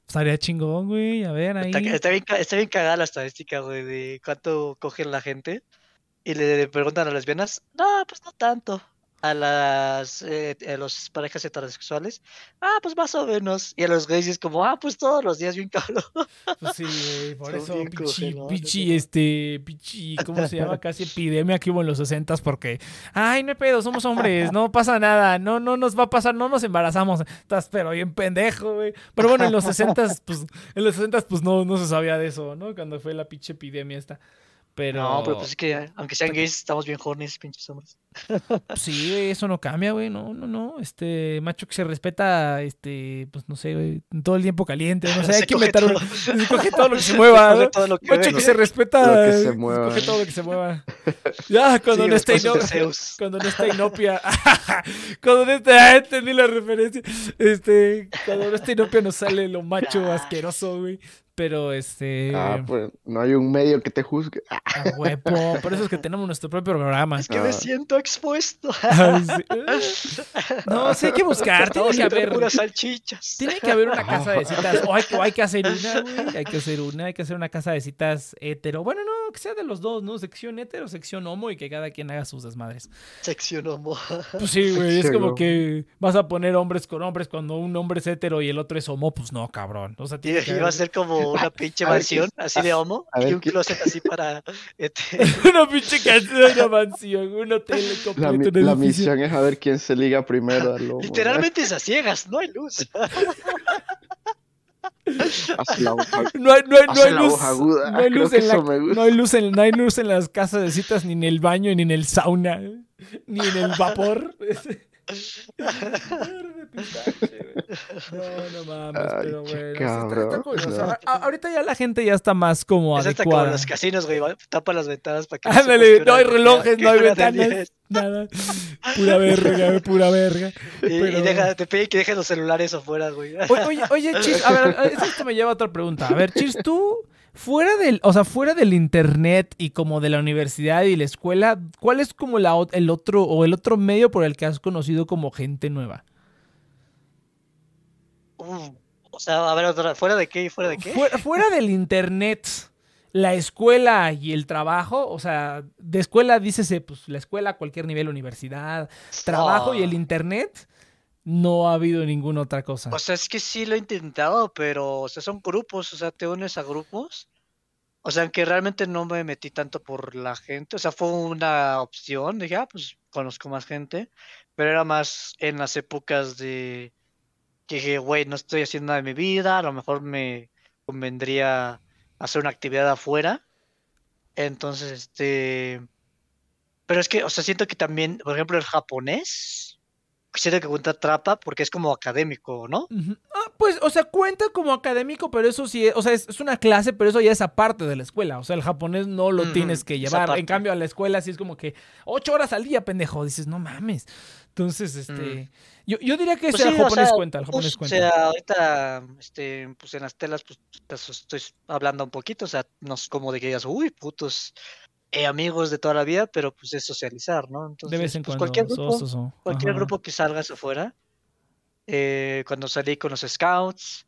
Estaría chingón, güey. A ver, ahí. Está, está bien, está bien cagada la estadística, güey, de cuánto cogen la gente. Y le preguntan a las lesbianas, no, pues no tanto. A las eh, a los parejas heterosexuales, ah, pues más o menos. Y a los gays es como, ah, pues todos los días bien cabrón. Pues sí, güey, por Son eso pichi, cogelones, pichi, ¿no? este, pichi, ¿cómo se llama? Casi epidemia que hubo en los 60 porque, ay, no hay pedo, somos hombres, no pasa nada, no, no nos va a pasar, no nos embarazamos. Estás pero bien pendejo, güey. Pero bueno, en los 60 pues, en los 60 pues no, no se sabía de eso, ¿no? Cuando fue la pinche epidemia esta. Pero, No, pero pues es que aunque sean gays, estamos bien hornies, pinches hombres. Sí, güey, eso no cambia, güey. No, no, no. Este macho que se respeta, este, pues no sé, güey, todo el tiempo caliente. No sé, hay Se que inventar un. todo. Se coge todo lo que se mueva. Coge ¿no? todo lo que Macho ve. que se respeta. Lo que se se. Coge todo lo que se mueva. Ya, cuando Sí, no está después ino- de Zeus. Cuando no está inopia. cuando no está. ah, entendí la referencia. Este. Cuando no está inopia nos sale lo macho asqueroso, güey. Pero este. Ah, pues no hay un medio que te juzgue. Ah, huevo. Por eso es que tenemos nuestro propio programa. Es que me Ah. siento expuesto. Ay, sí. No, sí hay que buscar. Tiene que haber. puras salchichas. Tiene que haber una casa de citas. O hay, o hay que hacer una, güey. Hay que hacer una. Hay que hacer una casa de citas hetero. Bueno, no, que sea de los dos, ¿no? Sección hetero, sección homo y que cada quien haga sus desmadres. Sección homo. Pues sí, güey. Es como que vas a poner hombres con hombres cuando un hombre es hetero y el otro es homo. Pues no, cabrón. O sea, Y iba a ser como una pinche mansión, así de homo, y un ¿qué- closet así para. este, una pinche canción, una mansión, un hotel La, completo mi- en el la edificio. misión es a ver quién se liga primero al lobo. Literalmente es a ciegas, no hay luz. Haz la hoja- No hay, no hay, no Hace hay la luz. hoja aguda. No hay Creo luz, que en la- eso me gusta. no hay luz en, no hay luz en las casas de citas, ni en el baño, ni en el sauna, ni en el vapor. No, no mames, Ay, pero bueno. está- está cool, o no. sea, a- ahorita ya la gente ya está más como Es hasta como adecuada. los casinos, güey. Tapa las ventanas para que no que no hora- hay relojes, no hay ventanas, nada. Pura verga, güey, pura verga. Y, y Pero- deja, te pide que dejes los celulares afuera, güey. Oye, oye, oye, Chis, a ver, esto me lleva a otra pregunta. A ver, Chis, tú, fuera del, o sea, fuera del internet y como de la universidad y la escuela, ¿cuál es como la, el otro o el otro medio por el que has conocido como gente nueva? Uf, o sea, a ver, otra, ¿fuera de qué y fuera de qué? Fuera, fuera del internet, la escuela y el trabajo, o sea, de escuela dícese, pues la escuela a cualquier nivel, universidad, trabajo y el Ah. internet, no ha habido ninguna otra cosa. O sea, es que sí lo he intentado, pero, o sea, son grupos, o sea, te unes a grupos. O sea, aunque realmente no me metí tanto por la gente, o sea, fue una opción, dije, ah, pues conozco más gente, pero era más en las épocas de que dije, güey, no estoy haciendo nada de mi vida, a lo mejor me convendría hacer una actividad afuera. Entonces, este, pero es que, o sea, siento que también, por ejemplo, el japonés, siento que cuenta trapa porque es como académico, ¿no? Ujú. Ah, pues, o sea, cuenta como académico, pero eso sí, o sea, es, es una clase, pero eso ya es aparte de la escuela. O sea, el japonés no lo Ujú, tienes que es llevar. En cambio, a la escuela sí es como que ocho horas al día, pendejo. Dices, no mames. Entonces, este. Mm. Yo, yo diría que Pues sí, o japonés sea, cuenta, el japonés pues, cuenta. O sea, ahorita, este, pues en las telas, pues estoy hablando un poquito, o sea, no es como de que digas, uy, putos eh, amigos de toda la vida, pero pues es socializar, ¿no? Entonces, de vez en pues, cuando. cualquier grupo, so- so- so. cualquier grupo que salgas afuera, eh, cuando salí con los scouts,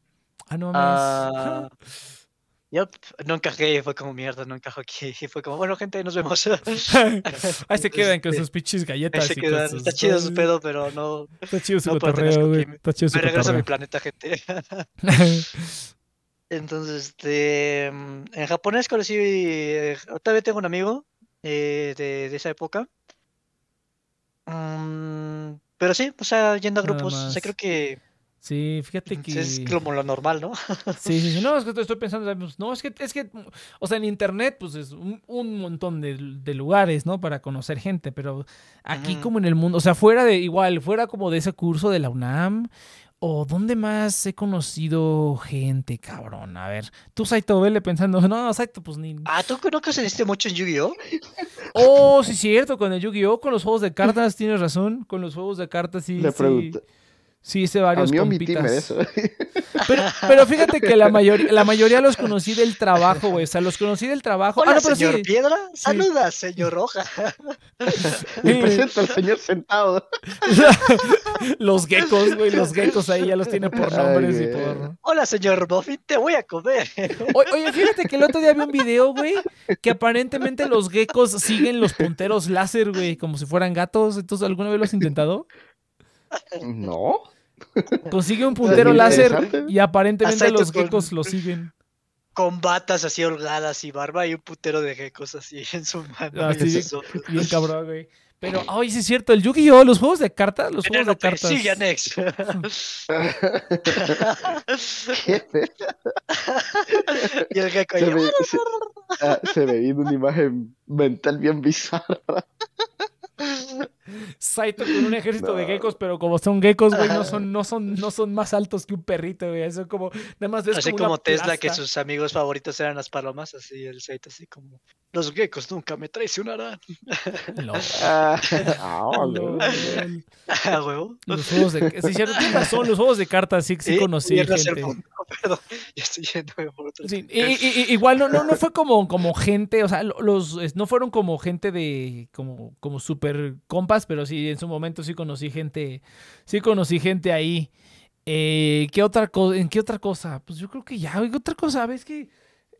Ah, no mames. ah, yup, no encajé, fue como mierda, no encajo aquí, y fue como, bueno, gente, nos vemos. Ahí se quedan con Este, sus pinches Ahí galletas. se y con quedan, está chido su pedo, pero no, Está chido su no cotorreo, güey. Está chido su me regreso a mi planeta, gente. Entonces, este, mm, en japonés conocí, eh, todavía tengo un amigo eh, de, de esa época. Mm, pero sí, o sea, yendo a grupos, o sea, creo que Sí, fíjate que. es como lo normal, ¿no? Sí, sí, sí. No, es que estoy pensando, no, es que, es que, o sea, en internet, pues es un, un montón de, de lugares, ¿no? Para conocer gente, pero aquí como en el mundo, o sea, fuera de, igual, fuera como de ese curso de la UNAM, o dónde más he conocido gente, cabrón. A ver, tú, Saito, vele pensando, no, Saito, pues ni. Ah, ¿tú no conociste mucho en Yu-Gi-Oh? Oh, sí, cierto, con el Yu-Gi-Oh, con los juegos de cartas, tienes razón, con los juegos de cartas, sí. Le sí. Sí, hice A varios mí omitíme compitas. eso. Pero, pero fíjate que la mayoría, la mayoría los conocí del trabajo, güey. O sea, los conocí del trabajo. Hola, ah, no, pero señor sí. Piedra. Saluda, señor Roja. Me Sí. presento al señor sentado. los geckos, güey. Los geckos ahí ya los tiene por Ay, nombres y por. Hola, señor Buffy, te voy a comer. O- Oye, fíjate que el otro día vi un video, güey, que aparentemente los geckos siguen los punteros láser, güey, como si fueran gatos. Entonces, ¿alguna vez lo has intentado? No. Consigue un puntero láser y aparentemente los con- geckos lo siguen. Con batas así holgadas y barba y un putero de gecos así en su mano. y Así hombros. Bien cabrón, güey. Pero, ay, sí es cierto, el Yu-Gi-Oh, los juegos de cartas, los juegos de cartas. sigue next. y el gecko Se ahí, me, se, ah, se me vino una imagen mental bien bizarra. Saito con un ejército de No. geckos, pero como son geckos, güey, no son, no son, no son más altos que un perrito, güey. Eso como, nada más ves Así como, como una Tesla, que plasta. sus amigos favoritos eran las palomas, así el Saito así como, los geckos nunca me traicionarán. No, Ah, ah, no, huevo. Los juegos de... Sí, cierto, tienes razón, los juegos de cartas sí, sí Y- conocí gente. punto, Perdón, ya estoy yéndome por otro Sí, y- y- y- igual no, no, no fue como, como gente, o sea, lo- los no fueron como gente de como, como super compas, pero sí en su momento sí conocí gente, sí conocí gente ahí. Eh, ¿qué otra? ¿En qué otra cosa? Pues yo creo que ya, güey, ¿qué otra cosa? ¿Ves que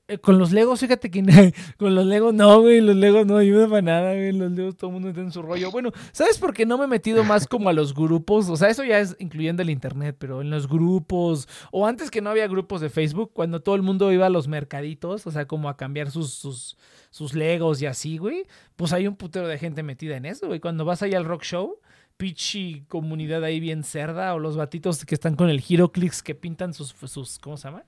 eh, con los Legos, fíjate que con los Legos no, güey, los Legos no ayudan para nada, güey, los Legos todo el mundo está en su rollo. Bueno, ¿sabes por qué no me he metido más como a los grupos? O sea, eso ya es incluyendo el internet, pero en los grupos, o antes que no había grupos de Facebook, cuando todo el mundo iba a los mercaditos, o sea, como a cambiar sus, sus, sus Legos y así, güey, pues hay un putero de gente metida en eso, güey. Cuando vas ahí al rock show, pichi comunidad ahí bien cerda, o los batitos que están con el Heroclix que pintan sus, sus, ¿cómo se llama?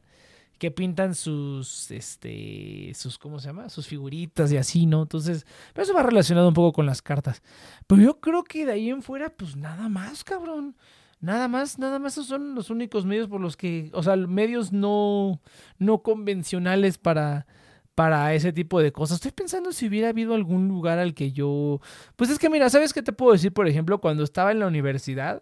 Que pintan sus, este, sus, ¿cómo se llama? Sus figuritas y así, ¿no? Entonces, pero eso va relacionado un poco con las cartas. Pero yo creo que de ahí en fuera, pues nada más, cabrón. Nada más, nada más esos son los únicos medios por los que, o sea, medios no, no convencionales para, para ese tipo de cosas. Estoy pensando si hubiera habido algún lugar al que yo, pues es que mira, ¿sabes qué te puedo decir? Por ejemplo, cuando estaba en la universidad,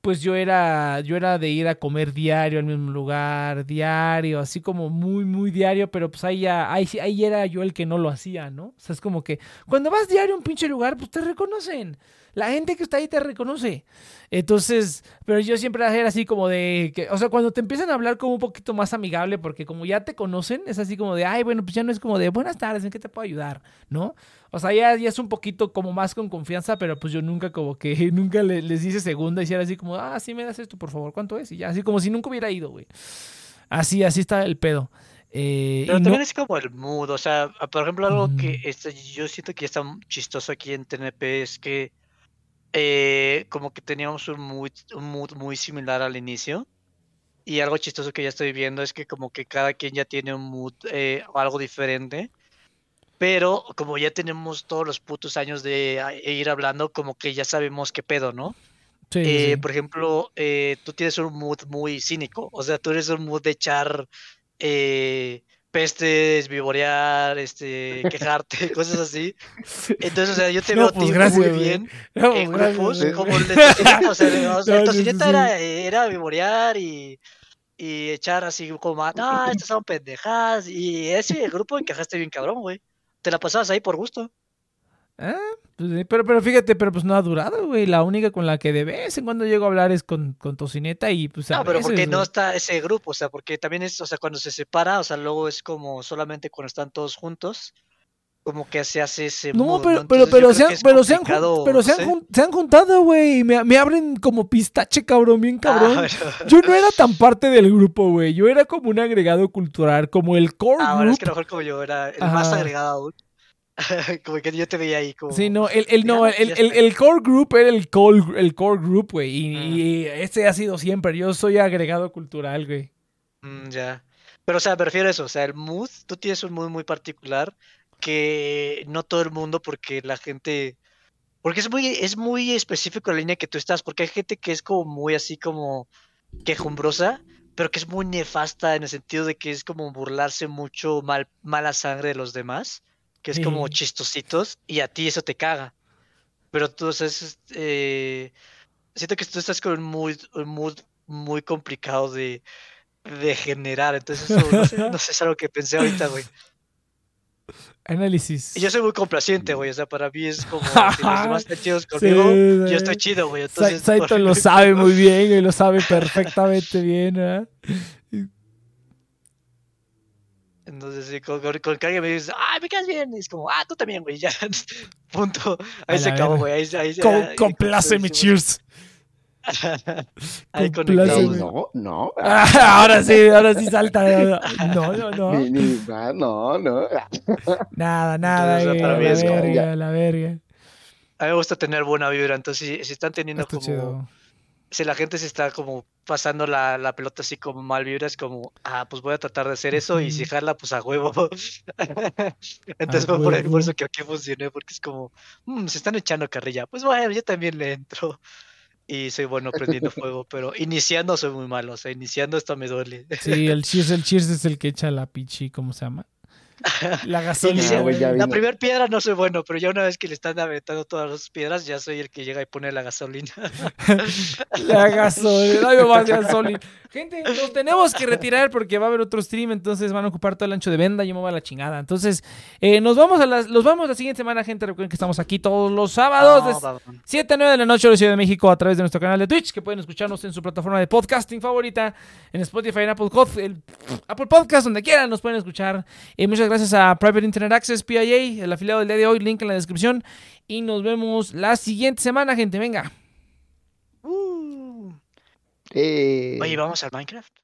pues yo era, yo era de ir a comer diario al mismo lugar, diario, así como muy, muy diario, pero pues ahí ya, ahí, ahí era yo el que no lo hacía, ¿no? O sea, es como que cuando vas diario a un pinche lugar, pues te reconocen. La gente que está ahí te reconoce. Entonces, pero yo siempre era así como de, que, o sea, cuando te empiezan a hablar como un poquito más amigable, porque como ya te conocen, es así como de, ay, bueno, pues ya no es como de, buenas tardes, ¿en qué te puedo ayudar? ¿No? O sea, ya, ya es un poquito como más con confianza, pero pues yo nunca como que, nunca le- les hice segunda y si era así como, ah, sí me das esto, por favor, ¿cuánto es? Y ya, así como si nunca hubiera ido, güey. Así, así está el pedo. Eh, Pero no- también es como el mood, o sea, por ejemplo, algo que este, yo siento que está chistoso aquí en TNP es que eh, como que teníamos un mood, un mood muy similar al inicio. Y algo chistoso que ya estoy viendo es que como que cada quien ya tiene un mood eh, o algo diferente. Pero como ya tenemos todos los putos años de ah, ir hablando, como que ya sabemos qué pedo, ¿no? sí, Eh, sí. por ejemplo, eh, tú tienes un mood muy cínico, o sea, tú eres un mood de echar pestes, vivorear, este, quejarte, cosas así. Entonces, o sea, yo te No, veo pues gracias, muy bien No, en grupos, como el de Tocineta, o sea, o sea, el Tocineta era, era vivorear y, y echar así como, ah, no, estas son pendejadas, y ese grupo encajaste bien cabrón, güey. Te la pasabas ahí por gusto. Ah, pues pero, pero fíjate, pero pues no ha durado, güey. La única con la que de vez en cuando llego a hablar es con, con Tocineta y pues a No, pero porque veces, no güey. está ese grupo, o sea, porque también es, o sea, cuando se separa, o sea, luego es como solamente cuando están todos juntos, como que se hace ese No, mood, pero, ¿no? pero, pero, se han, pero, se han, pero se, no han, se han juntado, güey. y Me, me abren como pistache, cabrón, bien Ah, cabrón. bueno. Yo no era tan parte del grupo, güey. Yo era como un agregado cultural, como el core Ah, bueno, es que a mejor como yo era el más agregado aún. como que yo te veía ahí como... Sí, no, el, el, no, el, el, el core group era el core, el core group, güey. Y, y ese ha sido siempre. Yo soy agregado cultural, güey. Mm, ya. Pero, o sea, me refiero a eso, o sea, el mood, tú tienes un mood muy particular que no todo el mundo, porque la gente... Porque es muy, es muy específico la línea que tú estás, porque hay gente que es como muy así como quejumbrosa, pero que es muy nefasta en el sentido de que es como burlarse mucho mal, mala sangre de los demás, que es como chistositos, y a ti eso te caga. Pero tú, o sea, es, eh, siento que tú estás con un mood, un mood muy complicado de, de generar. Entonces, eso no sé, no sé, es algo que pensé ahorita, güey. Análisis. Y yo soy muy complaciente, güey. O sea, para mí es como si los demás están chidos conmigo, yo estoy chido, güey. Entonces, Saito por- lo sabe muy bien, güey, lo sabe perfectamente bien, ¿verdad? Entonces, sí, con, con- con que alguien me dice, ¡ay, me quedas bien! Y es como, ¡ah, tú también, güey! Ya, punto. A Ahí se acabó, güey. Ahí, ahí, Co- ahí- compláceme, cheers. Ahí Compláceme. conectamos. No, no. Ah, ahora sí, ahora sí salta. No, no, no. Ni, ni, no, no. Nada, nada, Entonces, para la mí es como- verga, la verga. A mí me gusta tener buena vibra. Entonces, si, si están teniendo Está como... chido. Si la gente se está como pasando la, la pelota así como mal vibra, es como, ah, pues voy a tratar de hacer eso y si jala, pues a huevo. Entonces fue por, por eso que aquí funcioné, porque es como, "Mm, se están echando carrilla. Pues bueno, yo también le entro. Y soy bueno prendiendo fuego, pero iniciando soy muy malo. O sea, iniciando esto me duele. Sí, el cheers, el cheers es el que echa la pichi, ¿cómo se llama? La gasolina. Inicia- güey, ya la primera piedra no soy bueno, pero ya una vez que le están aventando todas las piedras, ya soy el que llega y pone la gasolina. La gasolina, ay, más gasolina. Gente, nos tenemos que retirar porque va a haber otro stream, entonces van a ocupar todo el ancho de venda y yo me voy a la chingada. Entonces, eh, nos vamos a las, los vamos la siguiente semana, gente. Recuerden que estamos aquí todos los sábados de No, va- 7 a 9 de la noche en la Ciudad de México a través de nuestro canal de Twitch, que pueden escucharnos en su plataforma de podcasting favorita, en Spotify, en Apple, Apple Podcast, donde quieran, nos pueden escuchar. Eh, muchas Gracias a Private Internet Access PIA, el afiliado del día de hoy, link en la descripción. Y nos vemos la siguiente semana, gente. Venga. Uh. Eh. Oye, ¿vamos al Minecraft?